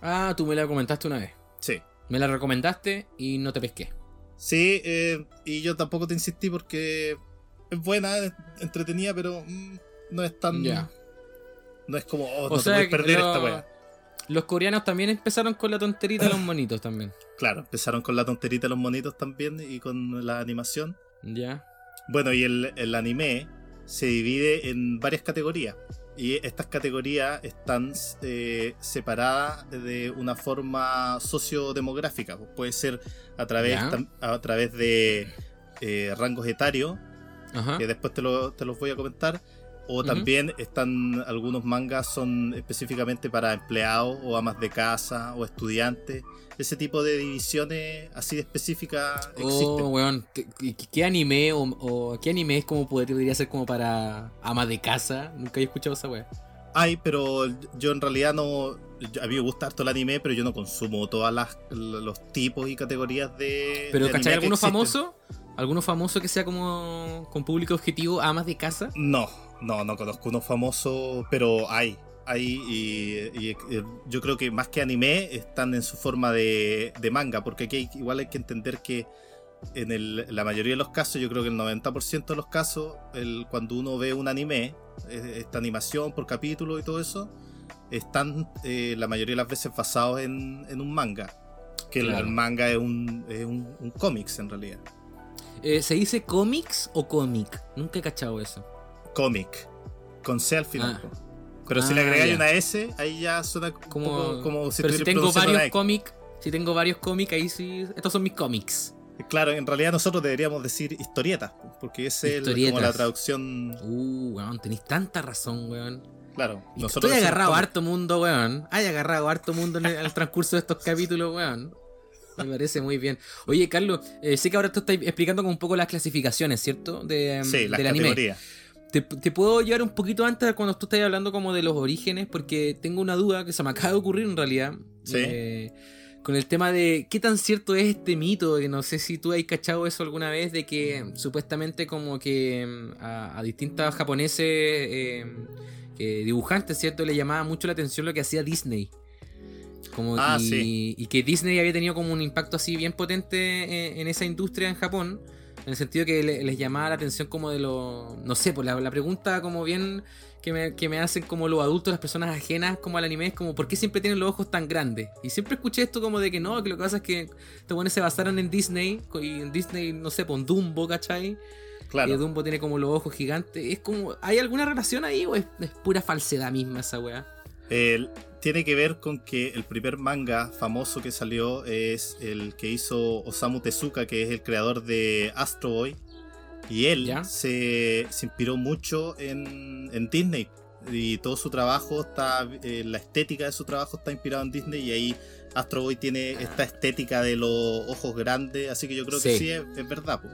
Ah, tú me la comentaste una vez. Sí. Me la recomendaste y no te pesqué. Sí, eh, y yo tampoco te insistí porque es buena, es entretenida, pero mm, no es tan. Ya. No es como, oh, O no te sea, puedes perder lo- esta wea. Los coreanos también empezaron con la tonterita de los monitos también. Claro, empezaron con la tonterita de los monitos también y con la animación. Ya. Bueno, y el, el anime se divide en varias categorías. Y estas categorías están eh, separadas de una forma sociodemográfica. Puede ser a través, a través de eh, rangos etarios, Ajá. que después te, lo- te los voy a comentar. O también están algunos mangas son específicamente para empleados o amas de casa o estudiantes. Ese tipo de divisiones así de específicas Oh, existen. weón. ¿Qué, anime o, o qué anime es como podría ser como para ama de casa? Nunca he escuchado esa wea. Hay, pero yo en realidad no. a mí me gusta harto el anime, pero yo no consumo todas las los tipos y categorías de. Pero de ¿cachai anime alguno famoso? ¿Alguno famoso que sea como con público objetivo, amas de casa? No, no, no conozco uno famoso, pero hay. Hay y, y, eh, yo creo que más que anime están en su forma de, de manga, porque aquí hay- igual hay que entender que en el- la mayoría de los casos, yo creo que el 90% de los casos, el, cuando uno ve un anime, eh, esta animación por capítulo y todo eso, están eh, la mayoría de las veces basados en, en un manga. Que el- Claro. el, manga es un, es un, un cómics en realidad. Eh, ¿Se dice cómics o cómic? Nunca he cachado eso. Cómic. Con C al final. Ah. Pero si Ah, le agregáis una S, ahí ya suena como, Como, poco como si pero si tengo varios cómics, si tengo varios cómics, ahí sí. Estos son mis cómics. Claro, en realidad nosotros deberíamos decir historietas, po, porque es el- como la traducción. Uh, weón, tenéis tanta razón, weón. Claro, Y nosotros Estoy agarrado cómic. harto mundo, weón. Hay agarrado harto mundo en el, transcurso de estos capítulos, weón. Me parece muy bien. Oye, Carlos, eh, sé que ahora tú estás explicando como un poco las clasificaciones, ¿cierto? De, Sí, las anime. categorías. ¿Te, te puedo llevar un poquito antes cuando tú estás hablando como de los orígenes? Porque tengo una duda que se me acaba de ocurrir en realidad. Sí. Eh, con el tema de qué tan cierto es este mito, que no sé si tú has cachado eso alguna vez, de que supuestamente como que em, a, a distintos japoneses em, que dibujantes, ¿cierto? Le llamaba mucho la atención lo que hacía Disney. Como Ah, y, sí. y que Disney había tenido como un impacto así bien potente en, en esa industria en Japón. En el sentido que le- les llamaba la atención como de lo... No sé, pues la, la pregunta como bien que me, que me hacen como los adultos, las personas ajenas como al anime, es como ¿por qué siempre tienen los ojos tan grandes? Y siempre escuché esto como de que no, que lo que pasa es que estos buenos se basaron en Disney, y en Disney, no sé, con Dumbo, ¿cachai? Claro. Y Dumbo tiene como los ojos gigantes. Es como, ¿hay alguna relación ahí o es, es pura falsedad misma esa weá? El- tiene que ver con que el primer manga famoso que salió es el que hizo Osamu Tezuka, que es el creador de Astro Boy. Y él ¿Ya? se, se inspiró mucho en, en Disney. y todo su trabajo está, eh, la estética de su trabajo está inspirado en Disney y ahí Astro Boy tiene esta estética de los ojos grandes, así que yo creo que Sí. es, es verdad. po.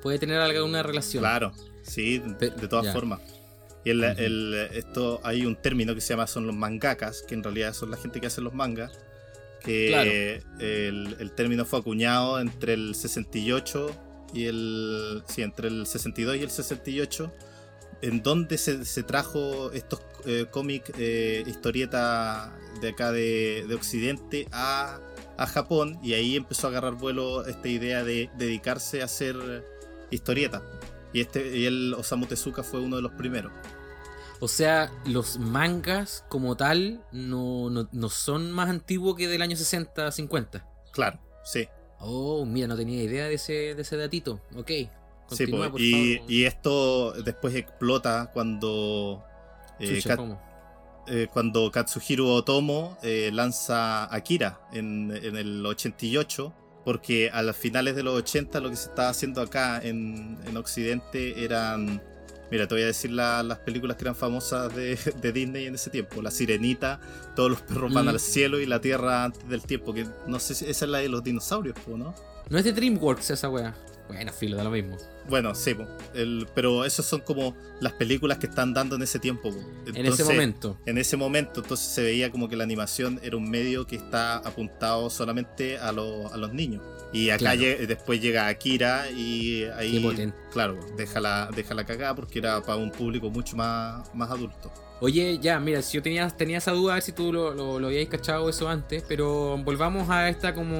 Puede tener alguna relación. Claro, sí, de, todas ya. formas. Y el, Ujú. el- esto hay un término que se llama son los mangakas, que en realidad son la gente que hace los mangas. Que el, el término fue acuñado entre el 68 y el. Sí, entre el 62 y el 68. En donde se, se trajo estos eh, cómics, eh, historieta de acá de, de Occidente a, a Japón. Y ahí empezó a agarrar vuelo esta idea de dedicarse a hacer historietas. Y este y el Osamu Tezuka fue uno de los primeros. O sea, los mangas como tal no, no, no son más antiguos que del año 60, 50. Claro, sí. Oh, mira, no tenía idea de ese, de ese datito. Ok. Sí, por y, favor. y esto después explota cuando eh, Chucha, Kat- ¿cómo? eh, cuando Katsuhiro Otomo eh, lanza Akira en, en el 88, porque a las finales de los 80 lo que se estaba haciendo acá en, en Occidente eran... Mira, te voy a decir la- las películas que eran famosas de, de Disney en ese tiempo. La Sirenita, todos los perros van Mm. al cielo y la Tierra antes del tiempo. Que no sé si esa es la de los dinosaurios, ¿no? No es de DreamWorks esa wea. Bueno, filo, da lo mismo. Bueno, sí. El- pero esos son como las películas que están dando en ese tiempo. po. en ese momento. En ese momento, entonces se veía como que la animación era un medio que está apuntado solamente a, los- a los niños. Y acá Claro. lle- después llega Akira y ahí, claro, deja la, deja la cagada porque era para un público mucho más, más adulto. Oye, ya, mira, si yo tenía, tenía esa duda, a ver si tú lo, lo, lo habíais cachado eso antes, pero volvamos a esta como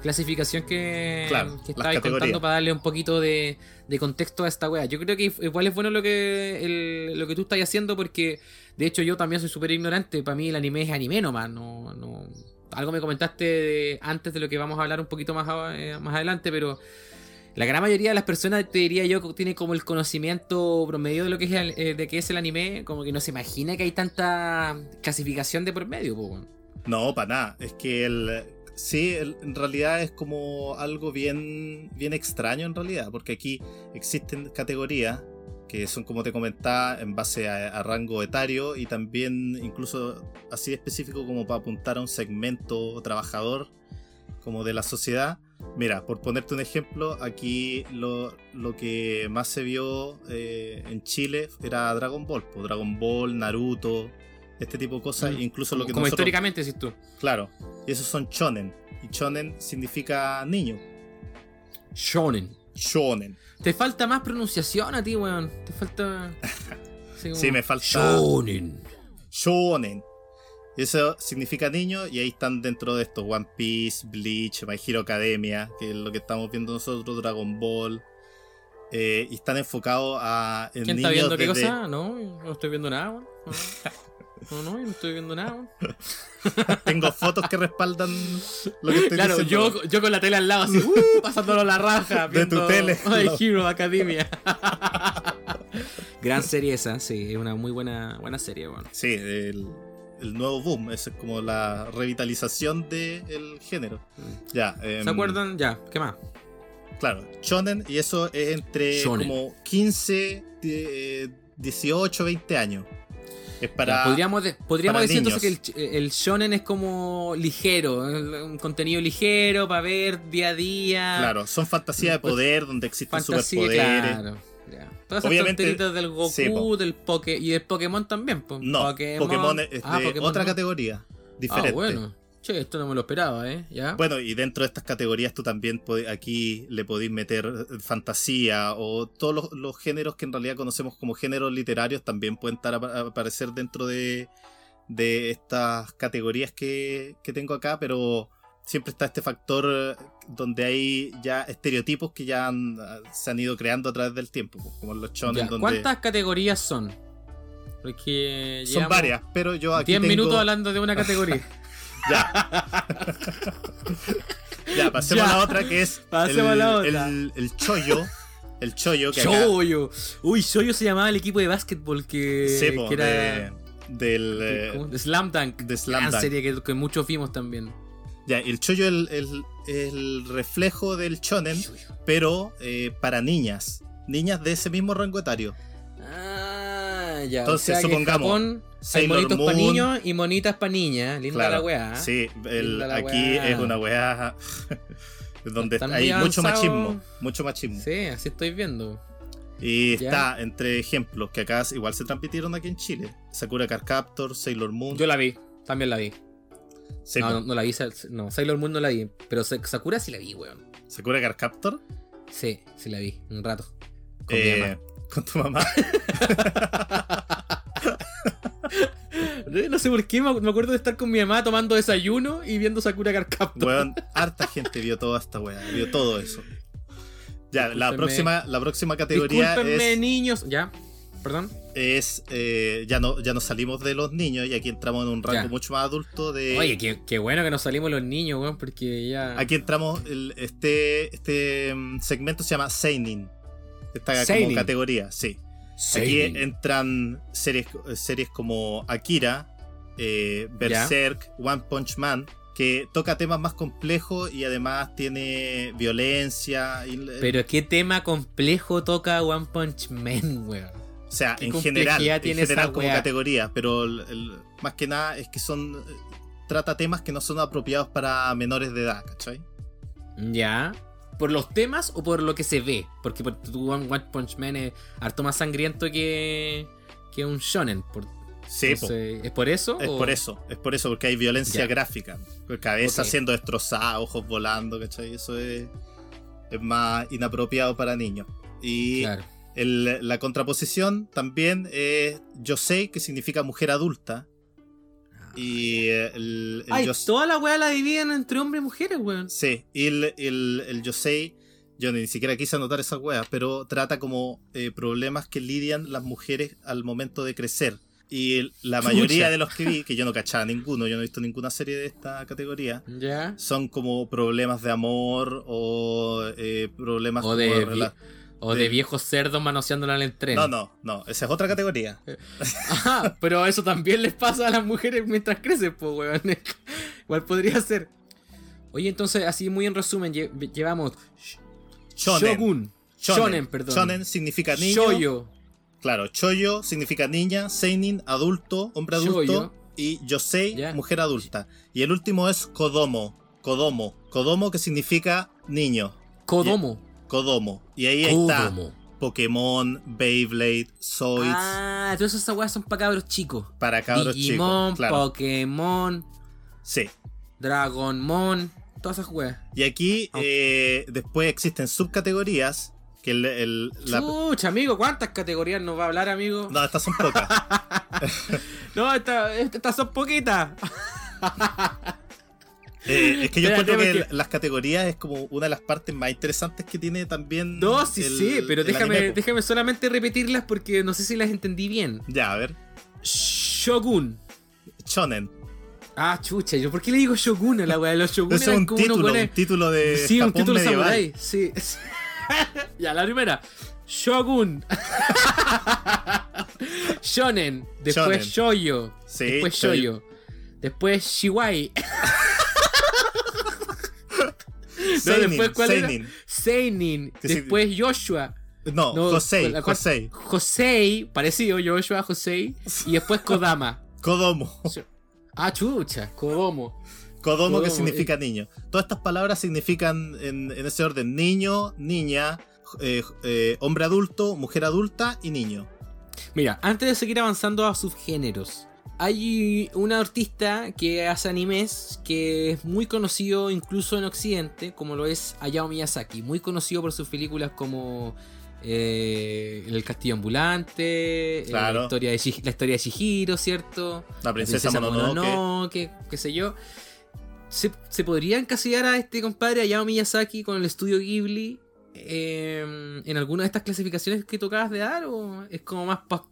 clasificación que, Claro, que estabais contando para darle un poquito de, de contexto a esta wea. Yo creo que igual es bueno lo que el- lo que tú estás haciendo porque de hecho yo también soy súper ignorante, para mí el anime es anime nomás, no, no... Algo me comentaste de- antes de lo que vamos a hablar un poquito más, a- eh, más adelante, pero la gran mayoría de las personas, te diría yo, tiene como el conocimiento promedio de lo que es el, eh, de qué es el anime, como que no se imagina que hay tanta clasificación de por medio. No, para nada. Es que el. Sí, en realidad es como algo bien, bien extraño en realidad, porque aquí existen categorías que son como te comentaba en base a, a rango etario y también incluso así específico como para apuntar a un segmento trabajador como de la sociedad. Mira, por ponerte un ejemplo, aquí lo, lo que más se vio eh, en Chile era Dragon Ball, Dragon Ball, Naruto, este tipo de cosas, Mm. incluso lo que como nosotros- históricamente, decís tú. Claro, y esos son shonen. Y shonen significa niño. Shonen. Shonen. Te falta más pronunciación a ti, weón. Te falta. como- Sí, me falta- Shonen. Shonen. Y eso significa niño y ahí están dentro de estos One Piece, Bleach, My Hero Academia, que es lo que estamos viendo nosotros, Dragon Ball. Eh, y están enfocados a en ¿Quién está niños viendo qué cosa? No, no estoy viendo nada, weón. No, no, yo no estoy viendo nada, weón. Tengo fotos que respaldan lo que estoy Claro, diciendo. yo, yo con la tele al lado, así, uh, pasándolo la raja. De tu viendo tele. My No. Hero Academia. Gran serie esa, sí, es una muy buena, buena serie, weón. Sí, el, el nuevo boom, es como la revitalización del género. Ya, ¿Se em, acuerdan? Ya, ¿qué más? Claro, shonen, y eso es entre Shonen. como 15, eh, 18, 20 años. Es para. Ya, podríamos de- podríamos para decir entonces que el, shonen es como ligero, un contenido ligero para ver día a día. Claro, son fantasías de Pues, poder donde existen fantasía, superpoderes. claro. Todas esas Obviamente, tonteritas del Goku, sí, del Poké y del Pokémon también. po. No, Pokémon, es de Ah, Pokémon otra no. categoría, diferente. Ah, bueno. Che, esto no me lo esperaba, ¿eh? ¿Ya? Bueno, y dentro de estas categorías tú también aquí le podéis meter eh, fantasía o todos los, los géneros que en realidad conocemos como géneros literarios también pueden estar a, a aparecer dentro de, de estas categorías que, que tengo acá, pero siempre está este factor eh, donde hay ya estereotipos que ya han- se han ido creando a través del tiempo, como los shonen donde ¿Cuántas categorías son? Porque son varias, pero yo aquí 10 tengo- minutos hablando de una categoría. Ya, pasemos Ya. a la otra que es Pasemos el, a la otra. el, el chollo. El chollo que acá-. Uy, Shoyo se llamaba el equipo de básquetbol que, era de- del. eh, Slam Dunk. de Slam Gran Dunk. serie que, que muchos vimos también. Ya, el chollo es el, el- el reflejo del shonen, pero eh, para niñas. Niñas de ese mismo rango etario. Ah, ya. Entonces, o sea que en supongamos, Japón hay monitos para niños y monitas para niñas. Linda Claro, la weá. Sí, el- Linda la aquí weá. es una weá donde Están hay mucho machismo. Mucho machismo. Sí, así estoy viendo. Y Ya. está entre ejemplos que acá igual se transmitieron aquí en Chile. Sakura Card Captor, Sailor Moon. Yo la vi, también la vi. Sí, no, no, no la vi, no, Sailor Moon no la vi. Pero Sa- Sakura sí la vi, weón. Sakura Card Captor. Sí, sí la vi, un rato. Con mi eh, mamá. con tu mamá. No sé por qué, me acuerdo de estar con mi mamá tomando desayuno y viendo Sakura Card Captor. Weón, harta gente vio toda esta weá, vio todo eso. Ya, la próxima, la próxima categoría Discúlpenme, es, niños. Ya, perdón. es, eh, ya no ya nos salimos de los niños y aquí entramos en un rango Ya. mucho más adulto de Oye, qué, qué bueno que nos salimos los niños, weón, porque ya. aquí entramos el- este este mm, segmento se llama Seinin. Esta como categoría, sí. Aquí entran series, series como Akira, eh, Berserk, One Punch Man, que toca temas más complejos y además tiene violencia. y- Pero qué tema complejo toca One Punch Man, weón. O sea, en general, en tiene esa general como weá. categoría, pero el- el- más que nada es que son eh, trata temas que no son apropiados para menores de edad, ¿cachai? Ya. ¿Por los temas o por lo que se ve? Porque por tu One Punch Man es harto más sangriento que, que un shonen. Por, Sí, po. entonces, ¿Es por eso? es o- por eso, es por eso, porque hay violencia Ya. gráfica. Cabeza siendo destrozada, ojos volando, ¿cachai? Eso es, es más inapropiado para niños. Y Claro. El- la contraposición también es Yosei, que significa mujer adulta. Y eh, el, el Ay, yos- toda la weá la dividen entre hombres y mujeres, weón. Sí, y el, el, el Yosei, yo ni siquiera quise anotar esas weas, pero trata como eh, problemas que lidian las mujeres al momento de crecer. Y el- la Chucha. mayoría de los que vi, que yo no cachaba ninguno, yo no he visto ninguna serie de esta categoría, Ya. son como problemas de amor o eh, problemas O como de, o de de- viejos cerdos manoseándola en el tren. No, no, no, esa es otra categoría. Ajá, pero eso también les pasa a las mujeres mientras crecen, pues, weón. Igual podría ser. Oye, entonces, así muy en resumen, lle- llevamos Shonen. Shogun. Shonen, perdón. Shonen significa niño. Shoyo. Claro, Choyo significa niña, Seinin, adulto, hombre adulto. Shoyo. Y Yosei, mujer adulta. Y el último es Kodomo. Kodomo. Kodomo que significa niño. Kodomo. Kodomo. Y ahí está Kodomo. Pokémon, Beyblade, Zoids. Ah, todas esas weas son para cabros chicos. para cabros Digimon, chicos. Claro. Pokémon, Sí. Dragonmon, todas esas weas. Y aquí eh, después existen subcategorías. Que el, el- la- Chucha, amigo, ¿cuántas categorías nos va a hablar, amigo? No, estas son pocas. No, esta- estas son poquitas. Eh, es que yo encuentro que porque- las categorías es como una de las partes más interesantes que tiene también. No, sí, el- sí, pero déjame, anime, déjame solamente repetirlas porque no sé si las entendí bien. Ya, a ver. Shogun. Shonen. Ah, chucha, ¿yo por qué le digo Shogun a la weá? Los Shogun es un como título, weones- un título de Sí, un título medieval. samurai. Sí. ya, la primera. Shogun. Shonen. Después Shonen. Shoyo. Sí, Después. Shoyo. Después Shiwai. Seinin, después, ¿cuál era? Seinin. Después Joshua. No, No, Josei, cuarta- Josei. Josei. Parecido, Joshua, Josei. Y después Kodama. Kodomo. Ah, chucha. Kodomo. Kodomo que significa niño. Todas estas palabras significan en, en ese orden niño, niña, eh, eh, hombre adulto, mujer adulta y niño. Mira, antes de seguir avanzando a subgéneros, hay una artista que hace animes que es muy conocido incluso en Occidente, como lo es Hayao Miyazaki, muy conocido por sus películas como eh, El Castillo Ambulante, eh, la, historia de la historia de Shihiro, ¿cierto? La princesa, Mononoke. Mononoke, qué sé yo. ¿Se, se podría encasillar a este compadre Hayao Miyazaki con el estudio Ghibli eh, en alguna de estas clasificaciones que tocabas de dar? ¿O es como más para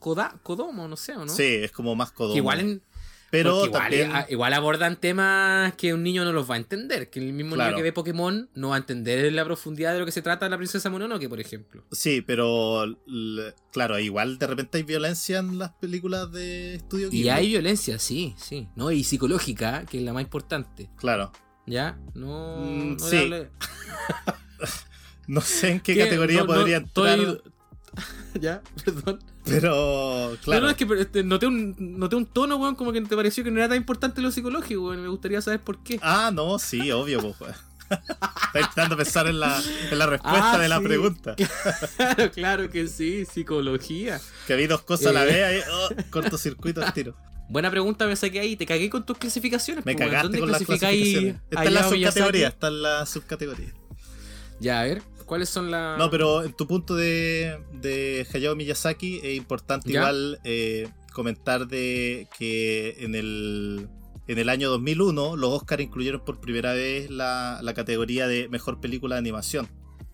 Kodomo? No sé, ¿o no? Sí, es como más Kodomo. Que igual, en- pero igual, también. a- igual abordan temas que un niño no los va a entender. Que el mismo Claro. niño que ve Pokémon no va a entender la profundidad de lo que se trata la princesa Mononoke, por ejemplo. Sí, pero claro, igual de repente hay violencia en las películas de estudio Y Ghibli. hay violencia, sí, sí. ¿no? Y psicológica, que es la más importante. Claro. ¿Ya? No. Mm, no sí. No sé en qué ¿Qué? categoría No, no, podría estoy- entrar. ya, perdón. Pero, claro. no, es que pero, este, noté, un, noté un tono, weón, como que te pareció que no era tan importante lo psicológico, weón. Me gustaría saber por qué. Ah, no, sí, obvio, pues. weón. Está intentando pensar en la, en la respuesta Ah, de la sí. pregunta. Claro, claro que sí, psicología. Que vi dos cosas a la Eh. vez ahí, oh, cortocircuito al tiro. Buena pregunta me saqué ahí. Te cagué con tus clasificaciones. Me po, cagaste ¿Dónde con las clasificaciones. Está en la subcategoría, está en la subcategoría. Ya, a ver, ¿cuáles son las...? No, pero en tu punto de, de Hayao Miyazaki es importante ¿Ya? igual eh, comentar de que en el, en el año 2001 los Oscars incluyeron por primera vez la, la categoría de Mejor Película de Animación.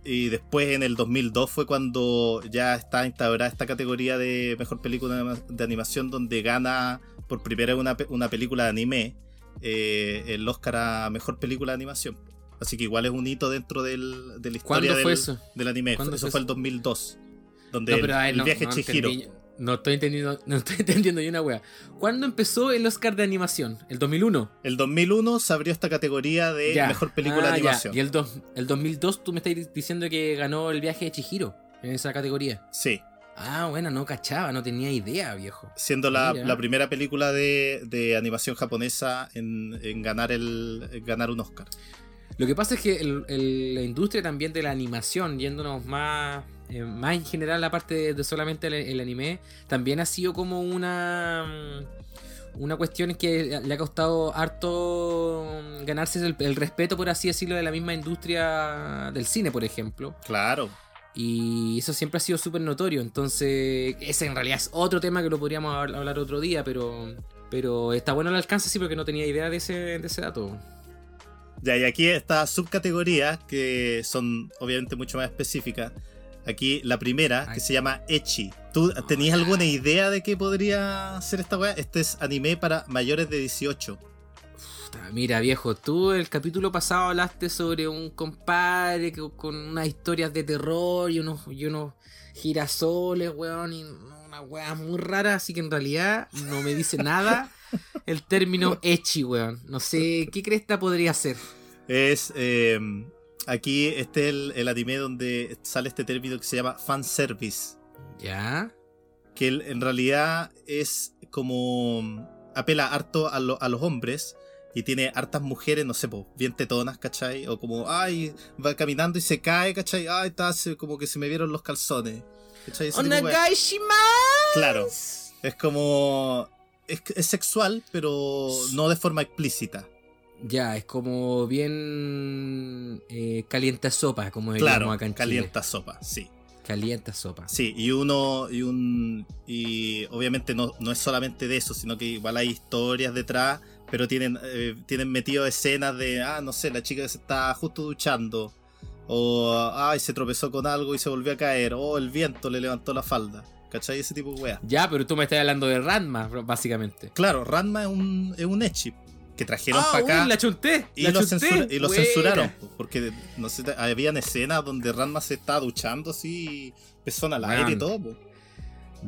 Y después en el 2002 fue cuando ya está instaurada esta categoría de Mejor Película de anima- de Animación donde gana por primera vez una, una película de anime eh, el Oscar a Mejor Película de Animación. Así que igual es un hito dentro del, de la historia ¿Cuándo del, fue eso? del anime. ¿Cuándo Eso fue el eso? 2002. Donde No, pero el, viaje no Chihiro. entendí- no estoy entendiendo, no estoy entendiendo ni una wea. ¿Cuándo empezó el Oscar de animación? ¿El 2001? El 2001 se abrió esta categoría de Ya. mejor película Ah, de ya. animación. Y el, dos- el 2002 tú me estás diciendo que ganó el viaje de Chihiro en esa categoría. Sí, Ah, bueno, no cachaba, no tenía idea, viejo. siendo la, la primera película de, de animación japonesa en, en ganar el en ganar un Oscar. Lo que pasa es que el- el- la industria también de la animación, yéndonos más, eh, más en general, aparte de, de solamente el, el anime, también ha sido como una mm, una cuestión que le ha costado harto mm, ganarse el, respeto, por así decirlo, de la misma industria del cine, por ejemplo. Claro. Y eso siempre ha sido súper notorio. Entonces, ese en realidad es otro tema que lo podríamos hab- hablar otro día, pero, pero está bueno el alcance, sí, porque no tenía idea de ese, de ese dato. Ya, y aquí estas subcategorías que son obviamente mucho más específicas. Aquí la primera, que se llama Echi. ¿Tú tenías alguna idea de qué podría ser esta weá? Este es anime para mayores de 18. Puta, Mira, viejo, tú el capítulo pasado hablaste sobre un compadre que- con unas historias de terror y unos, y unos girasoles, weón, y una weá muy rara, así que en realidad no me dice nada el término echi, weón. No sé, ¿qué cresta podría ser? Es. eh, aquí este es el, el anime donde sale este término que se llama fanservice. ¿Ya? que en realidad es como apela harto a, lo- a los hombres y tiene hartas mujeres, no sé, po, bien tetonas, ¿cachai? O como, ay, va caminando y se cae, ¿cachai? Ay, está, como que se me vieron los calzones. ¿Cachai? Ese tipo de weá. Claro, es como... Es, es sexual, pero no de forma explícita. Ya, es como bien eh, calienta sopa, como Claro, acá en Chile. calienta sopa, sí. Calienta sopa. Sí, y uno, y un. Y obviamente no, no es solamente de eso, sino que igual hay historias detrás, pero tienen, eh, tienen metido escenas de, ah, no sé, la chica que se está justo duchando, o, ay, se tropezó con algo y se volvió a caer, o el viento le levantó la falda, ¿cachai? Ese tipo de weas. Ya, pero tú me estás hablando de Ranma, básicamente. Claro, Ranma es un, es un echi que trajeron Ah, para acá. uy, la chunté. Y la lo, chunté. censura- y lo censuraron, po, porque no sé, habían escenas donde Ranma se estaba duchando así, pezón al aire y todo. po.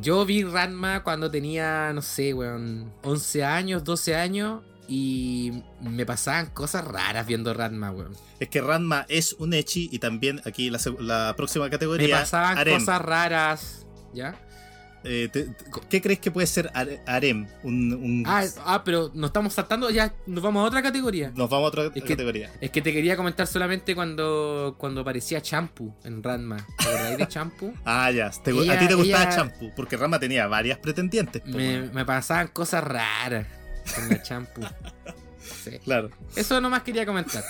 Yo vi Ranma cuando tenía, no sé, weón, 11 años, 12 años. Y me pasaban cosas raras viendo Ranma, weón. Es que Ranma es un Echi y también aquí la, la próxima Me categoría. pasaban harem. cosas raras. ¿Ya? Eh, te- te- ¿Qué crees que puede ser are- harem? Un, un- Ah, ah, pero nos estamos saltando, ya nos vamos a otra categoría. Nos vamos a otra Es que- categoría. Es que te quería comentar solamente cuando, cuando aparecía Champu en Ranma. ¿Te de Champu? Ah, ya. te- Ella- a ti te gustaba ella- Champu, porque Ranma tenía varias pretendientes. me pasaban cosas raras con la Champu. Sí. Claro. Eso nomás quería comentar.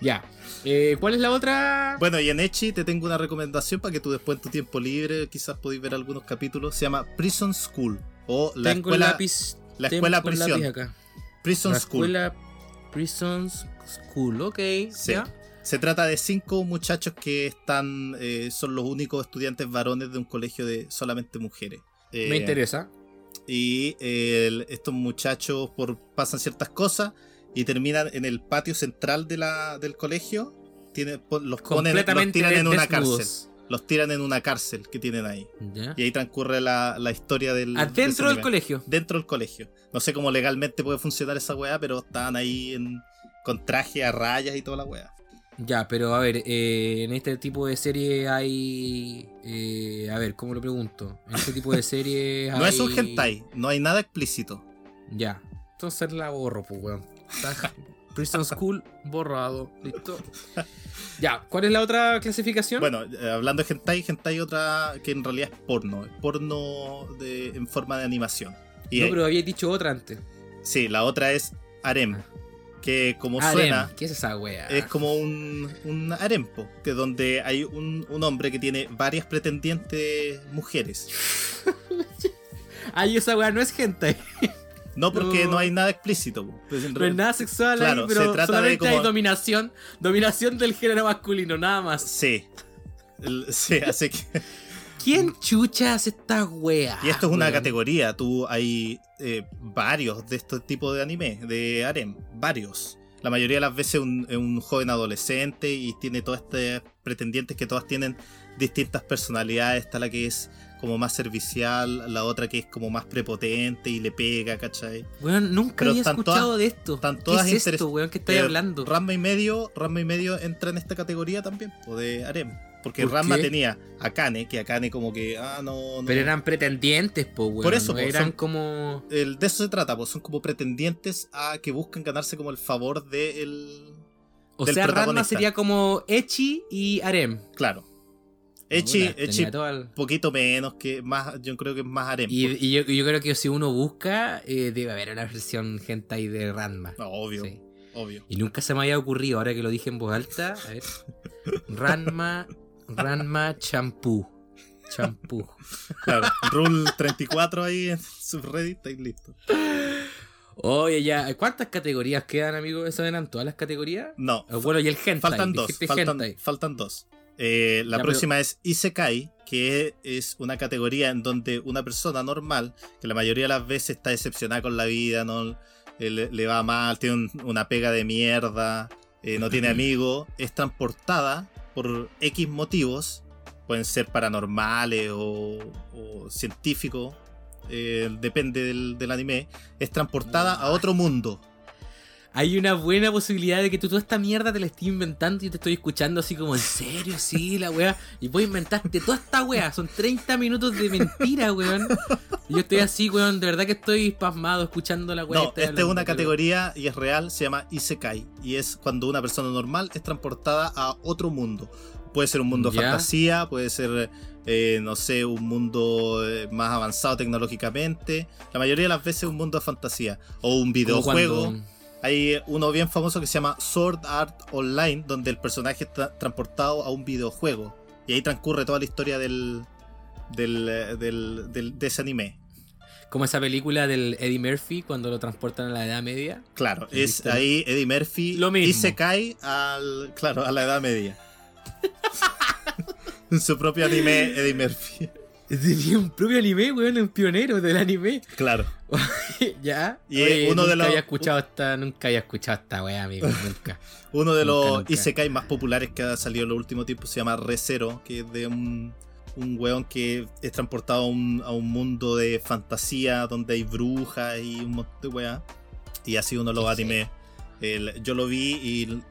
Ya. Eh, ¿Cuál es la otra? Bueno, y en Echi te tengo una recomendación para que tú después en tu tiempo libre quizás podéis ver algunos capítulos. Se llama Prison School o la tengo escuela, lápiz. la escuela el prisión. acá. Prison La School. escuela Prison School, ok. Sí. ¿ya? Se trata de cinco muchachos que están, eh, son los únicos estudiantes varones de un colegio de solamente mujeres. Eh, Me interesa. Y estos muchachos por, pasan ciertas cosas y terminan en el patio central de la, del colegio. Tiene, los, ponen, los tiran en una desnudos. cárcel. Los tiran en una cárcel que tienen ahí. Y ahí transcurre la, la historia del. de Adentro del colegio. Dentro del colegio. No sé cómo legalmente puede funcionar esa weá, pero estaban ahí en, con traje a rayas y toda la weá. Ya, pero a ver, eh, en este tipo de serie hay... eh, a ver, ¿cómo lo pregunto? En este tipo de serie No es un hay- hentai, no hay nada explícito. Ya. Entonces la borro, pues, weón. Prison School, borrado. Listo. Ya, ¿cuál es la otra clasificación? Bueno, eh, hablando de hentai, hentai otra que en realidad es porno, es porno de, en forma de animación. Y no, pero había dicho otra antes. sí, la otra es harem, que como Harem. suena ¿Qué es esa wea? es como un, un harempo, que donde hay un, un hombre que tiene varias pretendientes mujeres. Ay, esa wea no es gente. No porque No. no, hay nada explícito. Pues en No re- nada sexual Claro, ahí, se pero trata de solamente hay como- dominación. Dominación del género masculino, nada más. Sí. Sí, así que... ¿Quién chucha hace esta wea? Y esto es una categoría, tú hay eh, varios de estos tipos de anime, de harem, varios. La mayoría de las veces un, es un joven adolescente y tiene todas estas pretendientes que todas tienen distintas personalidades. Está la que es como más servicial, la otra que es como más prepotente y le pega, ¿cachai? Weón, nunca Pero había escuchado todas- de esto. están ¿Qué todas es esto, interes- weón? ¿Qué estáis Eh, hablando? Ranma y medio, Ranma y medio entra en esta categoría también, o de harem. Porque ¿Por Ranma qué? tenía a Kane, que a Kane como que, ah, no, no. Pero eran pretendientes, po, weón. Por eso, po, eran son- como. el, de eso se trata, pues son como pretendientes a que buscan ganarse como el favor de el. O del sea, Ranma sería como Echi y Arem. Claro. Echi, Echi el- poquito menos que más, yo creo que es más harem. Y, y yo, creo que si uno busca, eh, debe haber una versión hentai de Ranma. No, obvio, Sí. obvio. Y nunca se me había ocurrido, ahora que lo dije en voz alta, a ver. Ranma, Ranma champú. Champú. Claro. Rule 34 ahí en subreddit, estáis listos. Oye, ya, ¿cuántas categorías quedan, amigo? ¿Esas eran todas las categorías? No, Bueno, y el hentai. faltan dos. dijiste Faltan, hentai. faltan dos. Eh, la Ya, próxima es Isekai, que es una categoría en donde una persona normal, que la mayoría de las veces está decepcionada con la vida, no Eh, le, le va mal, tiene un- una pega de mierda, eh, no tiene amigos, es transportada por X motivos, pueden ser paranormales o, o científicos, eh, depende del, del anime, es transportada a otro mundo. Hay una buena posibilidad de que tú toda esta mierda te la estés inventando y te estoy escuchando así como, ¿en serio? Sí, la weá. Y vos inventaste toda esta weá. Son 30 minutos de mentira, weón. Y yo estoy así, weón. De verdad que estoy pasmado escuchando la weá. No, esta es una categoría y es real, se llama Isekai. Y es cuando una persona normal es transportada a otro mundo. Puede ser un mundo de fantasía, puede ser, eh, no sé, un mundo eh, más avanzado tecnológicamente. La mayoría de las veces un mundo de fantasía. O un videojuego. cuando- Hay uno bien famoso que se llama Sword Art Online, donde el personaje está transportado a un videojuego. Y ahí transcurre toda la historia del, del, eh, del- del- de ese anime. Como esa película del Eddie Murphy cuando lo transportan a la Edad Media. Claro, ¿Y es ahí Eddie Murphy Lo mismo. y se cae al, claro, a la edad media. en su propio anime, Eddie Murphy. Tenía un propio anime, weón, un pionero del anime. Claro. ¿Ya? Y Oye, uno de nunca los- había escuchado esta, nunca había escuchado esta weá, amigo, nunca. Uno de Nunca, los nunca. Isekai más populares que ha salido en los últimos tiempos se llama ReZero, que es de un, un weón que es transportado a un, a un mundo de fantasía donde hay brujas y un montón de weas. Y así uno de los animes. El- yo lo vi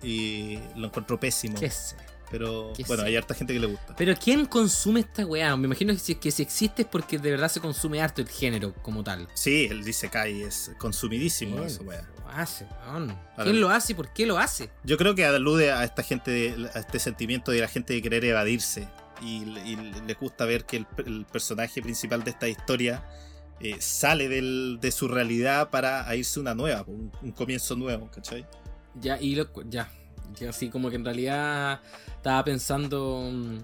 y, y lo encuentro pésimo. ¿Qué sé? Pero ¿Qué bueno, hay harta gente que le gusta. Pero ¿quién consume esta weá? Me imagino que si, que si existe es porque de verdad se consume harto el género como tal. Sí, el Isekai es consumidísimo ¿Quién eso, wea. lo hace, ¿Quién lo hace y por qué lo hace? Yo creo que alude a esta gente, a este sentimiento de la gente de querer evadirse. Y, y les gusta ver que el, el personaje principal de esta historia eh, sale del- de su realidad para a irse una nueva, un, un comienzo nuevo, ¿cachai? Ya, y lo, ya. Ya así como que en realidad estaba pensando mm,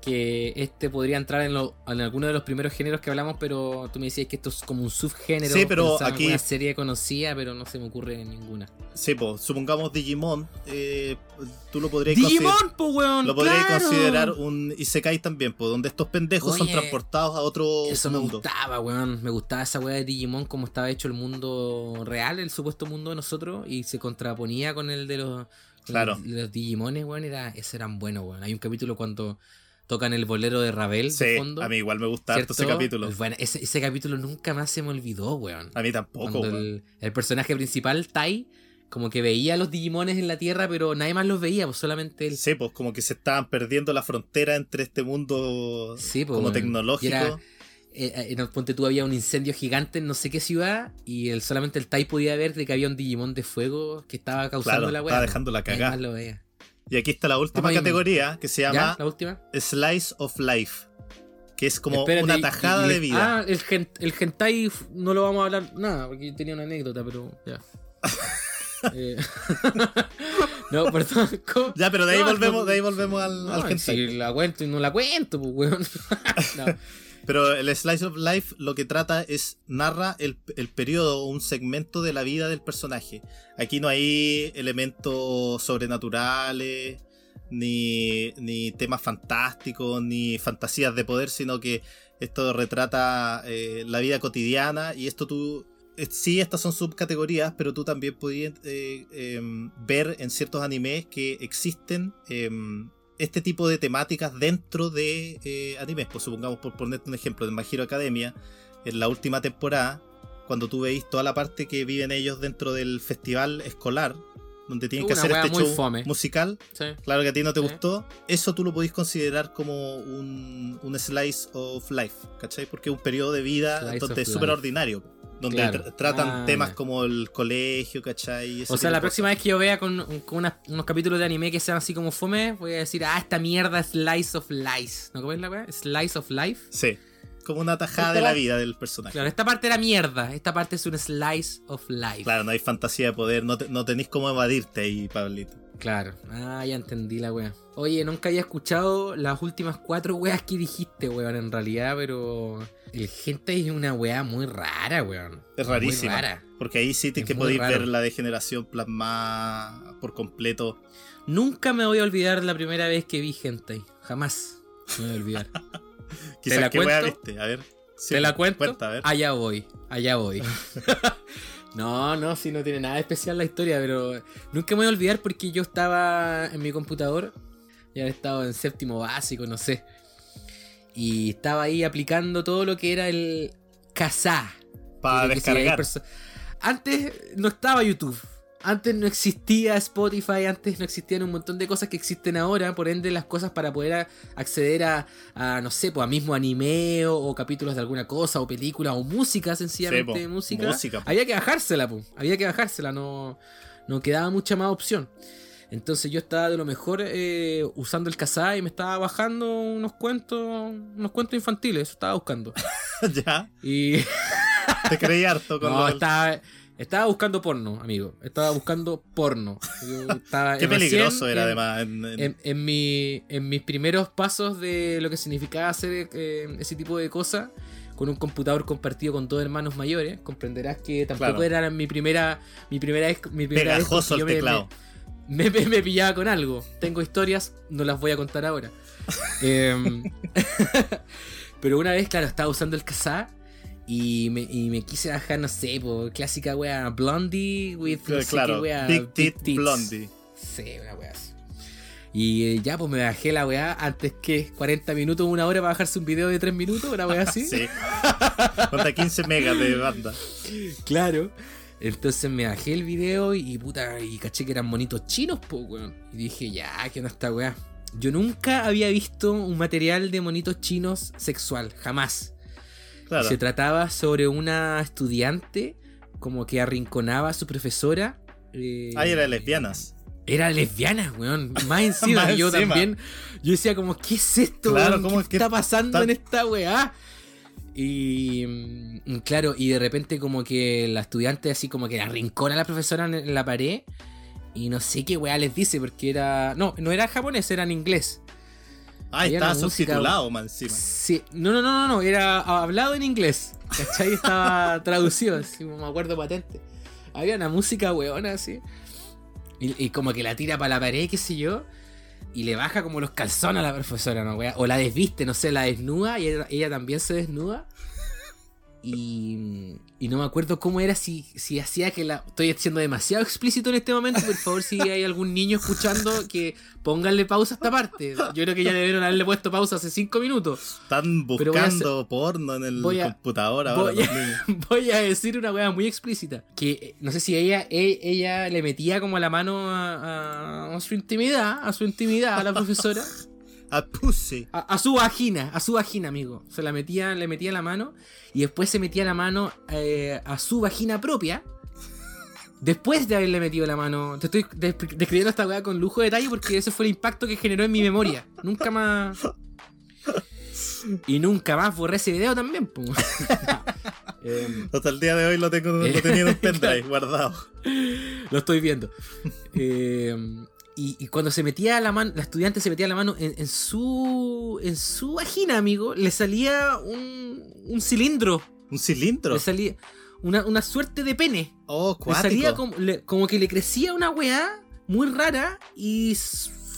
que este podría entrar en, lo, en alguno de los primeros géneros que hablamos, pero tú me decías que esto es como un subgénero. Sí, pero Pensaba aquí- alguna serie conocida, pero no se me ocurre ninguna. Sí, pues, supongamos Digimon, eh, tú lo podrías ¡Digimon, po, weón! Lo podrías ¡Claro! considerar un Isekai también, pues, donde estos pendejos son transportados a otro Eso me gustaba, weón. Me gustaba esa weá de Digimon, como estaba hecho el mundo real, el supuesto mundo de nosotros, y se contraponía con el de los, Claro. los Digimones, weón. Era, esos eran buenos, weón. Hay un capítulo cuando tocan el bolero de Ravel Sí, de fondo. a mí igual me gusta harto ese capítulo. Bueno, ese, ese capítulo nunca más se me olvidó, weón. A mí tampoco, Cuando weón. el, el personaje principal, Tai, como que veía a los Digimones en la Tierra, pero nadie más los veía, pues solamente él. Sí, pues como que se estaban perdiendo la frontera entre este mundo Sí, pues, como weón. tecnológico. Y era- eh, eh, en el Ponte tú había un incendio gigante en no sé qué ciudad y el, solamente el Tai podía ver de que había un Digimon de fuego que estaba causando Claro, la weá. estaba dejando la cagada. Y aquí está la última categoría que se llama ¿La última? Slice of Life. Que es como Espérate, una y- tajada y- de vida. Ah, el, gen- el hentai no lo vamos a hablar nada, porque yo tenía una anécdota, pero ya. Eh, no, perdón. ¿cómo? Ya, pero de ahí No, volvemos, no, de ahí volvemos al, No, al hentai. si la cuento y no la cuento, pues, weón. No. Pero el Slice of Life lo que trata es narra el, el periodo un segmento de la vida del personaje. Aquí no hay elementos sobrenaturales, ni, ni temas fantásticos, ni fantasías de poder, sino que esto retrata eh, la vida cotidiana y esto tú... eh, Sí, estas son subcategorías, pero tú también podías eh, em, ver en ciertos animes que existen em, este tipo de temáticas dentro de eh, animes. Pues supongamos, por ponerte un ejemplo, de My Hero Academia, en la última temporada, cuando tú veis toda la parte que viven ellos dentro del festival escolar, donde tienen que hacer este show fome. musical, Sí. claro que a ti no te Sí. gustó, eso tú lo podéis considerar como un, un slice of life, ¿cachai? Porque es un periodo de vida Slice donde of es súper ordinario. Donde Claro. tra- tratan Ah, temas como el colegio, ¿cachai? Ese O sea, la próxima vez que yo vea con, con unas- unos capítulos de anime que sean así como fome, voy a decir, ah, esta mierda es Slice of Life. ¿No comes la weá? Slice of Life. Sí, como una tajada de la vida del personaje. Claro, esta parte era mierda. Esta parte es un Slice of Life. Claro, no hay fantasía de poder, no, te- no tenéis cómo evadirte ahí, Pablito. Claro. Ah, ya entendí la wea. Oye, nunca había escuchado las últimas cuatro weas que dijiste, weón, en realidad, pero. El gente es una wea muy rara, weón. Es Muy rarísima. rara. Porque ahí sí te, Es que muy podéis raro. ver la degeneración plasmada por completo. Nunca me voy a olvidar la primera vez que vi Hentai. Jamás me voy a olvidar. Quizás wea cuento? viste, a ver. Sí, ¿Te la cuento? Cuenta, a ver. Allá voy, allá voy. no, no, sí, no tiene nada de especial la historia, pero nunca me voy a olvidar porque yo estaba en mi computador, ya había estado en séptimo básico, no sé. Y estaba ahí aplicando todo lo que era el Kazaa. Para descargar. Antes no estaba YouTube. Antes no existía Spotify, antes no existían un montón de cosas que existen ahora, por ende las cosas para poder a- acceder a, a, no sé, pues a mismo anime o, o capítulos de alguna cosa o película o música, sencillamente Sí, música, había que bajársela, po, había que bajársela, no, no quedaba mucha más opción. Entonces yo estaba de lo mejor eh, usando el Kazaa y me estaba bajando unos cuentos, unos cuentos infantiles, eso estaba buscando. ya, Y te creí harto con no, estaba, estaba buscando porno, amigo. Estaba buscando porno. Estaba Qué peligroso era en- además. en- en- En, en mi, en mis primeros pasos de lo que significaba hacer eh, ese tipo de cosas con un computador compartido con dos hermanos mayores, comprenderás que tampoco Claro. era mi primera mi primera vez, mi primera vez Pegajoso el yo me- teclado. me, me- me pillaba con algo. Tengo historias, no las voy a contar ahora. Em, pero una vez, claro, estaba usando el Kazaa y me, y me quise bajar, no sé, por clásica wea Blondie with no claro, qué wea, Big Tit Tits. Blondie. Sí, una wea así. Y eh, ya, pues me bajé la weá antes que 40 minutos, una hora para bajarse un video de 3 minutos, una weá así. Sí. Cuenta 15 megas de banda. Claro. Entonces me bajé el video y puta, y caché que eran monitos chinos, pues, weón. Y dije, ya, ¿qué onda esta weá? Yo nunca había visto un material de monitos chinos sexual, jamás. Claro. Se trataba sobre una estudiante como que arrinconaba a su profesora. eh, Ah, era lesbianas. Era lesbiana, weón. Más encima, Más yo encima. también. Yo decía como, ¿qué es esto, Claro, weón? ¿cómo ¿Qué está pasando tan- en esta weá? Y mm, claro, y de repente como que la estudiante así como que la arrincona a la profesora en, en la pared. Y no sé qué weá les dice, porque era... No, no era japonés, era en inglés. Ah, estaba subtitulado, man, encima. Sí, no, no, no, no, no, era hablado en inglés. ¿Cachai? Estaba traducido, así me acuerdo patente. Había una música weona así. Y, y como que la tira para la pared, qué sé yo. Y le baja como los calzones a la profesora, ¿no, wea? O la desviste, no sé, la desnuda y ella, ella también se desnuda. Y, y no me acuerdo cómo era si, si hacía que la. Estoy siendo demasiado explícito en este momento. Por favor, si hay algún niño escuchando, que pónganle pausa a esta parte. Yo creo que ya debieron haberle puesto pausa hace cinco minutos. Están buscando porno en el voy a- computador ahora. voy a-. Voy a decir una weá muy explícita. Que eh, no sé si ella, e- ella le metía como la mano a, a- a su intimidad, a su intimidad, a la profesora. A pussy. A, a su vagina, a su vagina, amigo. Se la metía, le metía la mano y después se metía la mano eh, a su vagina propia. Después de haberle metido la mano. Te estoy des- describiendo esta weá con lujo de detalle porque ese fue el impacto que generó en mi memoria. Nunca más. Y nunca más borré ese video también. Em, Hasta el día de hoy lo tengo Eh, lo tenía en un pendrive guardado. Lo estoy viendo. Eh, y, y cuando se metía la mano, la estudiante se metía la mano en, en su en su vagina, amigo, le salía un, un cilindro. Un cilindro. Le salía una, una suerte de pene. Oh, Le cuático. salía como, le- como que le crecía una weá muy rara y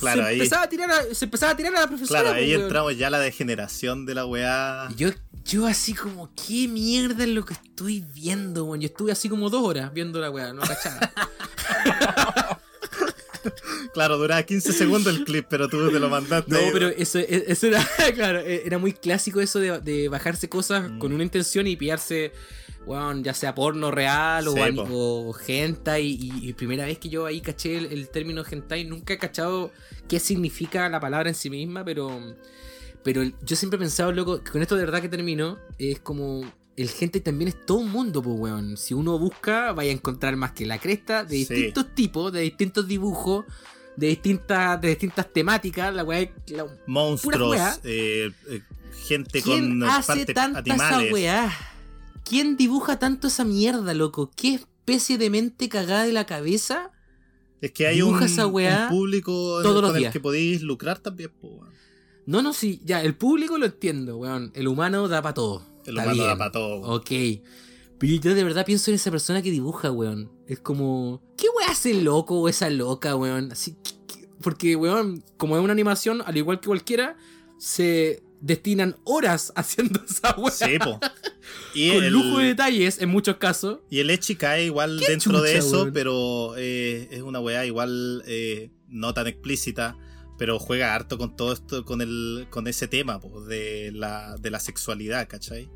Claro, se, ahí- empezaba a tirar a, se empezaba a tirar a la profesora. Claro, pues, ahí weón. entramos ya a la degeneración de la weá. Yo, yo así como, ¿qué mierda es lo que estoy viendo, weón? Yo estuve así como dos horas viendo la weá, no cachaba. Claro, duraba 15 segundos el clip, pero tú te lo mandaste. No, pero eso, e, eso era, claro, e, era muy clásico eso de, de bajarse cosas Mm. con una intención y pillarse, weón, ya sea porno real o, Sí, o hentai. Y, y primera vez que yo ahí caché el, el término hentai, nunca he cachado qué significa la palabra en sí misma, pero, pero yo siempre he pensado, loco, que con esto de verdad que termino, es como... El hentai también es todo un mundo, pues, weón. Si uno busca, vaya a encontrar más que la cresta de Sí. distintos tipos, de distintos dibujos, de distintas, de distintas temáticas. La weá es- la- Monstruos, weá. eh, eh, gente ¿Quién con hace partes tanta animales. esa weá? ¿Quién dibuja tanto esa mierda, loco? ¿Qué especie de mente cagada de la cabeza? Es que hay un, esa weá un público todos los con el días. que podéis lucrar también. weón. No, no, sí, ya, el público lo entiendo, weón. El humano da para todo. Humano da bien. para todo. weón. Ok. Pero yo de verdad pienso en esa persona que dibuja, weón. Es como. ¿Qué weá hace el loco o esa loca, weón? Así que- que- Porque, weón, como es una animación, al igual que cualquiera, se destinan horas haciendo esa weá. Sí, po. Y con el, lujo de detalles en muchos casos. y el Echi cae igual ¿Qué dentro de eso, weón? pero eh, es una weá igual eh, no tan explícita. Pero juega harto con todo esto, con el, con ese tema po, de, la, de la sexualidad, ¿cachai?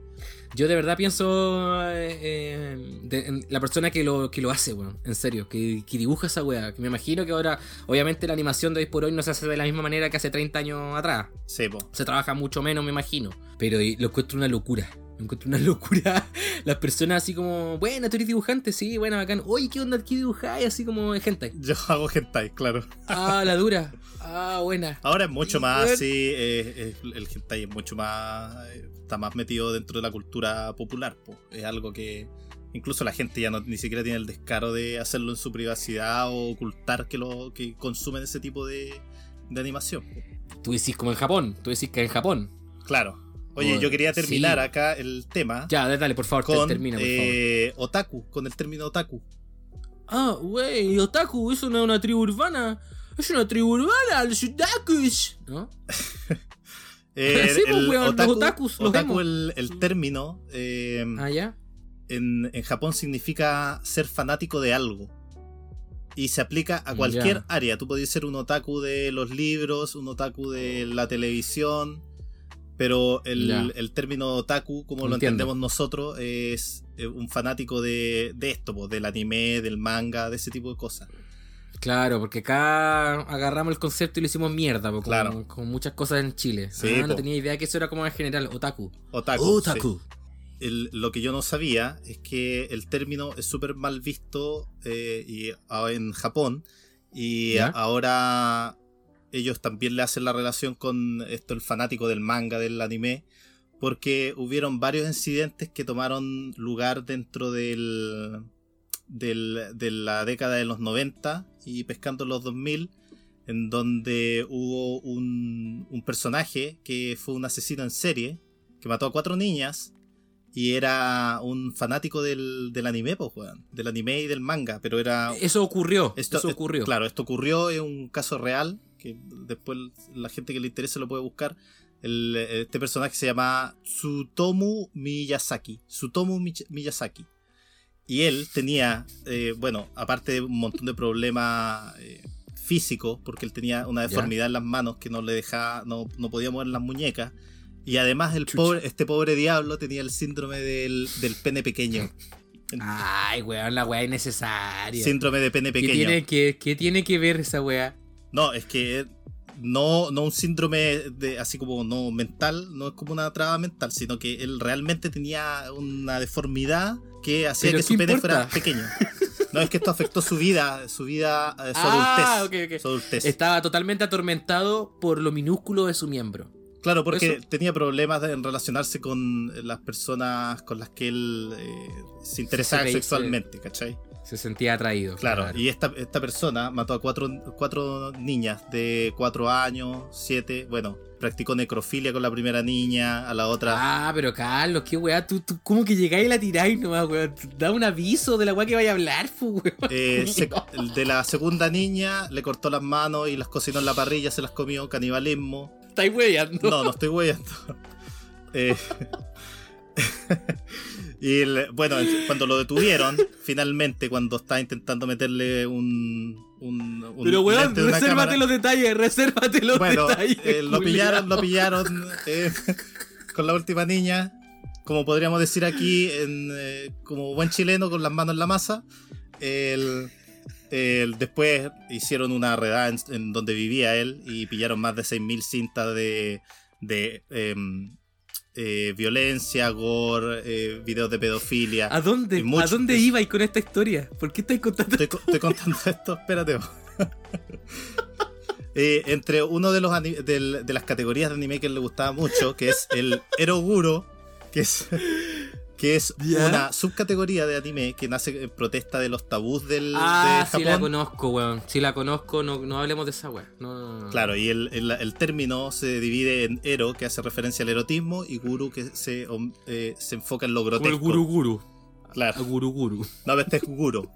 Yo de verdad pienso eh, eh, de- en la persona que lo, que lo hace, weón. En serio, que, que dibuja esa weá. Que me imagino que ahora, obviamente, la animación de hoy por hoy no se hace de la misma manera que hace 30 años atrás. Sí, po. Se trabaja mucho menos, me imagino. Pero lo encuentro una locura. Lo encuentro una locura. Las personas así como, bueno, tú eres dibujante, sí, bueno, bacán. Oye, ¿qué onda? ¿Qué dibujáis? Así como gente. Yo hago hentai, claro. Ah, la dura. Ah, buena. Ahora es mucho Y, más weón, así, eh, eh, el hentai es mucho más, eh, está más metido dentro de la cultura popular, po. es algo que incluso la gente ya no, ni siquiera tiene el descaro de hacerlo en su privacidad o ocultar que lo que consumen ese tipo de, de animación. po. Tú decís como en Japón. Tú decís que en Japón. Claro. Oye, Bueno, yo quería terminar sí. acá el tema Ya, dale, por favor, con termina, por favor. eh, otaku, con el término otaku. Ah, wey, otaku, eso no es una tribu urbana. Es una tribu urbana, los otakus. ¿No? Eh, Sí, pues, weón, los otakus, los otaku el, el término eh, Ah, ya. en, en Japón significa ser fanático de algo. Y se aplica a cualquier Ya. área. Tú podías ser un otaku de los libros, un otaku de la televisión. Pero el, el término otaku, como lo entendemos nosotros, es eh, un fanático de, de esto, pues, del anime, del manga, de ese tipo de cosas. Claro, porque acá agarramos el concepto y lo hicimos mierda, como, Claro. como muchas cosas en Chile. Sí, ah, no tenía idea que eso era como en general, otaku. Otaku. sí. El- lo que yo no sabía es que el término es súper mal visto eh, y, ah, en Japón y ¿Ya? ahora ellos también le hacen la relación con esto el fanático del manga, del anime, porque hubieron varios incidentes que tomaron lugar dentro del, del- de la década de los 90 y pescando los 2000 en donde hubo un, un personaje que fue un asesino en serie que mató a cuatro niñas y era un fanático del, del anime, pues, weón. Del anime y del manga, pero era... Eso ocurrió, Esto, eso ocurrió. Claro, esto ocurrió, es un caso real, que después la gente que le interese lo puede buscar. el- este personaje se llama Tsutomu Miyazaki. Tsutomu Miyazaki. Y él tenía, eh, bueno, aparte de un montón de problemas eh, físicos, porque él tenía una deformidad en las manos que no le dejaba, no, no podía mover las muñecas. Y además el Chucha. pobre, este pobre diablo tenía el síndrome del, del pene pequeño. Ay, weón, la weá innecesaria. Síndrome de pene ¿Qué pequeño. tiene que, qué tiene que ver esa weá? No, es que no, no un síndrome de así como no mental, no es como una traba mental, sino que él realmente tenía una deformidad que hacía que su ¿qué pene importa? fuera pequeño. No, es que esto afectó su vida, su vida, eh, su Ah, adultez. ok, ok. su adultez. Estaba totalmente atormentado por lo minúsculo de su miembro. Claro, porque eso. tenía problemas en relacionarse con las personas con las que él eh, se interesaba Se sexualmente, ¿cachai? Se sentía atraído. Claro, y esta, esta persona mató a cuatro, cuatro niñas de cuatro años, siete, bueno, practicó necrofilia con la primera niña, a la otra... Ah, pero Carlos, qué weá, tú, tú ¿cómo que llegáis y la tiráis nomás, weón? Da un aviso de la weá que vaya a hablar, fu, eh, de la segunda niña le cortó las manos y las cocinó en la parrilla, se las comió, canibalismo. Estáis weyando. No, no estoy huellando. Eh, y el- bueno, cuando lo detuvieron, finalmente, cuando estaba intentando meterle un. un, un Pero weón, resérvate cámara- los detalles, resérvate los Bueno, detalles. eh, lo pillaron, lo pillaron eh, con la última niña. Como podríamos decir aquí, en, eh, como buen chileno, con las manos en la masa. El, el- después hicieron una redada en, en donde vivía él y pillaron más de 6.000 cintas de, de em, eh, violencia, gore, eh, videos de pedofilia. ¿A dónde, mucho- ¿A dónde ibais con esta historia? ¿Por qué estáis contando Estoy, co- estoy contando esto, espérate. Eh, entre uno de los ani- del- de las categorías de anime que le gustaba mucho, que es el Eroguro, que es que es ¿Ya? una subcategoría de anime que nace en protesta de los tabús del, Ah, de sí la conozco, weón. Si la conozco, no, no hablemos de esa weá. No, no, no. Claro, y el, el- el término se divide en ero, que hace referencia al erotismo, y guru, que se, eh, se enfoca en lo Como grotesco. el guru guru. Claro, El guru guru. no, este es guru.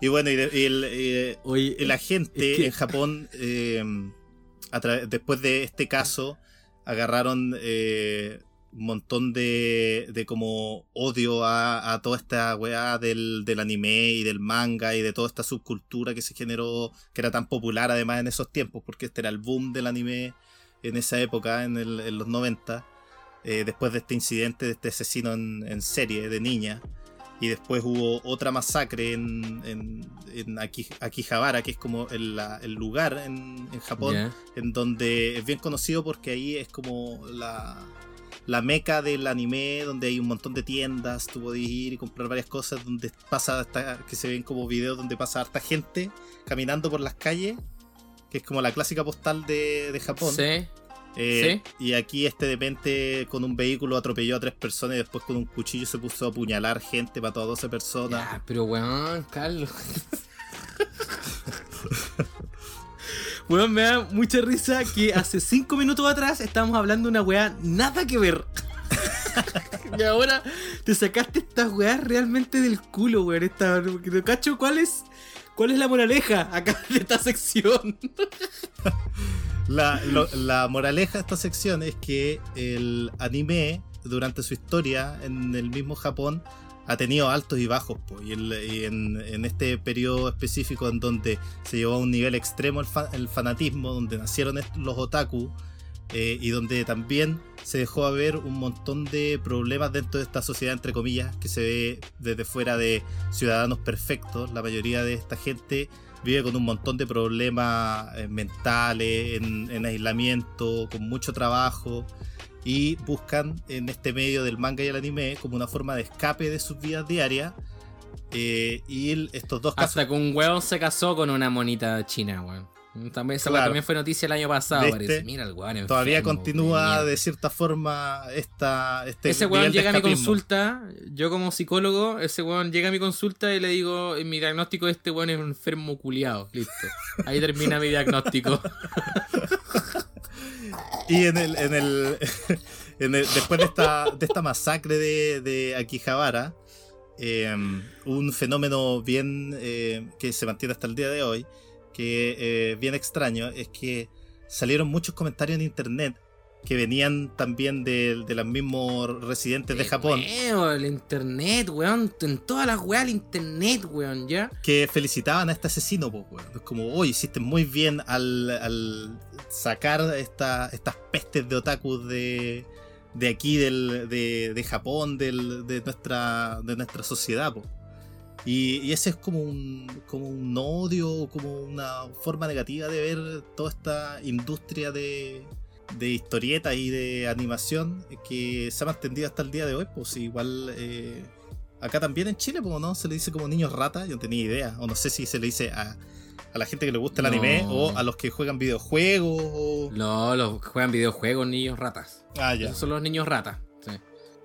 Y bueno, y, de- y el, eh, Oye, la gente es que- en Japón, eh, a después de este caso, agarraron eh, un montón de, de como odio a, a toda esta weá del, del anime y del manga y de toda esta subcultura que se generó, que era tan popular además en esos tiempos, porque este era el boom del anime en esa época, en, el- en los 90, eh, después de este incidente, de este asesino en, en serie de niña. Y después hubo otra masacre en, en, en Aki- Akihabara, que es como el, la- el lugar en, en Japón en donde es bien conocido porque ahí es como la, la meca del anime, donde hay un montón de tiendas, tú podés ir y comprar varias cosas, donde pasa hasta, que se ven como videos donde pasa harta gente caminando por las calles, que es como la clásica postal de, de Japón. Sí. Eh, Y aquí este demente con un vehículo atropelló a tres personas y después con un cuchillo se puso a apuñalar gente, mató a 12 personas. Ya, pero weón, Carlos. Weón, me da mucha risa que hace cinco minutos atrás estábamos hablando de una weá nada que ver. y ahora te sacaste estas weas realmente del culo, weón. Esta, cacho, ¿cuál es, ¿cuál es la moraleja acá de esta sección? La, la moraleja de esta sección es que el anime, durante su historia en el mismo Japón, ha tenido altos y bajos. po, y el- y en, este periodo específico en donde se llevó a un nivel extremo el, fa- el fanatismo, donde nacieron los otaku, eh, y donde también se dejó a ver un montón de problemas dentro de esta sociedad, entre comillas, que se ve desde fuera de ciudadanos perfectos. La mayoría de esta gente vive con un montón de problemas eh, mentales, en, en aislamiento, con mucho trabajo y buscan en este medio del manga y el anime como una forma de escape de sus vidas diarias. eh, y el- estos dos casos Hasta que un weón se casó con una monita china, weón. También, esa Claro. también fue noticia el año pasado, parece. Mira el weón. todavía continúa de cierta forma esta, este Ese weón llega a mi consulta, yo como psicólogo, ese weón llega a mi consulta y le digo, en mi diagnóstico de este weón es un enfermo culiado. Listo. Ahí termina mi diagnóstico. Y en el, en el, en el- después de esta, de esta masacre de, de Akihabara, eh, un fenómeno bien eh, que se mantiene hasta el día de hoy, que eh, bien extraño, es que salieron muchos comentarios en internet que venían también de, de los mismos residentes de Japón. Weón, el internet, weón. En todas las weas el internet, weón, ¿ya? que felicitaban a este asesino, pues, weón. Es como, oye, hiciste muy bien al, al sacar esta, estas pestes de otakus de, de aquí, del, de, de Japón, del, de, nuestra, de nuestra sociedad, pues. Y, y ese es como un, como un odio, como una forma negativa de ver toda esta industria de, de historietas y de animación que se ha mantenido hasta el día de hoy. Pues igual eh, acá también en Chile, pues, ¿no? Se le dice como niños rata, yo no tenía idea. O no sé si se le dice a, a la gente que le gusta el No. anime o a los que juegan videojuegos. O... No, los que juegan videojuegos, niños ratas. Ah, ya. Esos son los niños ratas. sí.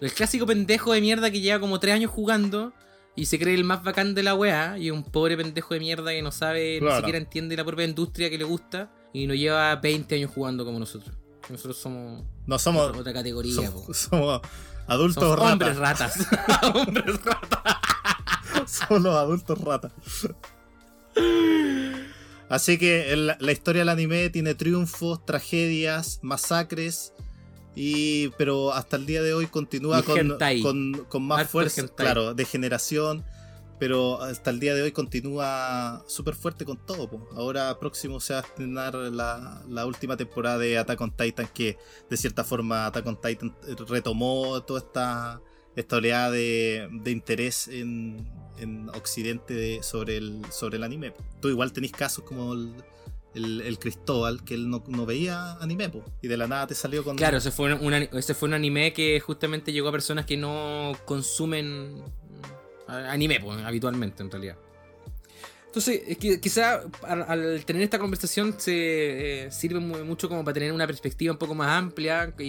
El clásico pendejo de mierda que lleva como tres años jugando y se cree el más bacán de la weá. Y un pobre pendejo de mierda que no sabe, Claro. ni siquiera entiende la propia industria que le gusta. Y no lleva 20 años jugando como nosotros. Nosotros somos No somos, otra, categoría. somos, somos adultos Somos ratas. hombres ratas. hombres ratas. Somos los adultos ratas. Así que el- la historia del anime tiene triunfos, tragedias, masacres. Y, pero hasta el día de hoy continúa con, con, con más fuerza, hentai. claro, de generación. Pero hasta el día de hoy continúa súper fuerte con todo. po. Ahora próximo se va a estrenar la, última temporada de Attack on Titan, que de cierta forma Attack on Titan retomó toda esta, esta oleada de, de interés en, en Occidente de- sobre, el, sobre el anime. Tú igual tenés casos como el, el, Cristóbal, que él no, veía anime, po, y de la nada te salió con... Claro, ese fue, un, ese fue un anime que justamente llegó a personas que no consumen anime pues, habitualmente, en realidad. Entonces, es que quizá al, al tener esta conversación se eh, sirve mu- mucho como para tener una perspectiva un poco más amplia y,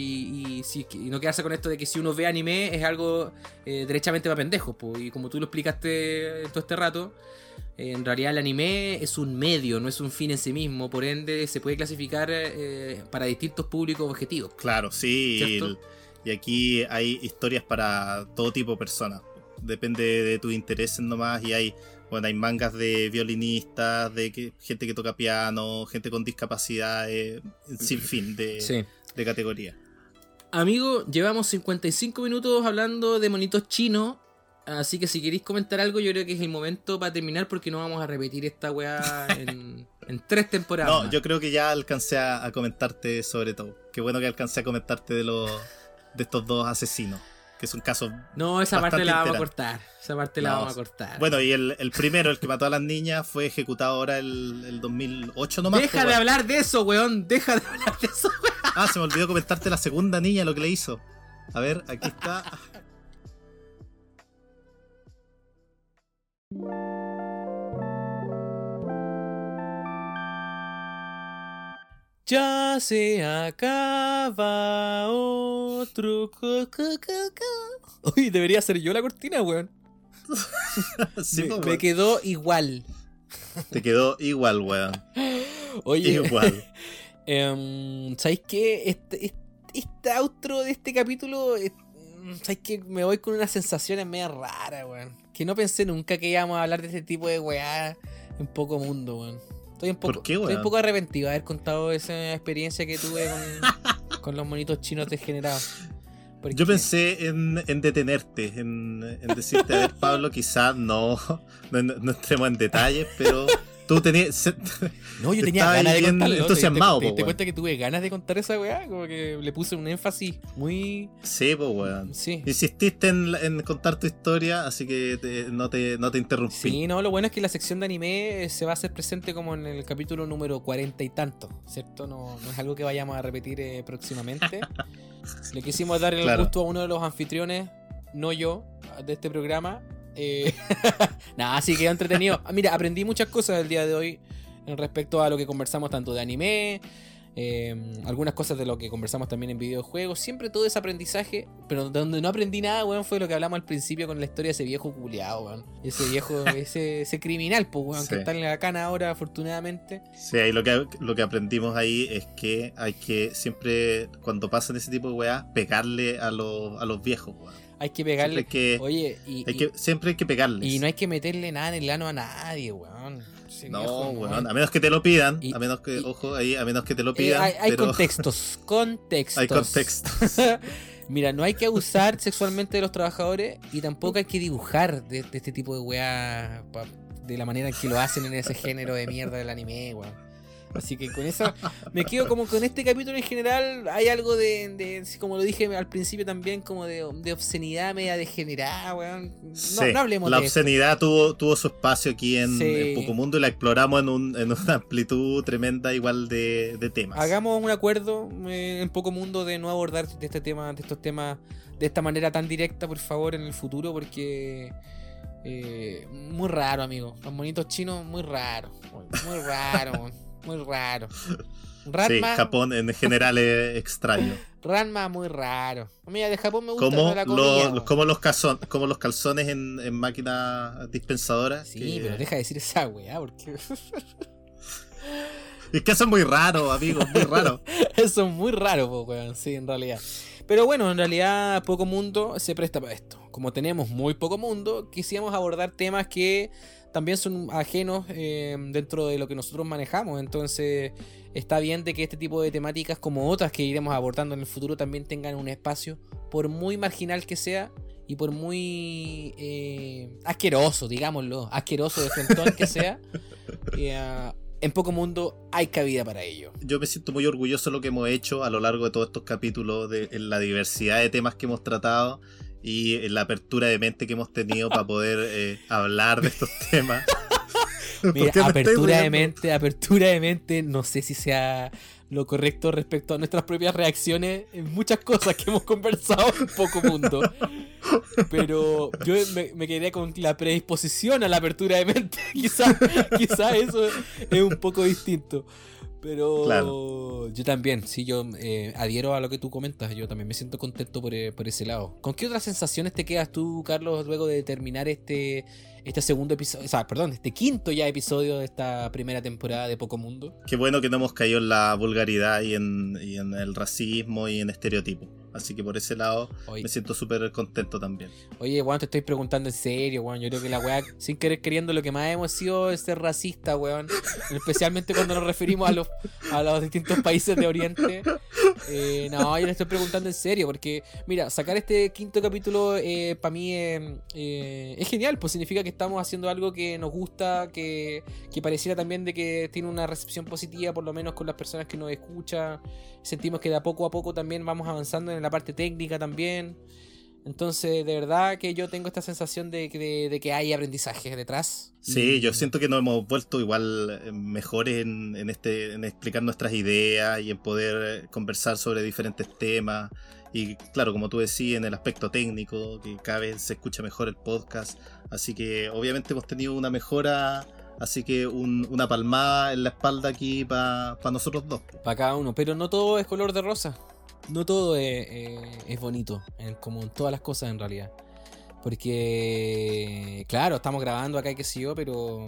y si- y no quedarse con esto de que si uno ve anime es algo eh, derechamente para pendejos. po. Y como tú lo explicaste todo este rato, eh, en realidad el anime es un medio, no es un fin en sí mismo, por ende se puede clasificar eh, para distintos públicos objetivos. Claro, sí. Y aquí hay historias para todo tipo de personas. Depende de tus intereses nomás. Y hay, bueno, hay mangas de violinistas, de que- gente que toca piano, gente con discapacidad, eh, sin fin de, Sí. de categoría. Amigo, llevamos 55 minutos hablando de monitos chinos. Así que si queréis comentar algo, yo creo que es el momento para terminar porque no vamos a repetir esta weá en, en tres temporadas. No, más. yo creo que ya alcancé a, a comentarte sobre todo. Qué bueno que alcancé a comentarte de los de estos dos asesinos, que es un caso No, esa parte la vamos a cortar. Esa parte la vamos a cortar. Bueno, y el, el primero, el que mató a las niñas, fue ejecutado ahora el, el 2008 nomás. Deja pues, de hablar de eso, weón. Deja de hablar de eso, weón. Ah, se me olvidó comentarte la segunda niña lo que le hizo. A ver, aquí está. Ya se acaba otro. Uy, debería ser yo la cortina, weón. Sí, me, pues, me quedó igual. Te quedó igual, weón. Oye, Igual. Em, ¿Sabéis qué? Este, este, este outro de este capítulo, eh, ¿sabéis qué? Me voy con unas sensaciones medio raras, weón. Que no pensé nunca que íbamos a hablar de este tipo de weá en poco mundo, weón. Estoy un poco, ¿Por qué, estoy un poco arrepentido de haber contado esa experiencia que tuve con, con los monitos chinos degenerados. Porque- Yo pensé en, en detenerte, en, en decirte, a ver, Pablo, quizás no, no, no entremos en detalles, pero tú tenías. No, yo te tenía ganas de contarlo. ¿te- entusiasmado, ¿Te, te, po, te weón. cuenta que tuve ganas de contar esa weá? Como que le puse un énfasis muy. Sí, pues, weón. Sí. Insististe en, en contar tu historia, así que te- no, te, no te interrumpí. Sí, no, lo bueno es que la sección de anime eh, se va a hacer presente como en el capítulo número cuarenta y tanto, ¿cierto? No, no es algo que vayamos a repetir eh, próximamente. Le quisimos dar el Claro. gusto a uno de los anfitriones, no yo, de este programa. Eh, Nada, así que entretenido. Ah, Mira, aprendí muchas cosas el día de hoy en respecto a lo que conversamos tanto de anime, eh, algunas cosas de lo que conversamos también en videojuegos. Siempre todo ese aprendizaje, pero donde no aprendí nada, weón, fue lo que hablamos al principio con la historia de ese viejo culiado, weón. Ese viejo, ese, ese criminal, pues, weón, que Sí. está en la cana ahora, afortunadamente. Sí, ahí lo que, lo que aprendimos ahí es que hay que siempre, cuando pasan ese tipo de weas, pegarle a los, a los viejos, weón. Hay que pegarle. Siempre hay que- Oye, y, Hay y- que, siempre hay que pegarles. y no hay que meterle nada en el ano a nadie, weón. No, viejo, weón, a menos que te lo pidan, Y- a menos que, y- ojo, ahí, a menos que te lo Eh, pidan. hay, hay pero contextos, contextos. hay contextos. Mira, no hay que abusar sexualmente de los trabajadores y tampoco hay que dibujar de, de este tipo de weá de la manera en que lo hacen en ese género de mierda del anime, weón. Así que con eso me quedo como con este capítulo en general. Hay algo de, como lo dije al principio también, como de, de obscenidad media degenerada, weón. No, Sí, no hablemos la de esto. obscenidad tuvo, tuvo su espacio aquí en, Sí. en Pocomundo y la exploramos en, un- en una amplitud tremenda igual de, de temas. Hagamos un acuerdo eh, en poco mundo de no abordar de este tema, de estos temas de esta manera tan directa, por favor, en el futuro, porque eh, muy raro, amigo. Los monitos chinos, muy raro, muy raro, muy raro. Sí, Ranma, Japón en general es extraño. Ranma muy raro. Mira, de Japón me gusta Como, la los- comida, los- po. como, los calzon- como los calzones en, en máquina dispensadora. Sí, que- pero deja de decir esa weá, porque Es que eso es muy raro, amigo, muy raro. Eso es muy raro, po, weón, sí, en realidad. Pero bueno, en realidad poco mundo se presta para esto. Como tenemos muy poco mundo, quisimos abordar temas que también son ajenos eh, dentro de lo que nosotros manejamos. Entonces está bien de que este tipo de temáticas como otras que iremos abordando en el futuro también tengan un espacio, por muy marginal que sea. Y por muy eh, asqueroso, digámoslo, asqueroso de frontón que sea, eh, en poco mundo hay cabida para ello. Yo me siento muy orgulloso de lo que hemos hecho a lo largo de todos estos capítulos, de en la diversidad de temas que hemos tratado y la apertura de mente que hemos tenido para poder eh, hablar de estos temas. ¿Por Mira, apertura de mente, apertura de mente, no sé si sea lo correcto respecto a nuestras propias reacciones en muchas cosas que hemos conversado en poco mundo. Pero yo me, me quedé con la predisposición a la apertura de mente. Quizás quizá eso es un poco distinto. Pero Claro. yo también, sí, yo eh, adhiero a lo que tú comentas. Yo también me siento contento por, eh, por ese lado. ¿Con qué otras sensaciones te quedas tú, Carlos, luego de terminar este, este segundo episodio? O sea, perdón, este quinto ya episodio de esta primera temporada de Poco Mundo. Qué bueno que no hemos caído en la vulgaridad y en, y en el racismo y en estereotipos. Así que por ese lado Oye, me siento súper contento también. oye, weón, te estoy preguntando en serio, weón. Yo creo que la weá, sin querer queriendo, lo que más hemos sido es ser racista, weón. Especialmente cuando nos referimos a los, a los distintos países de Oriente. Eh, no, yo le estoy preguntando en serio, porque, mira, sacar este quinto capítulo para mí eh, eh, es genial, pues significa que estamos haciendo algo que nos gusta, que, que pareciera también de que tiene una recepción positiva, por lo menos con las personas que nos escuchan. Sentimos que de a poco a poco también vamos avanzando en la parte técnica también. Entonces, de verdad que yo tengo esta sensación de, que- de- de que hay aprendizaje detrás. Sí, yo siento que nos hemos vuelto igual eh, mejores en, en este, en explicar nuestras ideas y en poder eh, conversar sobre diferentes temas. Y claro, como tú decías, en el aspecto técnico, que cada vez se escucha mejor el podcast. Así que obviamente hemos tenido una mejora, así que un- una palmada en la espalda aquí para nosotros dos. Para cada uno. Pero no todo es color de rosa. No todo es, eh, es bonito. en- como en todas las cosas en realidad. Porque, claro, estamos grabando acá y qué sé yo, pero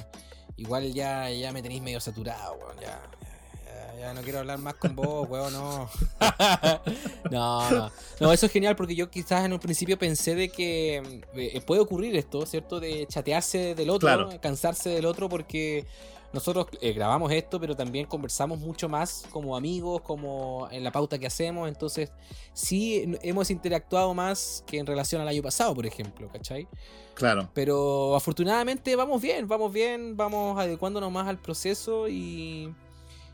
igual ya, ya me tenéis medio saturado, weón. Ya, ya, ya no quiero hablar más con vos, weón, no. no, no. No, eso es genial porque yo quizás en un principio pensé de que eh, puede ocurrir esto, ¿cierto? De chatearse del otro, Claro. cansarse del otro porque nosotros eh, grabamos esto, pero también conversamos mucho más como amigos, como en la pauta que hacemos. Entonces, sí hemos interactuado más que en relación al año pasado, por ejemplo, ¿cachai? Claro. Pero afortunadamente vamos bien, vamos bien, vamos adecuándonos más al proceso y,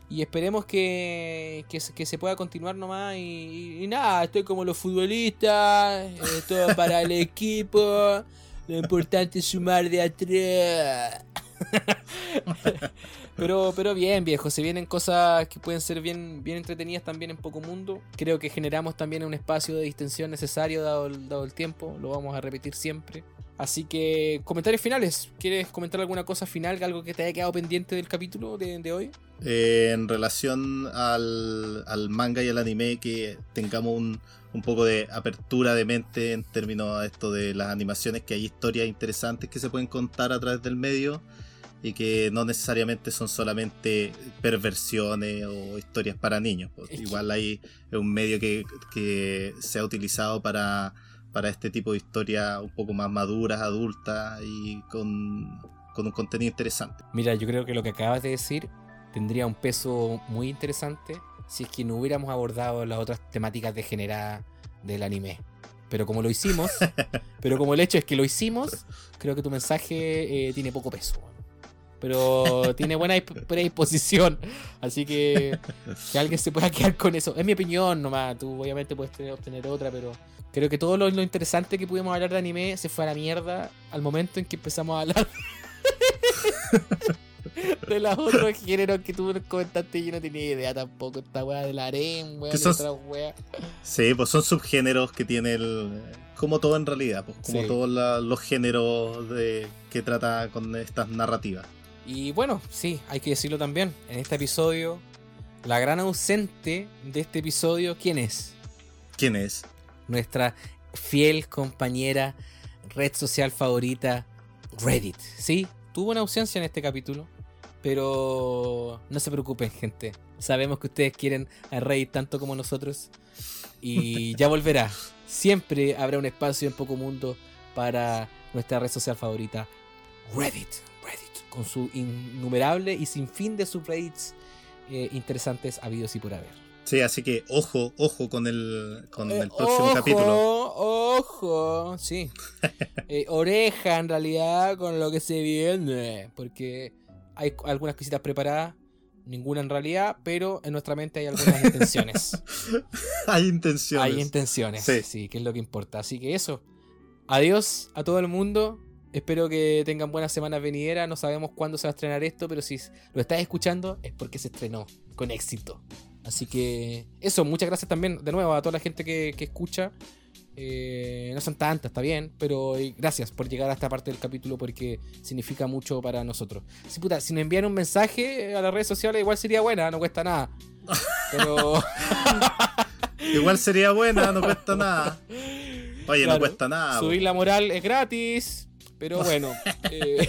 y esperemos que, que, se- que se pueda continuar nomás. Y, y- y nada, estoy como los futbolistas, eh, todo para el equipo. Lo importante es sumar de atrás. Pero, pero bien, viejo, se vienen cosas que pueden ser bien, bien entretenidas también en Poco Mundo. Creo que generamos también un espacio de distensión necesario dado el, dado el tiempo. Lo vamos a repetir siempre. Así que, comentarios finales. ¿Quieres comentar alguna cosa final? Algo que te haya quedado pendiente del capítulo de, de hoy? Eh, en relación al, al manga y al anime, que tengamos un, un poco de apertura de mente en términos a esto de las animaciones, que hay historias interesantes que se pueden contar a través del medio y que no necesariamente son solamente perversiones o historias para niños. Igual hay un medio que, que se ha utilizado para, para este tipo de historias un poco más maduras, adultas y con, con un contenido interesante. Mira, yo creo que lo que acabas de decir tendría un peso muy interesante si es que no hubiéramos abordado las otras temáticas degeneradas del anime. Pero como lo hicimos, pero como el hecho es que lo hicimos, creo que tu mensaje eh, tiene poco peso. Pero tiene buena disp- predisposición. Así que que alguien se pueda quedar con eso. Es mi opinión nomás. Tú obviamente puedes tener, obtener otra, pero creo que todo lo, lo interesante que pudimos hablar de anime se fue a la mierda al momento en que empezamos a hablar de los otros géneros que tú comentaste y yo no tenía idea tampoco. Esta weá del harem, weá, de otra weá. Sí, pues son subgéneros que tiene el. Como todo en realidad, pues como Sí. todos los géneros de, que trata con estas narrativas. Y bueno, sí, hay que decirlo también. En este episodio, la gran ausente de este episodio, ¿quién es? ¿Quién es? Nuestra fiel compañera, red social favorita, Reddit. Sí, tuvo una ausencia en este capítulo, pero no se preocupen, gente. Sabemos que ustedes quieren a Reddit tanto como nosotros y ya volverá. Siempre habrá un espacio en Poco Mundo para nuestra red social favorita, Reddit. Con su innumerable y sin fin de subreddits eh, interesantes habidos y por haber. Sí, así que ojo, ojo con el, con Eh, el próximo ojo, capítulo. Ojo, sí. Eh, oreja en realidad con lo que se viene. Porque hay algunas cositas preparadas, ninguna en realidad, pero en nuestra mente hay algunas intenciones. Hay intenciones. hay intenciones, sí. Sí. que es lo que importa. Así que eso. Adiós a todo el mundo. Espero que tengan buenas semanas venideras. No sabemos cuándo se va a estrenar esto, pero si lo estás escuchando es porque se estrenó con éxito. Así que eso, muchas gracias también de nuevo a toda la gente que, que escucha. Eh, no son tantas, está bien, pero eh, gracias por llegar a esta parte del capítulo porque significa mucho para nosotros. Si, puta, si nos envían un mensaje a las redes sociales, igual sería buena, no cuesta nada. Pero. Igual sería buena, no cuesta nada. Oye, Claro, no cuesta nada. Subir la moral es gratis. Pero bueno. eh,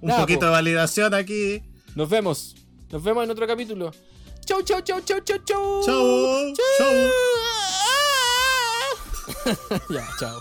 Un nada, poquito po. de validación aquí. Nos vemos. Nos vemos en otro capítulo. Chau, chau, chau, chau, chau, chau. Chau, chau. ya, chao.